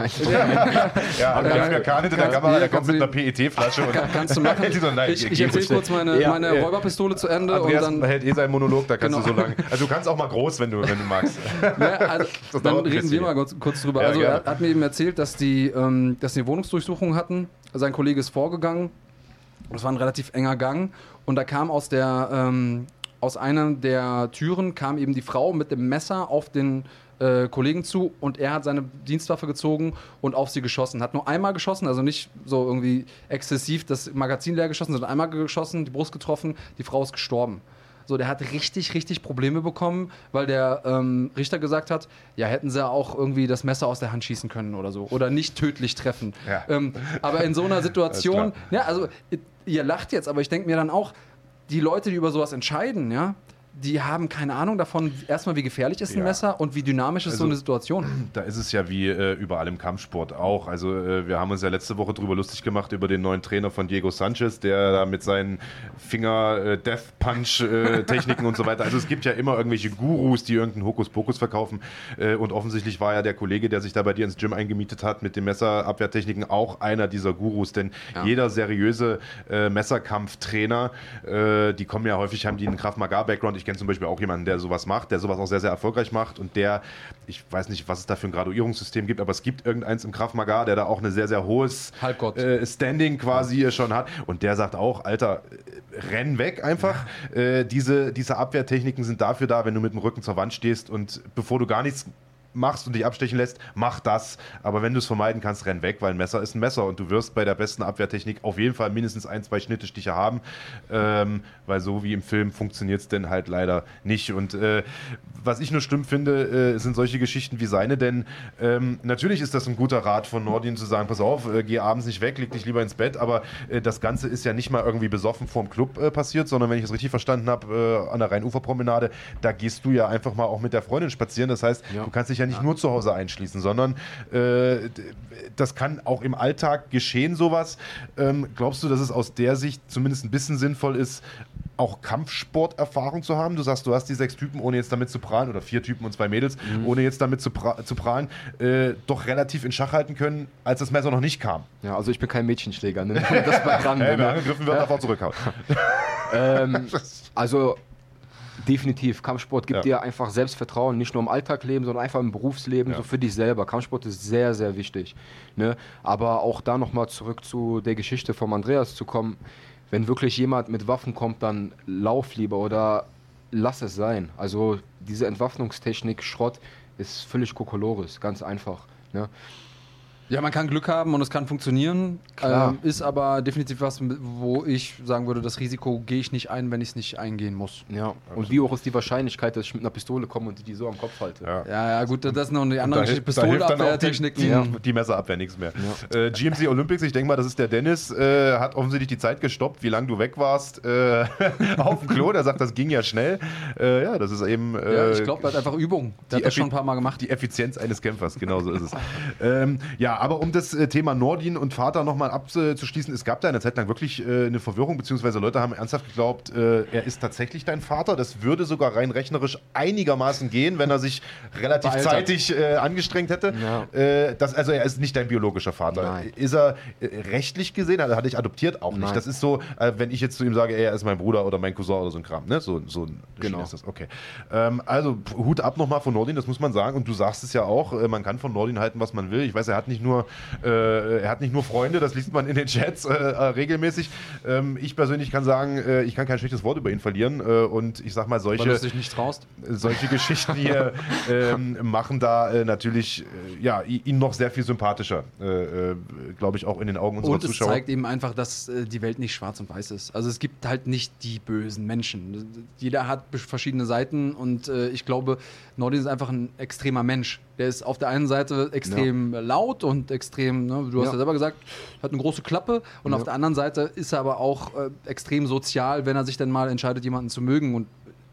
Speaker 1: Ja, aber
Speaker 2: Ja,
Speaker 1: der Kahn hinter der Kamera, der kommt mit einer PET-Flasche
Speaker 2: kannst du machen.
Speaker 1: So, nein,
Speaker 2: ich ich erzähle kurz meine,
Speaker 4: Ja,
Speaker 2: meine
Speaker 1: ja.
Speaker 2: Räuberpistole zu Ende
Speaker 1: Andreas
Speaker 2: und dann.
Speaker 1: hält eh seinen Monolog, da kannst
Speaker 2: Genau.
Speaker 1: du so lang. Also du kannst auch mal groß, wenn du, wenn du magst.
Speaker 2: Ja, also, dann reden wir mal kurz, kurz drüber.
Speaker 1: Ja,
Speaker 2: also
Speaker 1: gerne.
Speaker 2: er hat mir eben erzählt, dass die, ähm, dass die eine Wohnungsdurchsuchung hatten. Sein Kollege ist vorgegangen. Das war ein relativ enger Gang. Und da kam aus der ähm, aus einer der Türen kam eben die Frau mit dem Messer auf den äh, Kollegen zu und er hat seine Dienstwaffe gezogen und auf sie geschossen. Hat nur einmal geschossen, also nicht so irgendwie exzessiv das Magazin leer geschossen, sondern einmal geschossen, die Brust getroffen, die Frau ist gestorben. So, der hat richtig, richtig Probleme bekommen, weil der ähm, Richter gesagt hat, ja, hätten sie auch irgendwie das Messer aus der Hand schießen können oder so. Oder nicht tödlich treffen.
Speaker 1: Ja.
Speaker 2: Ähm, aber in so einer Situation, ja, also ihr lacht jetzt, aber ich denke mir dann auch, die Leute, die über sowas entscheiden, ja, die haben keine Ahnung davon, erstmal wie gefährlich ist ein
Speaker 1: Ja.
Speaker 2: Messer und wie dynamisch ist so
Speaker 1: Also-
Speaker 2: eine Situation.
Speaker 1: Da ist es ja wie äh, überall im Kampfsport auch. Also äh, wir haben uns ja letzte Woche drüber lustig gemacht über den neuen Trainer von Diego Sanchez, der da mit seinen Finger äh, äh, und so weiter. Also es gibt ja immer irgendwelche Gurus, die irgendeinen Hokuspokus verkaufen. Äh, und offensichtlich war ja der Kollege, der sich da bei dir ins Gym eingemietet hat mit den Messerabwehrtechniken, auch einer dieser Gurus. Denn
Speaker 2: Ja.
Speaker 1: jeder seriöse äh, Messerkampftrainer, die kommen ja häufig, haben die einen Krav Maga Background. Ich kenne zum Beispiel auch jemanden, der sowas macht, der sowas auch sehr, sehr erfolgreich macht und der, ich weiß nicht, was es da für ein Graduierungssystem gibt, aber es gibt irgendeins im Krav Maga, der da auch eine sehr, sehr hohes äh, Standing quasi schon hat. Und der sagt auch, Alter, äh, renn weg einfach. Äh, diese, diese Abwehrtechniken sind dafür da, wenn du mit dem Rücken zur Wand stehst und bevor du gar nichts machst und dich abstechen lässt, mach das. Aber wenn du es vermeiden kannst, renn weg, weil ein Messer ist ein Messer und du wirst bei der besten Abwehrtechnik auf jeden Fall mindestens ein, zwei Schnittestiche haben, ähm, weil so wie im Film funktioniert es denn halt leider nicht. Und äh, was ich nur schlimm finde, äh, sind solche Geschichten wie seine, denn ähm, natürlich ist das ein guter Rat von Nordin zu sagen, pass auf, äh, geh abends nicht weg, leg dich lieber ins Bett, aber äh, das Ganze ist ja nicht mal irgendwie besoffen vorm Club äh, passiert, sondern wenn ich es richtig verstanden habe, äh, an der Rheinuferpromenade, da gehst du ja einfach mal auch mit der Freundin spazieren. Das heißt,
Speaker 4: Ja.
Speaker 1: du kannst dich ja nicht nur zu Hause einschließen, sondern äh, das kann auch im Alltag geschehen, sowas. Ähm, glaubst du, dass es aus der Sicht zumindest ein bisschen sinnvoll ist, auch Kampfsporterfahrung zu haben? Du sagst, du hast die sechs Typen, ohne jetzt damit zu prahlen, oder vier Typen und zwei Mädels, ohne jetzt damit zu, pra zu prahlen, äh, doch relativ in Schach halten können, als das Messer noch nicht kam.
Speaker 4: Ja, also ich bin kein Mädchenschläger. Ne? Das war dran.
Speaker 1: Hey,
Speaker 4: ne?
Speaker 1: angegriffen wird, darf auch zurückhauen.
Speaker 4: ähm, also definitiv, Kampfsport gibt
Speaker 1: Ja.
Speaker 4: dir einfach Selbstvertrauen, nicht nur im Alltagleben, sondern einfach im Berufsleben,
Speaker 1: Ja.
Speaker 4: so für dich selber. Kampfsport ist sehr, sehr wichtig. Ne? Aber auch da nochmal zurück zu der Geschichte vom Andreas zu kommen. Wenn wirklich jemand mit Waffen kommt, dann lauf lieber oder lass es sein. Also diese Entwaffnungstechnik, Schrott, ist völlig Kokolores, ganz einfach. Ne?
Speaker 2: Ja, man kann Glück haben und es kann funktionieren.
Speaker 4: Klar.
Speaker 2: Ähm, ist aber definitiv was, wo ich sagen würde, das Risiko gehe ich nicht ein, wenn ich es nicht eingehen muss.
Speaker 4: Ja. Und wie hoch ist die Wahrscheinlichkeit, dass ich mit einer Pistole komme und die so am Kopf halte?
Speaker 1: Ja.
Speaker 2: Ja, ja, gut, das ist noch eine andere
Speaker 1: Da
Speaker 2: Geschichte.
Speaker 1: auch die, die, die Messerabwehr nichts mehr. Äh, GMC Olympics, ich denke mal, das ist der Dennis, äh, hat offensichtlich die Zeit gestoppt, wie lange du weg warst äh, auf dem Klo. Der sagt, das ging ja schnell. Äh, ja, das ist eben äh,
Speaker 2: Ja, ich glaube, er hat einfach Übung. Der
Speaker 1: die
Speaker 2: hat das schon ein paar Mal gemacht.
Speaker 1: die Effizienz eines Kämpfers, genau so ist es. ähm, ja, aber um das äh, Thema Nordin und Vater nochmal abzuschließen, es gab da eine Zeit lang wirklich äh, eine Verwirrung, beziehungsweise Leute haben ernsthaft geglaubt, äh, er ist tatsächlich dein Vater. Das würde sogar rein rechnerisch einigermaßen gehen, wenn er sich relativ
Speaker 2: Bealtert.
Speaker 1: zeitig äh, angestrengt hätte.
Speaker 4: Ja.
Speaker 1: Das, also er ist nicht dein biologischer Vater.
Speaker 4: Nein.
Speaker 1: Ist er rechtlich gesehen, also hat dich adoptiert auch nicht.
Speaker 4: Nein.
Speaker 1: Das ist so, wenn ich jetzt zu ihm sage, er ist mein Bruder oder mein Cousin oder so ein Kram. Ne? So, so ein
Speaker 4: Genau.
Speaker 1: Ist das. Okay. Ähm, also Hut ab nochmal von Nordin, das muss man sagen. Und du sagst es ja auch, man kann von Nordin halten, was man will. Ich weiß, er hat nicht nur, äh, er hat nicht nur Freunde, das liest man in den Chats äh, äh, regelmäßig. Ähm, ich persönlich kann sagen, äh, ich kann kein schlechtes Wort über ihn verlieren. Äh, und ich sag mal, solche,
Speaker 2: es
Speaker 1: solche Geschichten hier ähm, machen da natürlich ja, ihn noch sehr viel sympathischer, glaube ich, auch in den Augen unserer
Speaker 2: Und es
Speaker 1: Zuschauer.
Speaker 2: zeigt eben einfach, dass die Welt nicht schwarz und weiß ist. Also es gibt halt nicht die bösen Menschen. Jeder hat verschiedene Seiten und ich glaube, Nordin ist einfach ein extremer Mensch. Der ist auf der einen Seite extrem laut und extrem, ne, du hast ja.
Speaker 4: Ja.
Speaker 2: selber gesagt, hat eine große Klappe und auf der anderen Seite ist er aber auch äh, extrem sozial, wenn er sich dann mal entscheidet, jemanden zu mögen und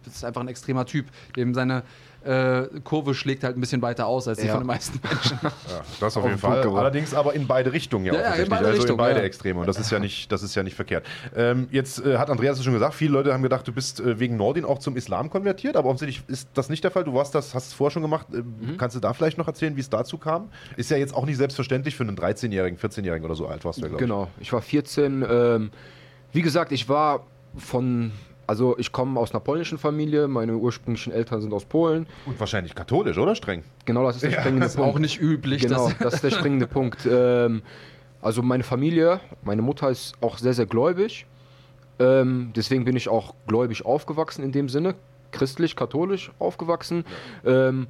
Speaker 2: das ist einfach ein extremer Typ, dem seine äh, Kurve schlägt halt ein bisschen weiter aus als die
Speaker 4: Ja.
Speaker 2: von den meisten Menschen.
Speaker 1: Ja, das auf,
Speaker 4: Auf
Speaker 1: jeden
Speaker 4: den
Speaker 1: Fall.
Speaker 4: Punkt.
Speaker 1: Allerdings aber in beide Richtungen ja,
Speaker 2: Ja, in beide
Speaker 1: also
Speaker 2: Richtungen,
Speaker 1: in beide
Speaker 2: ja.
Speaker 1: Extreme. Und das ist ja nicht, das ist ja nicht verkehrt. Ähm, jetzt äh, hat Andreas es schon gesagt, viele Leute haben gedacht, du bist äh, wegen Nordin auch zum Islam konvertiert, aber offensichtlich ist das nicht der Fall. Du warst das, hast es vorher schon gemacht. Äh,
Speaker 2: Mhm.
Speaker 1: Kannst du da vielleicht noch erzählen, wie es dazu kam? Ist ja jetzt auch nicht selbstverständlich für einen 13-Jährigen, 14-Jährigen oder so alt warst du ja, glaube ich.
Speaker 4: Genau, ich war 14. Ähm, wie gesagt, ich war von, also ich komme aus einer polnischen Familie, meine ursprünglichen Eltern sind aus Polen.
Speaker 1: Und wahrscheinlich katholisch, oder streng?
Speaker 4: Genau, das ist der springende
Speaker 2: Das ist auch nicht üblich.
Speaker 4: Genau, das ist der springende Punkt. Ähm, also meine Familie, meine Mutter ist auch sehr, sehr gläubig. Ähm, deswegen bin ich auch gläubig aufgewachsen in dem Sinne, christlich, katholisch aufgewachsen. Ähm,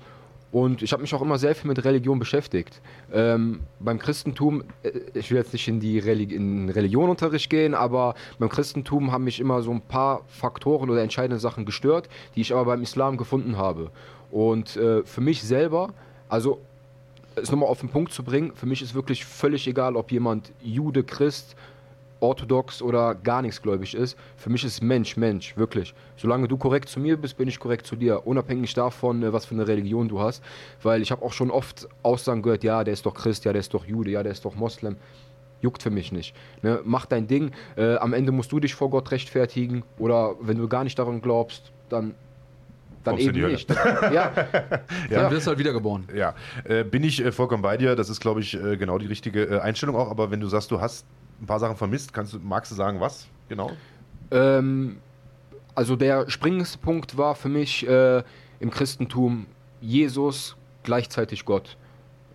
Speaker 4: und ich habe mich auch immer sehr viel mit Religion beschäftigt. Ähm, beim Christentum, äh, ich will jetzt nicht in die Reli in Religionunterricht gehen, aber beim Christentum haben mich immer so ein paar Faktoren oder entscheidende Sachen gestört, die ich aber beim Islam gefunden habe. Und äh, für mich selber, also es nochmal auf den Punkt zu bringen, für mich ist wirklich völlig egal, ob jemand Jude, Christ, orthodox oder gar nichts gläubig ist. Für mich ist Mensch, Mensch, wirklich. Solange du korrekt zu mir bist, bin ich korrekt zu dir, unabhängig davon, äh, was für eine Religion du hast. Weil ich habe auch schon oft Aussagen gehört, ja, der ist doch Christ, ja, der ist doch Jude, ja, der ist doch Moslem. Juckt für mich nicht. Ne? Mach dein Ding. Äh, am Ende musst du dich vor Gott rechtfertigen. Oder wenn du gar nicht daran glaubst, dann, dann eben nicht. ja,
Speaker 2: Dann wirst du halt wiedergeboren.
Speaker 1: Ja, äh, bin ich äh, vollkommen bei dir. Das ist, glaube ich, äh, genau die richtige äh, Einstellung auch. Aber wenn du sagst, du hast ein paar Sachen vermisst, kannst magst du sagen, was? Genau.
Speaker 4: Ähm, also der springendste Punkt war für mich äh, im Christentum Jesus gleichzeitig Gott.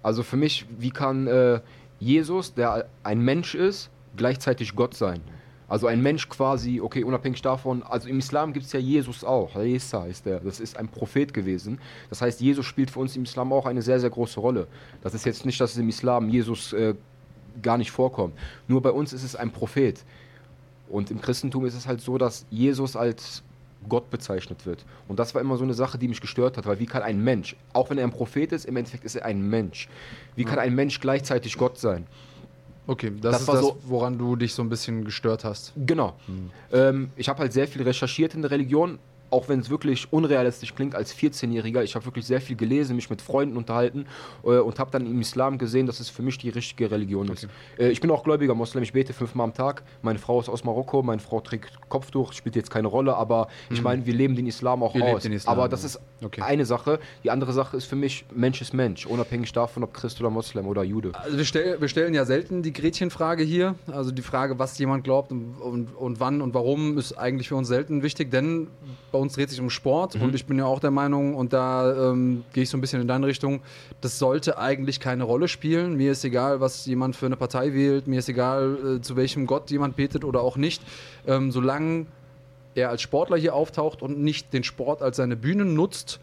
Speaker 4: Also für mich, wie kann äh, Jesus, der ein Mensch ist, gleichzeitig Gott sein? Also ein Mensch quasi, okay, unabhängig davon, also im Islam gibt es ja Jesus auch, Isa ist der, das ist ein Prophet gewesen. Das heißt, Jesus spielt für uns im Islam auch eine sehr, sehr große Rolle. Das ist jetzt nicht, dass es im Islam Jesus äh, gar nicht vorkommt. Nur bei uns ist es ein Prophet. Und im Christentum ist es halt so, dass Jesus als Gott bezeichnet wird. Und das war immer so eine Sache, die mich gestört hat, weil wie kann ein Mensch, auch wenn er ein Prophet ist, im Endeffekt ist er ein Mensch. Wie kann ein Mensch gleichzeitig Gott sein?
Speaker 2: Okay, das,
Speaker 4: Das
Speaker 2: ist
Speaker 4: war
Speaker 2: das,
Speaker 4: so-
Speaker 2: woran du dich so ein bisschen gestört hast.
Speaker 4: Genau. Ähm, ich habe halt sehr viel recherchiert in der Religion, auch wenn es wirklich unrealistisch klingt als 14-Jähriger. Ich habe wirklich sehr viel gelesen, mich mit Freunden unterhalten äh, und habe dann im Islam gesehen, dass es für mich die richtige Religion ist. Äh, ich bin auch gläubiger Moslem, ich bete fünfmal am Tag. Meine Frau ist aus Marokko, meine Frau trägt Kopftuch, spielt jetzt keine Rolle, aber ich meine, wir leben den Islam auch
Speaker 2: Ihr
Speaker 4: aus.
Speaker 2: Islam,
Speaker 4: aber das ist
Speaker 2: Okay.
Speaker 4: eine Sache. Die andere Sache ist für mich, Mensch ist Mensch, unabhängig davon, ob Christ oder Moslem oder Jude.
Speaker 2: Also wir, stell, wir stellen ja selten die Gretchenfrage hier. Also die Frage, was jemand glaubt und, und, und wann und warum, ist eigentlich für uns selten wichtig, denn bei uns dreht sich um Sport und ich bin ja auch der Meinung, und da ähm, gehe ich so ein bisschen in deine Richtung, das sollte eigentlich keine Rolle spielen. Mir ist egal, was jemand für eine Partei wählt, mir ist egal, äh, zu welchem Gott jemand betet oder auch nicht. Ähm, solange er als Sportler hier auftaucht und nicht den Sport als seine Bühne nutzt,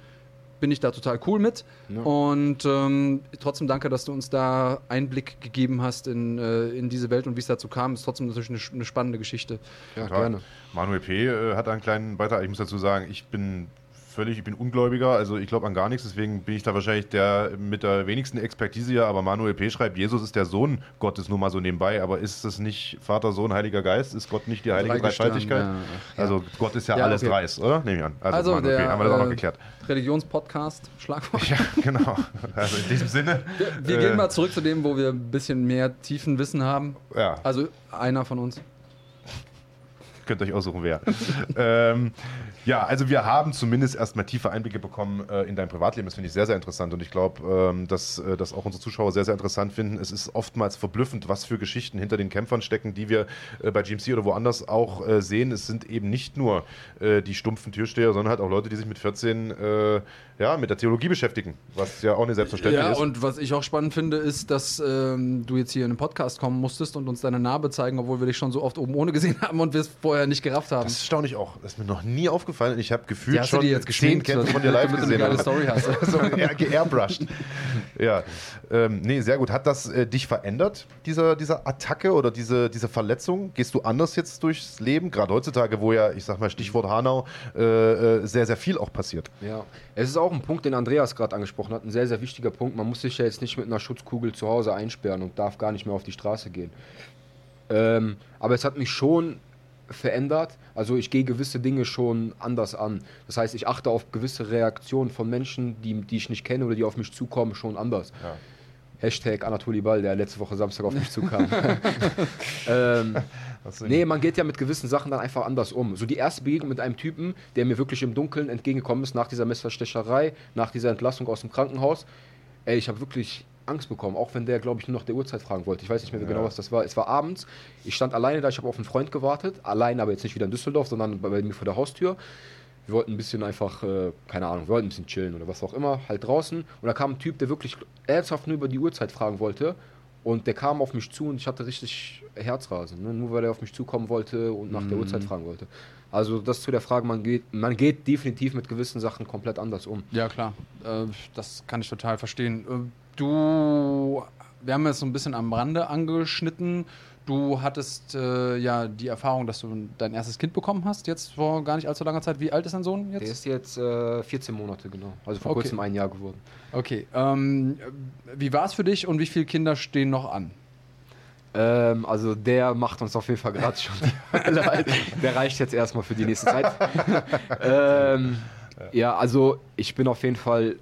Speaker 2: bin ich da total cool mit. Und ähm, trotzdem danke, dass du uns da Einblick gegeben hast in, äh, in diese Welt und wie es dazu kam. Ist trotzdem natürlich eine, eine spannende Geschichte.
Speaker 4: Ja,
Speaker 1: Ja, Manuel P. Äh, hat einen kleinen Beitrag. Ich muss dazu sagen, ich bin völlig, ich bin Ungläubiger, also ich glaube an gar nichts, deswegen bin ich da wahrscheinlich der mit der wenigsten Expertise hier, aber Manuel P. schreibt, Jesus ist der Sohn Gottes, nur mal so nebenbei, aber ist es nicht Vater, Sohn, Heiliger Geist? Ist Gott nicht die heilige Dreifaltigkeit?
Speaker 2: ja, ja.
Speaker 1: Also Gott ist ja,
Speaker 2: Ja,
Speaker 1: alles
Speaker 2: okay.
Speaker 1: dreist, oder? Nehme ich an. Also,
Speaker 2: Also,
Speaker 1: Manuel P.,
Speaker 2: der
Speaker 1: haben wir das auch noch
Speaker 2: äh,
Speaker 1: geklärt.
Speaker 2: Religionspodcast, Schlagwort.
Speaker 1: Ja, genau. Also in diesem Sinne.
Speaker 2: Wir
Speaker 1: äh,
Speaker 2: gehen mal zurück zu dem, wo wir ein bisschen mehr tiefen Wissen haben.
Speaker 1: Ja.
Speaker 2: Also einer von uns.
Speaker 1: Könnt euch aussuchen, wer. ähm, ja, also wir haben zumindest erstmal tiefe Einblicke bekommen äh, in dein Privatleben. Das finde ich sehr, sehr interessant und ich glaube, ähm, dass äh, das auch unsere Zuschauer sehr, sehr interessant finden. Es ist oftmals verblüffend, was für Geschichten hinter den Kämpfern stecken, die wir äh, bei GMC oder woanders auch äh, sehen. Es sind eben nicht nur äh, die stumpfen Türsteher, sondern halt auch Leute, die sich mit 14 äh, ja, mit der Theologie beschäftigen, was ja auch nicht selbstverständlich
Speaker 2: Ja,
Speaker 1: ist.
Speaker 2: und was ich auch spannend finde, ist, dass ähm, du jetzt hier in den Podcast kommen musstest und uns deine Narbe zeigen, obwohl wir dich schon so oft oben ohne gesehen haben und wir es vorher nicht gerafft haben.
Speaker 1: das staune ich auch. Das ist mir noch nie aufgefallen. Ich habe gefühlt
Speaker 2: du
Speaker 1: schon
Speaker 2: jetzt
Speaker 1: zehn Kämpfe von dir live
Speaker 2: eine
Speaker 1: gesehen.
Speaker 2: geile
Speaker 1: aber-
Speaker 2: Story hast.
Speaker 1: so geairbrushed. ja, ähm, nee, sehr gut. Hat das äh, dich verändert, dieser, diese Attacke oder diese, diese Verletzung? Gehst du anders jetzt durchs Leben? Gerade heutzutage, wo ja, ich sag mal, Stichwort Hanau, äh, äh, sehr, sehr viel auch passiert.
Speaker 4: Ja, es ist auch ein Punkt, den Andreas gerade angesprochen hat, ein sehr, sehr wichtiger Punkt. Man muss sich ja jetzt nicht mit einer Schutzkugel zu Hause einsperren und darf gar nicht mehr auf die Straße gehen. Ähm, aber es hat mich schon verändert. Also ich gehe gewisse Dinge schon anders an. Das heißt, ich achte auf gewisse Reaktionen von Menschen, die, die ich nicht kenne oder die auf mich zukommen, schon anders.
Speaker 1: Ja.
Speaker 4: Hashtag Anatoli Ball, der letzte Woche Samstag auf mich zukam. ähm, Nee, man geht ja mit gewissen Sachen dann einfach anders um. So die erste Begegnung mit einem Typen, der mir wirklich im Dunkeln entgegengekommen ist, nach dieser Messerstecherei, nach dieser Entlassung aus dem Krankenhaus. Ey, ich habe wirklich Angst bekommen, auch wenn der, glaube ich, nur nach der Uhrzeit fragen wollte. Ich weiß nicht mehr genau, was das war. Es war abends. Ich stand alleine da, ich habe auf einen Freund gewartet. Allein, aber jetzt nicht wieder in Düsseldorf, sondern bei, bei mir vor der Haustür. Wir wollten ein bisschen einfach, äh, keine Ahnung, wir wollten ein bisschen chillen oder was auch immer, halt draußen. Und da kam ein Typ, der wirklich ernsthaft nur über die Uhrzeit fragen wollte. Und der kam auf mich zu und ich hatte richtig Herzrasen, ne? nur weil er auf mich zukommen wollte und nach der Uhrzeit fragen wollte. Also das zu der Frage, man geht, man geht definitiv mit gewissen Sachen komplett anders um.
Speaker 2: Ja, klar. Äh, das kann ich total verstehen. Äh, du, wir haben es so ein bisschen am Rande angeschnitten. Du hattest äh, ja die Erfahrung, dass du dein erstes Kind bekommen hast, jetzt vor gar nicht allzu langer Zeit. Wie alt ist dein Sohn
Speaker 4: Der
Speaker 2: jetzt?
Speaker 4: ist jetzt äh, 14 Monate, genau. Also vor
Speaker 2: Okay.
Speaker 4: kurzem ein Jahr geworden.
Speaker 2: Okay. Ähm, wie war es für dich und wie viele Kinder stehen noch an?
Speaker 4: Ähm, also der macht uns auf jeden Fall gerade schon die Hölle alt. Der reicht jetzt erstmal für die nächste Zeit. ähm, ja, also ich bin auf jeden Fall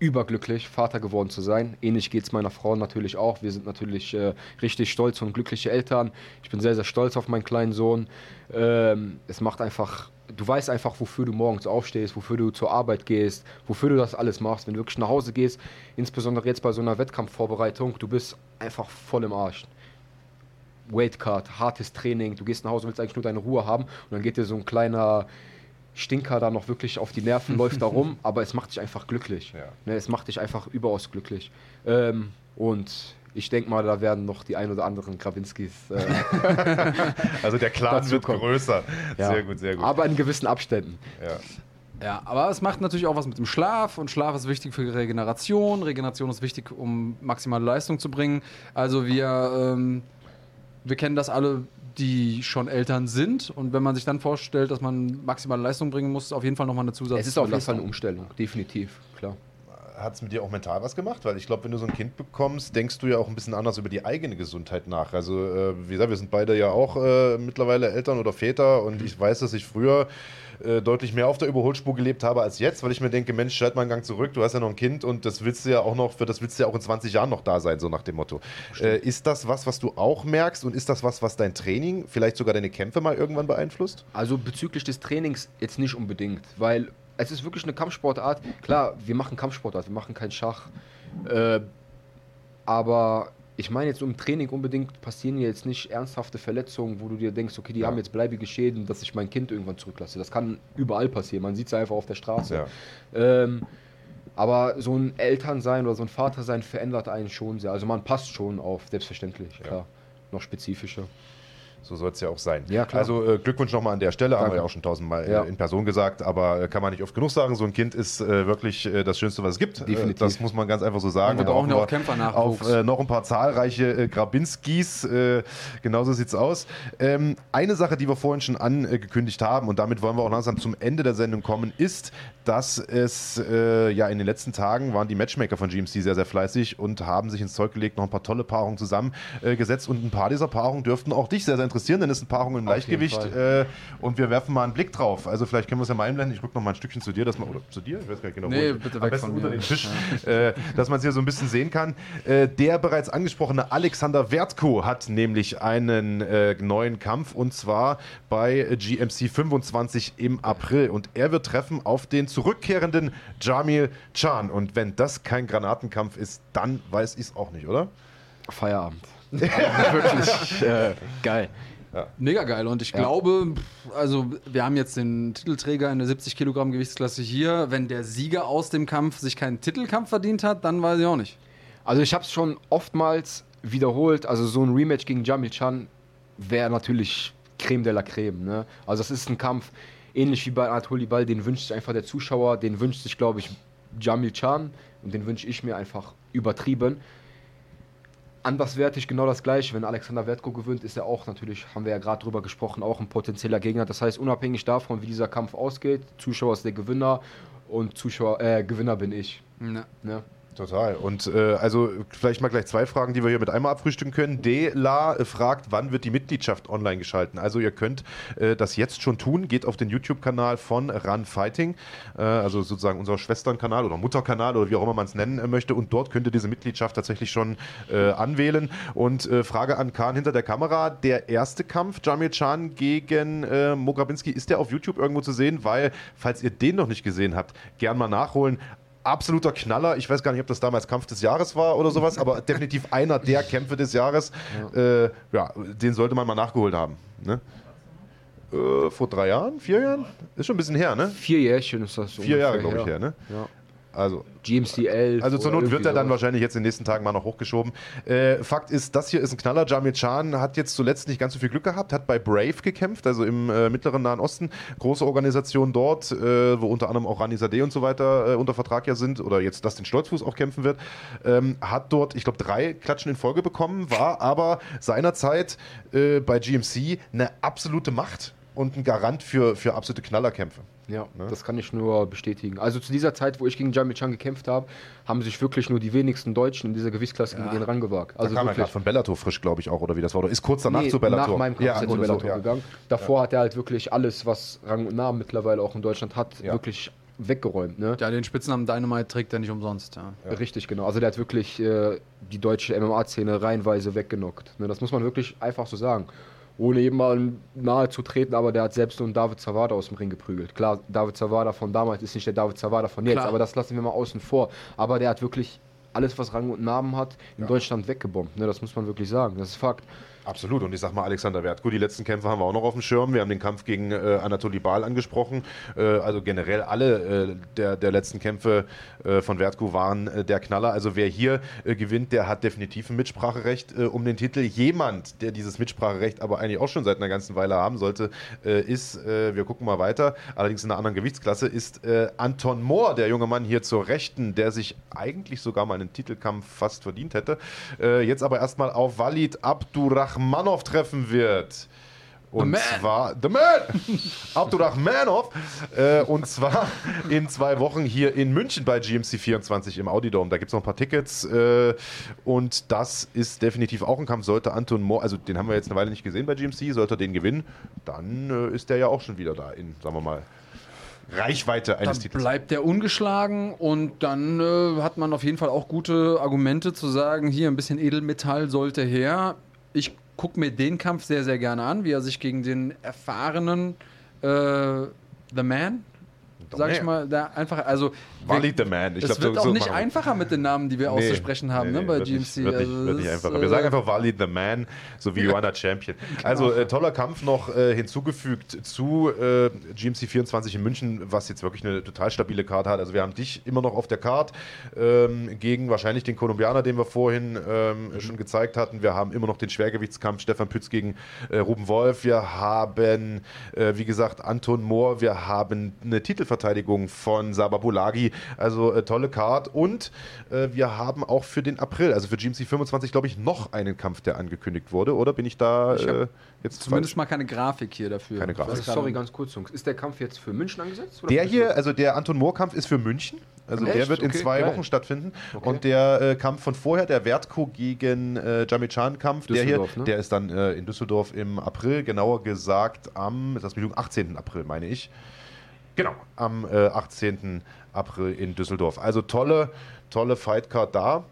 Speaker 4: überglücklich, Vater geworden zu sein. Ähnlich geht es meiner Frau natürlich auch. Wir sind natürlich äh, richtig stolz und glückliche Eltern. Ich bin sehr, sehr stolz auf meinen kleinen Sohn. Ähm, es macht einfach, du weißt einfach, wofür du morgens aufstehst, wofür du zur Arbeit gehst, wofür du das alles machst. Wenn du wirklich nach Hause gehst, insbesondere jetzt bei so einer Wettkampfvorbereitung, du bist einfach voll im Arsch. Weightcut, hartes Training, du gehst nach Hause, willst eigentlich nur deine Ruhe haben und dann geht dir so ein kleiner Stinker da noch wirklich auf die Nerven, läuft da rum, aber es macht dich einfach glücklich.
Speaker 1: Ja.
Speaker 4: Ne, es macht dich einfach überaus glücklich. Ähm, und ich denke mal, da werden noch die ein oder anderen Krawinskis. Äh,
Speaker 1: Also der Clan wird
Speaker 4: kommt.
Speaker 1: größer.
Speaker 4: ja.
Speaker 1: Sehr gut, sehr gut.
Speaker 4: Aber in gewissen Abständen.
Speaker 1: ja.
Speaker 2: Ja, aber es macht natürlich auch was mit dem Schlaf und Schlaf ist wichtig für Regeneration. Regeneration ist wichtig, um maximale Leistung zu bringen. Also wir, ähm, wir kennen das alle, die schon Eltern sind und wenn man sich dann vorstellt, dass man maximale Leistung bringen muss, auf jeden Fall nochmal eine Zusatz.
Speaker 4: Es ist auf jeden Fall eine Umstellung, definitiv, klar.
Speaker 1: Hat es mit dir auch mental was gemacht? Weil ich glaube, wenn du so ein Kind bekommst, denkst du ja auch ein bisschen anders über die eigene Gesundheit nach. Also, äh, wie gesagt, wir sind beide ja auch äh, mittlerweile Eltern oder Väter und ich weiß, dass ich früher äh, deutlich mehr auf der Überholspur gelebt habe als jetzt, weil ich mir denke, Mensch, schalt mal einen Gang zurück, du hast ja noch ein Kind und das willst du ja auch noch, für das willst du ja auch in 20 Jahren noch da sein, so nach dem Motto. Äh, ist das was, was du auch merkst und ist das was, was dein Training, vielleicht sogar deine Kämpfe mal irgendwann beeinflusst?
Speaker 4: Also bezüglich des Trainings jetzt nicht unbedingt, weil es ist wirklich eine Kampfsportart. Klar, wir machen Kampfsportart, wir machen keinen Schach. Äh, aber ich meine jetzt im Training unbedingt passieren jetzt nicht ernsthafte Verletzungen, wo du dir denkst, okay, die
Speaker 1: Ja.
Speaker 4: haben jetzt bleibige Schäden, dass ich mein Kind irgendwann zurücklasse. Das kann überall passieren. Man sieht es einfach auf der Straße.
Speaker 1: Ja.
Speaker 4: Ähm, aber so ein Elternsein oder so ein Vatersein verändert einen schon sehr. Also man passt schon auf, selbstverständlich, klar. Noch spezifischer.
Speaker 1: So soll es ja auch sein.
Speaker 4: Ja, klar.
Speaker 1: Also äh, Glückwunsch nochmal an der Stelle, haben
Speaker 4: Danke.
Speaker 1: wir ja auch schon tausendmal
Speaker 4: Ja.
Speaker 1: äh, in Person gesagt, aber äh, kann man nicht oft genug sagen. So ein Kind ist äh, wirklich äh, das Schönste, was es gibt. Äh,
Speaker 4: Definitiv.
Speaker 1: das muss man ganz einfach so sagen.
Speaker 2: Und wir brauchen ja auch Kämpfernachwuchs.
Speaker 1: Auf äh, noch ein paar zahlreiche äh, Grabinskis. Äh, genauso sieht's aus. Ähm, eine Sache, die wir vorhin schon angekündigt haben, und damit wollen wir auch langsam zum Ende der Sendung kommen, ist, dass es äh, ja in den letzten Tagen waren die Matchmaker von GMC sehr, sehr fleißig und haben sich ins Zeug gelegt, noch ein paar tolle Paarungen zusammengesetzt. Äh, gesetzt. und ein paar dieser Paarungen dürften auch dich sehr, sehr interessieren, denn es sind Paarungen im
Speaker 4: Auf jeden
Speaker 1: Leichtgewicht. Äh, und wir werfen mal einen Blick drauf. Also vielleicht können wir es ja mal einblenden. Ich rück noch mal ein Stückchen zu dir, dass man, oder zu dir? Ich weiß gar nicht genau. wo
Speaker 2: Nee,
Speaker 1: ich-
Speaker 2: bitte
Speaker 1: am
Speaker 2: weg
Speaker 1: besten
Speaker 2: von
Speaker 1: unter
Speaker 2: mir.
Speaker 1: den Tisch, äh, dass man es hier so ein bisschen sehen kann. Äh, der bereits angesprochene Alexander Wertko hat nämlich einen äh, neuen Kampf und zwar bei GMC 25 im April. Und er wird treffen auf den zurückkehrenden Jamil Chan. Und wenn das kein Granatenkampf ist, dann weiß ich es auch nicht, oder?
Speaker 4: Feierabend. Wirklich äh, geil.
Speaker 2: Mega geil. Und ich glaube, pff, also wir haben jetzt den Titelträger in der 70 Kilogramm Gewichtsklasse hier. Wenn der Sieger aus dem Kampf sich keinen Titelkampf verdient hat, dann weiß ich auch nicht.
Speaker 4: Also ich habe es schon oftmals wiederholt. Also so ein Rematch gegen Jamil Chan wäre natürlich Creme de la Creme. Ne? Also das ist ein Kampf, ähnlich wie bei Anatoli Ball, den wünscht sich einfach der Zuschauer, den wünscht sich, glaube ich, Jamil Chan und den wünsche ich mir einfach übertrieben. Anderswertig genau das gleiche. Wenn Alexander Wertko gewinnt, ist er auch natürlich, haben wir ja gerade drüber gesprochen, auch ein potenzieller Gegner. Das heißt, unabhängig davon, wie dieser Kampf ausgeht, Zuschauer ist der Gewinner und Zuschauer, äh, Gewinner bin ich.
Speaker 2: Ja.
Speaker 4: Ne?
Speaker 1: Total. Und äh, also vielleicht mal gleich zwei Fragen, die wir hier mit einmal abfrühstücken können. Dela äh, fragt, wann wird die Mitgliedschaft online geschalten? Also ihr könnt äh, das jetzt schon tun. Geht auf den YouTube-Kanal von Run Fighting, äh, also sozusagen unser Schwesternkanal oder Mutterkanal oder wie auch immer man es nennen äh, möchte. Und dort könnt ihr diese Mitgliedschaft tatsächlich schon äh, anwählen. Und Frage an Kahn hinter der Kamera. Der erste Kampf, Jamil Chan gegen äh, Mograbinski, ist der auf YouTube irgendwo zu sehen? Weil, falls ihr den noch nicht gesehen habt, gern mal nachholen absoluter Knaller. Ich weiß gar nicht, ob das damals Kampf des Jahres war oder sowas, aber definitiv einer der Kämpfe des Jahres. Ja, äh, ja den sollte man mal nachgeholt haben. Ne? Äh, vor drei Jahren? Vier Jahren? Ist schon ein bisschen her, ne?
Speaker 4: Vier Jährchen ist das.
Speaker 1: Vier Jahre, glaube ich, her, ne?
Speaker 4: Ja.
Speaker 1: Also,
Speaker 4: GMC 11.
Speaker 1: also zur Not wird er dann
Speaker 4: sowas.
Speaker 1: wahrscheinlich jetzt in den nächsten Tagen mal noch hochgeschoben. Äh, Fakt ist, das hier ist ein Knaller. Jamil Chan hat jetzt zuletzt nicht ganz so viel Glück gehabt, hat bei Brave gekämpft, also im äh, mittleren Nahen Osten. Große Organisation dort, äh, wo unter anderem auch Rani Sadeh und so weiter äh, unter Vertrag ja sind oder jetzt Dustin Stolzfuß auch kämpfen wird. Ähm, hat dort, ich glaube, drei Klatschen in Folge bekommen, war aber seinerzeit äh, bei GMC eine absolute Macht und ein Garant für, für absolute Knallerkämpfe.
Speaker 4: Ja,
Speaker 1: Ne?
Speaker 4: das kann ich nur bestätigen. Also zu dieser Zeit, wo ich gegen Jamil Chan gekämpft habe, haben sich wirklich nur die wenigsten Deutschen in dieser Gewichtsklasse gegen ihn rangewagt.
Speaker 1: Also
Speaker 4: Also
Speaker 1: da kam er
Speaker 4: wirklich.
Speaker 1: gerade von Bellator frisch, glaube ich, auch, oder wie das war. Oder ist kurz danach
Speaker 4: Nee,
Speaker 1: zu Bellator.
Speaker 4: Nach meinem Kampf
Speaker 1: ja,
Speaker 4: ist er zu
Speaker 1: oder so,
Speaker 4: Bellator
Speaker 1: ja.
Speaker 4: gegangen. Davor hat er halt wirklich alles, was Rang und Namen mittlerweile auch in Deutschland hat,
Speaker 1: Ja.
Speaker 4: wirklich weggeräumt. Ne?
Speaker 2: Ja, den Spitznamen Dynamite trägt er nicht umsonst. Ja.
Speaker 4: Richtig, genau. Also der hat wirklich äh, die deutsche MMA-Szene reihenweise weggenockt. Ne? Das muss man wirklich einfach so sagen. Ohne jemandem nahe zu treten, aber der hat selbst so einen David Zawada aus dem Ring geprügelt. Klar, David Zawada von damals ist nicht der David Zawada von jetzt,
Speaker 2: Klar.
Speaker 4: aber das lassen wir mal außen vor. Aber der hat wirklich alles, was Rang und Namen hat, in Deutschland weggebombt. Ne? Das muss man wirklich sagen. Das ist Fakt.
Speaker 1: Absolut. Und ich sag mal, Alexander Wertko, die letzten Kämpfe haben wir auch noch auf dem Schirm. Wir haben den Kampf gegen äh, Anatoly Bal angesprochen. Äh, also generell alle äh, der, der letzten Kämpfe äh, von Wertko waren äh, der Knaller. Also wer hier äh, gewinnt, der hat definitiv ein Mitspracherecht äh, um den Titel. Jemand, der dieses Mitspracherecht aber eigentlich auch schon seit einer ganzen Weile haben sollte, ist, wir gucken mal weiter, allerdings in einer anderen Gewichtsklasse, ist Anton Mohr, der junge Mann hier zur Rechten, der sich eigentlich sogar mal einen Titelkampf fast verdient hätte. Äh, jetzt aber erstmal auf Walid Abdurrahmanov treffen wird. Und
Speaker 2: man.
Speaker 1: zwar The Man! Abdurrahmanov. Äh, und zwar in zwei Wochen hier in München bei GMC 24 im Audidome. Da gibt es noch ein paar Tickets. Äh, und das ist definitiv auch ein Kampf. Sollte Anton Mohr, also den haben wir jetzt eine Weile nicht gesehen bei GMC, sollte er den gewinnen, dann äh, ist der ja auch schon wieder da in, sagen wir mal, Reichweite eines
Speaker 2: Dann
Speaker 1: Titels.
Speaker 2: bleibt der ungeschlagen und dann äh, hat man auf jeden Fall auch gute Argumente zu sagen, hier ein bisschen Edelmetall sollte her. Ich gucke mir den Kampf sehr, sehr gerne an, wie er sich gegen den erfahrenen äh, The Man, sag ich mal, da einfach, also
Speaker 1: Walid the Man. Ich
Speaker 2: es
Speaker 1: glaub,
Speaker 2: wird
Speaker 1: so-
Speaker 2: auch
Speaker 1: so
Speaker 2: nicht einfacher mit den Namen, die wir
Speaker 1: Nee,
Speaker 2: auszusprechen haben,
Speaker 1: nee,
Speaker 2: ne, bei GMC.
Speaker 1: Nicht, wird nicht,
Speaker 2: also
Speaker 1: wird nicht
Speaker 2: das,
Speaker 1: einfacher.
Speaker 2: äh,
Speaker 1: Wir sagen einfach Walid the Man, so wie Joanna Champion. Also äh, toller Kampf noch äh, hinzugefügt zu äh, GMC 24 in München, was jetzt wirklich eine total stabile Karte hat. Also wir haben dich immer noch auf der Karte ähm, gegen wahrscheinlich den Kolumbianer, den wir vorhin ähm, schon gezeigt hatten. Wir haben immer noch den Schwergewichtskampf Stefan Pütz gegen äh, Ruben Wolf. Wir haben, äh, wie gesagt, Anton Mohr. Wir haben eine Titelverteidigung von Sababulagi. Also äh, tolle Card. Und äh, wir haben auch für den April, also für GMC 25, glaube ich, noch einen Kampf, der angekündigt wurde. Oder bin ich da
Speaker 2: Ich
Speaker 1: äh, jetzt
Speaker 2: Zumindest
Speaker 1: falsch?
Speaker 2: mal keine Grafik hier dafür.
Speaker 1: Keine Grafik.
Speaker 4: Also, sorry, ganz kurz, Jungs. Ist der Kampf jetzt für München angesetzt? oder
Speaker 1: Der hier, also der Anton Mohr-Kampf ist für München. Also der
Speaker 4: Echt?
Speaker 1: wird in
Speaker 4: Okay,
Speaker 1: zwei
Speaker 4: geil.
Speaker 1: Wochen stattfinden.
Speaker 4: Okay.
Speaker 1: Und der äh, Kampf von vorher, der Wertko gegen äh, Jamichan-Kampf, der hier,
Speaker 4: ne?
Speaker 1: der ist dann äh, in Düsseldorf im April, genauer gesagt am, das mich 18. April, meine ich. Genau, am äh, 18. April in Düsseldorf. Also tolle, tolle Fightcard da.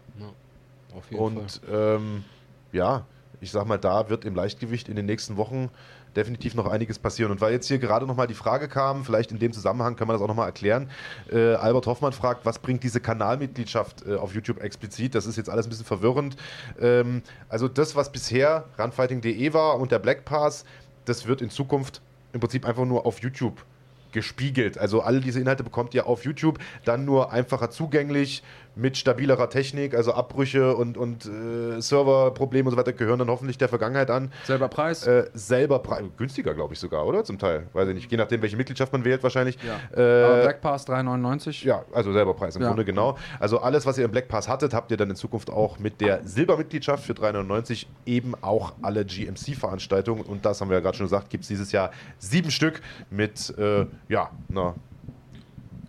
Speaker 4: Auf jeden
Speaker 1: Und ähm, ja, ich sag mal, da wird im Leichtgewicht in den nächsten Wochen definitiv noch einiges passieren. Und weil jetzt hier gerade nochmal die Frage kam, vielleicht in dem Zusammenhang können wir das auch nochmal erklären. Äh, Albert Hoffmann fragt, was bringt diese Kanalmitgliedschaft äh, auf YouTube explizit? Das ist jetzt alles ein bisschen verwirrend. Ähm, also das, was bisher runfighting.de war und der Black Pass, das wird in Zukunft im Prinzip einfach nur auf YouTube gespiegelt. Also alle diese Inhalte bekommt ihr auf YouTube, dann nur einfacher zugänglich, mit stabilerer Technik, also Abbrüche und, und äh, Serverprobleme und so weiter gehören dann hoffentlich der Vergangenheit an.
Speaker 2: Selber Preis.
Speaker 1: Äh, selber Pre günstiger, glaube ich sogar, oder? Zum Teil. Weiß ich nicht. Je nachdem, welche Mitgliedschaft man wählt, wahrscheinlich.
Speaker 2: ja.
Speaker 1: Äh,
Speaker 2: Black Pass 3,99.
Speaker 1: ja, also selber Preis im
Speaker 2: Ja.
Speaker 1: Grunde genau. Also alles, was ihr im Black Pass hattet, habt ihr dann in Zukunft auch mit der Silbermitgliedschaft für 3,99 eben auch alle GMC-Veranstaltungen. Und das haben wir ja gerade schon gesagt, gibt es dieses Jahr sieben Stück mit äh, ja, einer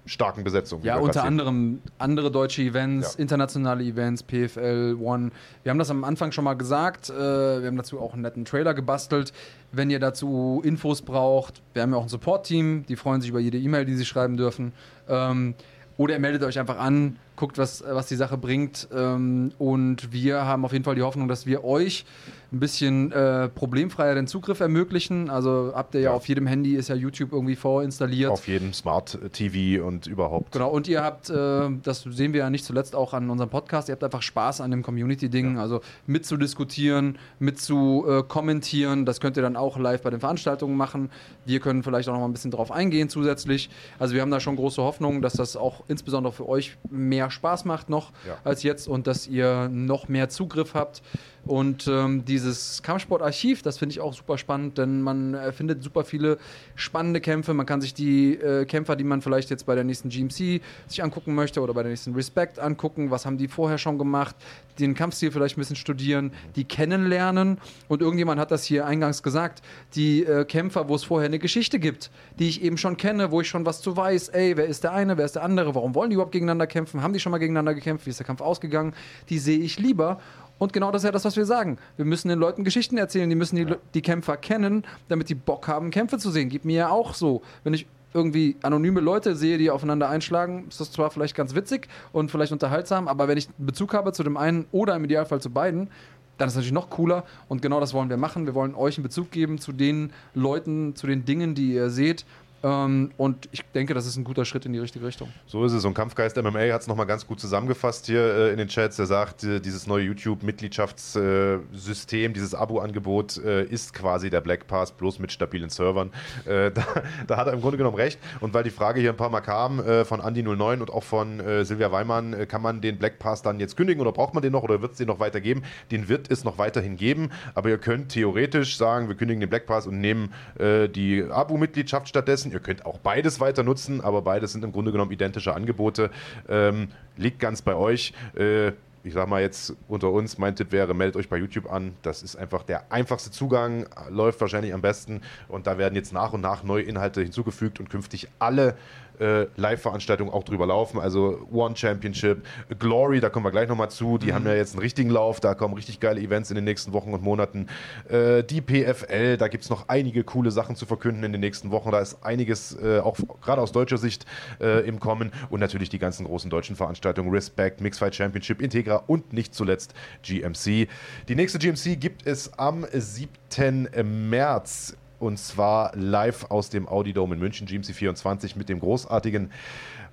Speaker 1: starken Besetzung.
Speaker 2: Ja, unter anderem andere deutsche Events,
Speaker 1: Ja.
Speaker 2: internationale Events, PFL, One. Wir haben das am Anfang schon mal gesagt. Äh, wir haben dazu auch einen netten Trailer gebastelt. Wenn ihr dazu Infos braucht, wir haben ja auch ein Support-Team, die freuen sich über jede E-Mail, die sie schreiben dürfen. Ähm, oder ihr meldet euch einfach an, guckt, was, was die Sache bringt. Ähm, und wir haben auf jeden Fall die Hoffnung, dass wir euch ein bisschen äh, problemfreier den Zugriff ermöglichen. Also habt ihr ja,
Speaker 1: Ja.
Speaker 2: auf jedem Handy ist ja YouTube irgendwie vorinstalliert.
Speaker 1: Auf jedem Smart TV und überhaupt.
Speaker 2: Genau, und ihr habt, äh, das sehen wir ja nicht zuletzt auch an unserem Podcast, ihr habt einfach Spaß an dem Community-Ding, also mitzudiskutieren, mit zu äh, kommentieren. Das könnt ihr dann auch live bei den Veranstaltungen machen. Wir können vielleicht auch noch mal ein bisschen drauf eingehen zusätzlich. Also wir haben da schon große Hoffnung, dass das auch insbesondere für euch mehr Spaß macht noch
Speaker 1: Ja.
Speaker 2: als jetzt und dass ihr noch mehr Zugriff habt. Und ähm, dieses Kampfsportarchiv, das finde ich auch super spannend, denn man findet super viele spannende Kämpfe. Man kann sich die äh, Kämpfer, die man vielleicht jetzt bei der nächsten GMC sich angucken möchte oder bei der nächsten Respect angucken, was haben die vorher schon gemacht, den Kampfstil vielleicht ein bisschen studieren, die kennenlernen. Und irgendjemand hat das hier eingangs gesagt, die äh, Kämpfer, wo es vorher eine Geschichte gibt, die ich eben schon kenne, wo ich schon was zu weiß. Ey, wer ist der eine, wer ist der andere, warum wollen die überhaupt gegeneinander kämpfen? Haben die schon mal gegeneinander gekämpft? Wie ist der Kampf ausgegangen? Die sehe ich lieber. Und genau das ist ja das, was wir sagen. Wir müssen den Leuten Geschichten erzählen, die müssen die, die Kämpfer kennen, damit die Bock haben, Kämpfe zu sehen. Gibt mir ja auch so. Wenn ich irgendwie anonyme Leute sehe, die aufeinander einschlagen, ist das zwar vielleicht ganz witzig und vielleicht unterhaltsam, aber wenn ich einen Bezug habe zu dem einen oder im Idealfall zu beiden, dann ist es natürlich noch cooler und genau das wollen wir machen. Wir wollen euch einen Bezug geben zu den Leuten, zu den Dingen, die ihr seht. Ähm, und ich denke, das ist ein guter Schritt in die richtige Richtung.
Speaker 1: So ist es. Und Kampfgeist MMA hat es nochmal ganz gut zusammengefasst hier äh, in den Chats. Er sagt, äh, dieses neue YouTube-Mitgliedschaftssystem, dieses Abo-Angebot äh, ist quasi der Black Pass, bloß mit stabilen Servern. Äh, da, da hat er im Grunde genommen recht. Und weil die Frage hier ein paar Mal kam äh, von Andi09 und auch von äh, Silvia Weimann, äh, kann man den Black Pass dann jetzt kündigen oder braucht man den noch oder wird es den noch weitergeben? Den wird es noch weiterhin geben, aber ihr könnt theoretisch sagen, wir kündigen den Black Pass und nehmen äh, die Abo-Mitgliedschaft stattdessen. Ihr könnt auch beides weiter nutzen, aber beides sind im Grunde genommen identische Angebote. Ähm, liegt ganz bei euch. Äh, ich sag mal jetzt unter uns, mein Tipp wäre, meldet euch bei YouTube an. Das ist einfach der einfachste Zugang, läuft wahrscheinlich am besten. Und da werden jetzt nach und nach neue Inhalte hinzugefügt und künftig alle äh, Live-Veranstaltungen auch drüber laufen. Also One Championship, Glory, da kommen wir gleich nochmal zu. Die haben ja jetzt einen richtigen Lauf, da kommen richtig geile Events in den nächsten Wochen und Monaten. Äh, die PFL, da gibt es noch einige coole Sachen zu verkünden in den nächsten Wochen. Da ist einiges äh, auch gerade aus deutscher Sicht äh, im Kommen. Und natürlich die ganzen großen deutschen Veranstaltungen, Respect, Mixfight Championship, Integra und nicht zuletzt GMC. Die nächste GMC gibt es am 7. März und zwar live aus dem Audi Dome in München, GMC 24 mit dem großartigen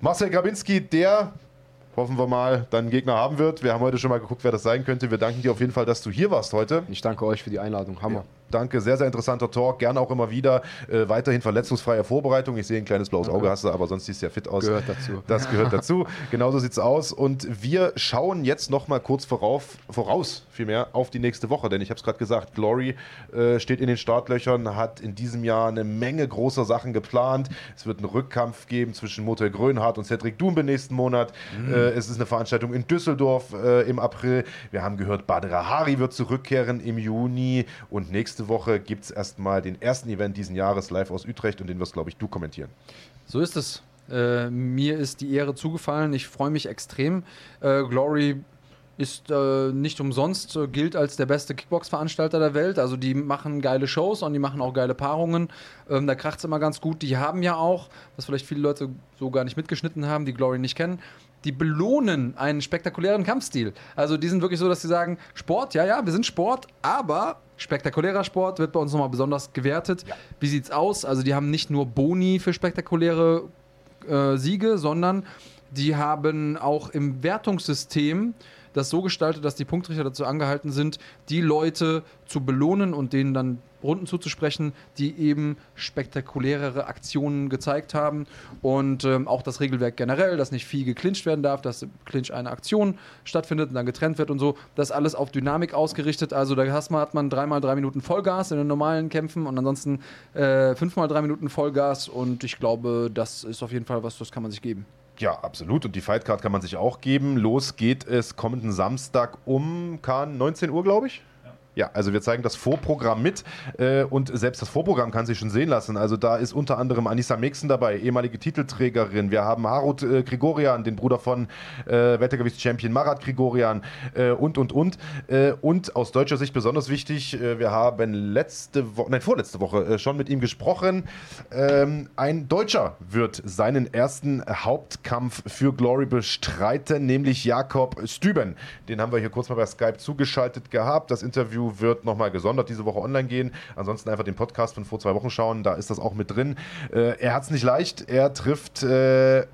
Speaker 1: Marcel Grabinski, der hoffen wir mal, dann Gegner haben wird. Wir haben heute schon mal geguckt, wer das sein könnte. Wir danken dir auf jeden Fall, dass du hier warst heute.
Speaker 4: Ich danke euch für die Einladung. Hammer.
Speaker 1: Danke, sehr, sehr interessanter Talk. Gerne auch immer wieder. Äh, weiterhin verletzungsfreie Vorbereitung. Ich sehe ein kleines blaues Auge hast du, aber sonst siehst du ja fit aus.
Speaker 4: Gehört dazu.
Speaker 1: Das gehört dazu. Genauso sieht es aus. Und wir schauen jetzt noch mal kurz vorauf, voraus, vielmehr, auf die nächste Woche. Denn ich habe es gerade gesagt, Glory äh, steht in den Startlöchern, hat in diesem Jahr eine Menge großer Sachen geplant. Es wird einen Rückkampf geben zwischen Motel Grönhardt und Cedric Dumbe nächsten Monat. Mhm. Äh, es ist eine Veranstaltung in Düsseldorf äh, im April. Wir haben gehört, Badr Hari wird zurückkehren im Juni. Und nächste nächste Woche gibt es erstmal den ersten Event diesen Jahres live aus Utrecht und den wirst, glaube ich, du kommentieren.
Speaker 2: So ist es. Äh, mir ist die Ehre zugefallen. Ich freue mich extrem. Äh, Glory ist äh, nicht umsonst, äh, gilt als der beste Kickbox-Veranstalter der Welt. Also die machen geile Shows und die machen auch geile Paarungen. Ähm, da kracht es immer ganz gut. Die haben ja auch, was vielleicht viele Leute so gar nicht mitgeschnitten haben, die Glory nicht kennen, die belohnen einen spektakulären Kampfstil. Also die sind wirklich so, dass sie sagen, Sport, ja, ja, wir sind Sport, aber spektakulärer Sport wird bei uns nochmal besonders gewertet. Ja. Wie sieht's aus? Also die haben nicht nur Boni für spektakuläre äh, Siege, sondern die haben auch im Wertungssystem das so gestaltet, dass die Punktrichter dazu angehalten sind, die Leute zu belohnen und denen dann Runden zuzusprechen, die eben spektakulärere Aktionen gezeigt haben. Und ähm, auch das Regelwerk generell, dass nicht viel geclincht werden darf, dass im Clinch eine Aktion stattfindet und dann getrennt wird und so. Das alles auf Dynamik ausgerichtet. Also da hat man dreimal drei Minuten Vollgas in den normalen Kämpfen und ansonsten äh, fünfmal drei Minuten Vollgas. Und ich glaube, das ist auf jeden Fall was, das kann man sich geben.
Speaker 1: Ja, absolut. Und die Fightcard kann man sich auch geben. Los geht es kommenden Samstag um 19 Uhr, glaube ich. Ja, also wir zeigen das Vorprogramm mit äh, und selbst das Vorprogramm kann sich schon sehen lassen. Also da ist unter anderem Anissa Mexen dabei, ehemalige Titelträgerin. Wir haben Harut äh, Grigorian, den Bruder von äh, Wettergewichtschampion Marat Grigorian äh, und, und, und. Äh, und aus deutscher Sicht besonders wichtig, äh, wir haben letzte Woche, nein, vorletzte Woche äh, schon mit ihm gesprochen. Ähm, ein Deutscher wird seinen ersten Hauptkampf für Glory bestreiten, nämlich Jakob Stüben. Den haben wir hier kurz mal bei Skype zugeschaltet gehabt. Das Interview wird nochmal gesondert diese Woche online gehen. Ansonsten einfach den Podcast von vor zwei Wochen schauen, da ist das auch mit drin. Äh, er hat es nicht leicht. Er trifft äh,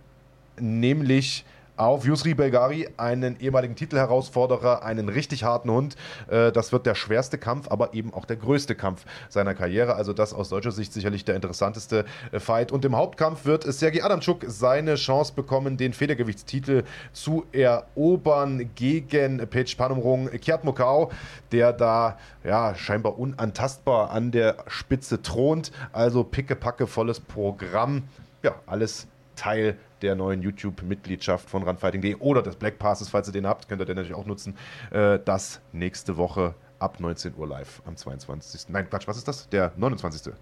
Speaker 1: nämlich auf Yusri Belgari, einen ehemaligen Titelherausforderer, einen richtig harten Hund. Äh, das wird der schwerste Kampf, aber eben auch der größte Kampf seiner Karriere. Also das aus deutscher Sicht sicherlich der interessanteste äh, Fight. Und im Hauptkampf wird Sergei Adamczuk seine Chance bekommen, den Federgewichtstitel zu erobern gegen Page Panumrung Kiat Mokau, der da ja scheinbar unantastbar an der Spitze thront. Also pickepacke volles Programm. Ja, alles Teil der neuen YouTube-Mitgliedschaft von runfighting.de oder des Black Passes, falls ihr den habt, könnt ihr den natürlich auch nutzen. Äh, das nächste Woche ab 19 Uhr live am 22. Nein, Quatsch, was ist das? Der 29.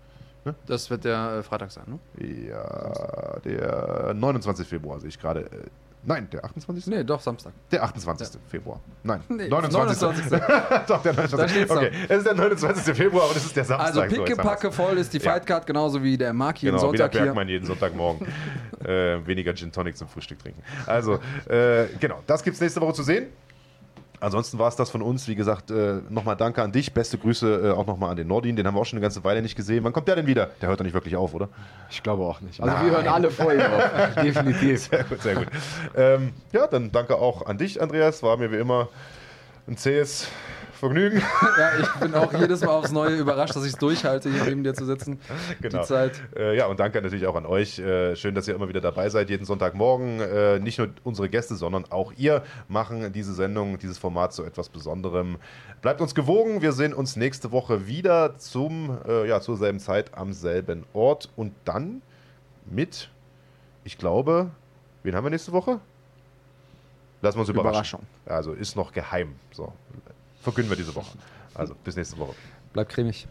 Speaker 2: Ne? Das wird der äh, Freitag sein,
Speaker 1: ne? Ja, der 29. Februar sehe ich gerade. Nein, der 28.
Speaker 2: Nee, doch, Samstag.
Speaker 1: Der 28. Ja. Februar. Nein, nee, 29. 29. doch, der 29. Okay, es ist der 29. Februar und es ist der Samstag.
Speaker 2: Also pickepacke so, voll ist die ja. Fightcard, genauso wie der Mark jeden
Speaker 1: genau,
Speaker 2: Sonntag
Speaker 1: wie der Bergmann jeden Sonntagmorgen. äh, weniger Gin Tonic zum Frühstück trinken. Also, äh, genau, das gibt es nächste Woche zu sehen. Ansonsten war es das von uns. Wie gesagt, äh, nochmal danke an dich. Beste Grüße äh, auch nochmal an den Nordin. Den haben wir auch schon eine ganze Weile nicht gesehen. Wann kommt der denn wieder? Der hört doch nicht wirklich auf, oder?
Speaker 4: Ich glaube auch nicht. Also Nein. wir hören alle vor ihm auf.
Speaker 1: Definitiv. Sehr gut, sehr gut. Ähm, ja, dann danke auch an dich, Andreas. War mir wie immer ein zähes Vergnügen.
Speaker 2: ja, ich bin auch jedes Mal aufs Neue überrascht, dass ich es durchhalte, hier neben dir zu sitzen.
Speaker 1: Genau. Die Zeit. Äh, ja, und danke natürlich auch an euch. Äh, schön, dass ihr immer wieder dabei seid, jeden Sonntagmorgen. Äh, nicht nur unsere Gäste, sondern auch ihr machen diese Sendung, dieses Format zu etwas Besonderem. Bleibt uns gewogen. Wir sehen uns nächste Woche wieder zum, äh, ja, zur selben Zeit am selben Ort. Und dann mit, ich glaube, wen haben wir nächste Woche? Lassen wir uns überraschen. Überraschung. Also ist noch geheim. So, verkünden wir diese Woche. Also bis nächste Woche.
Speaker 2: Bleibt cremig.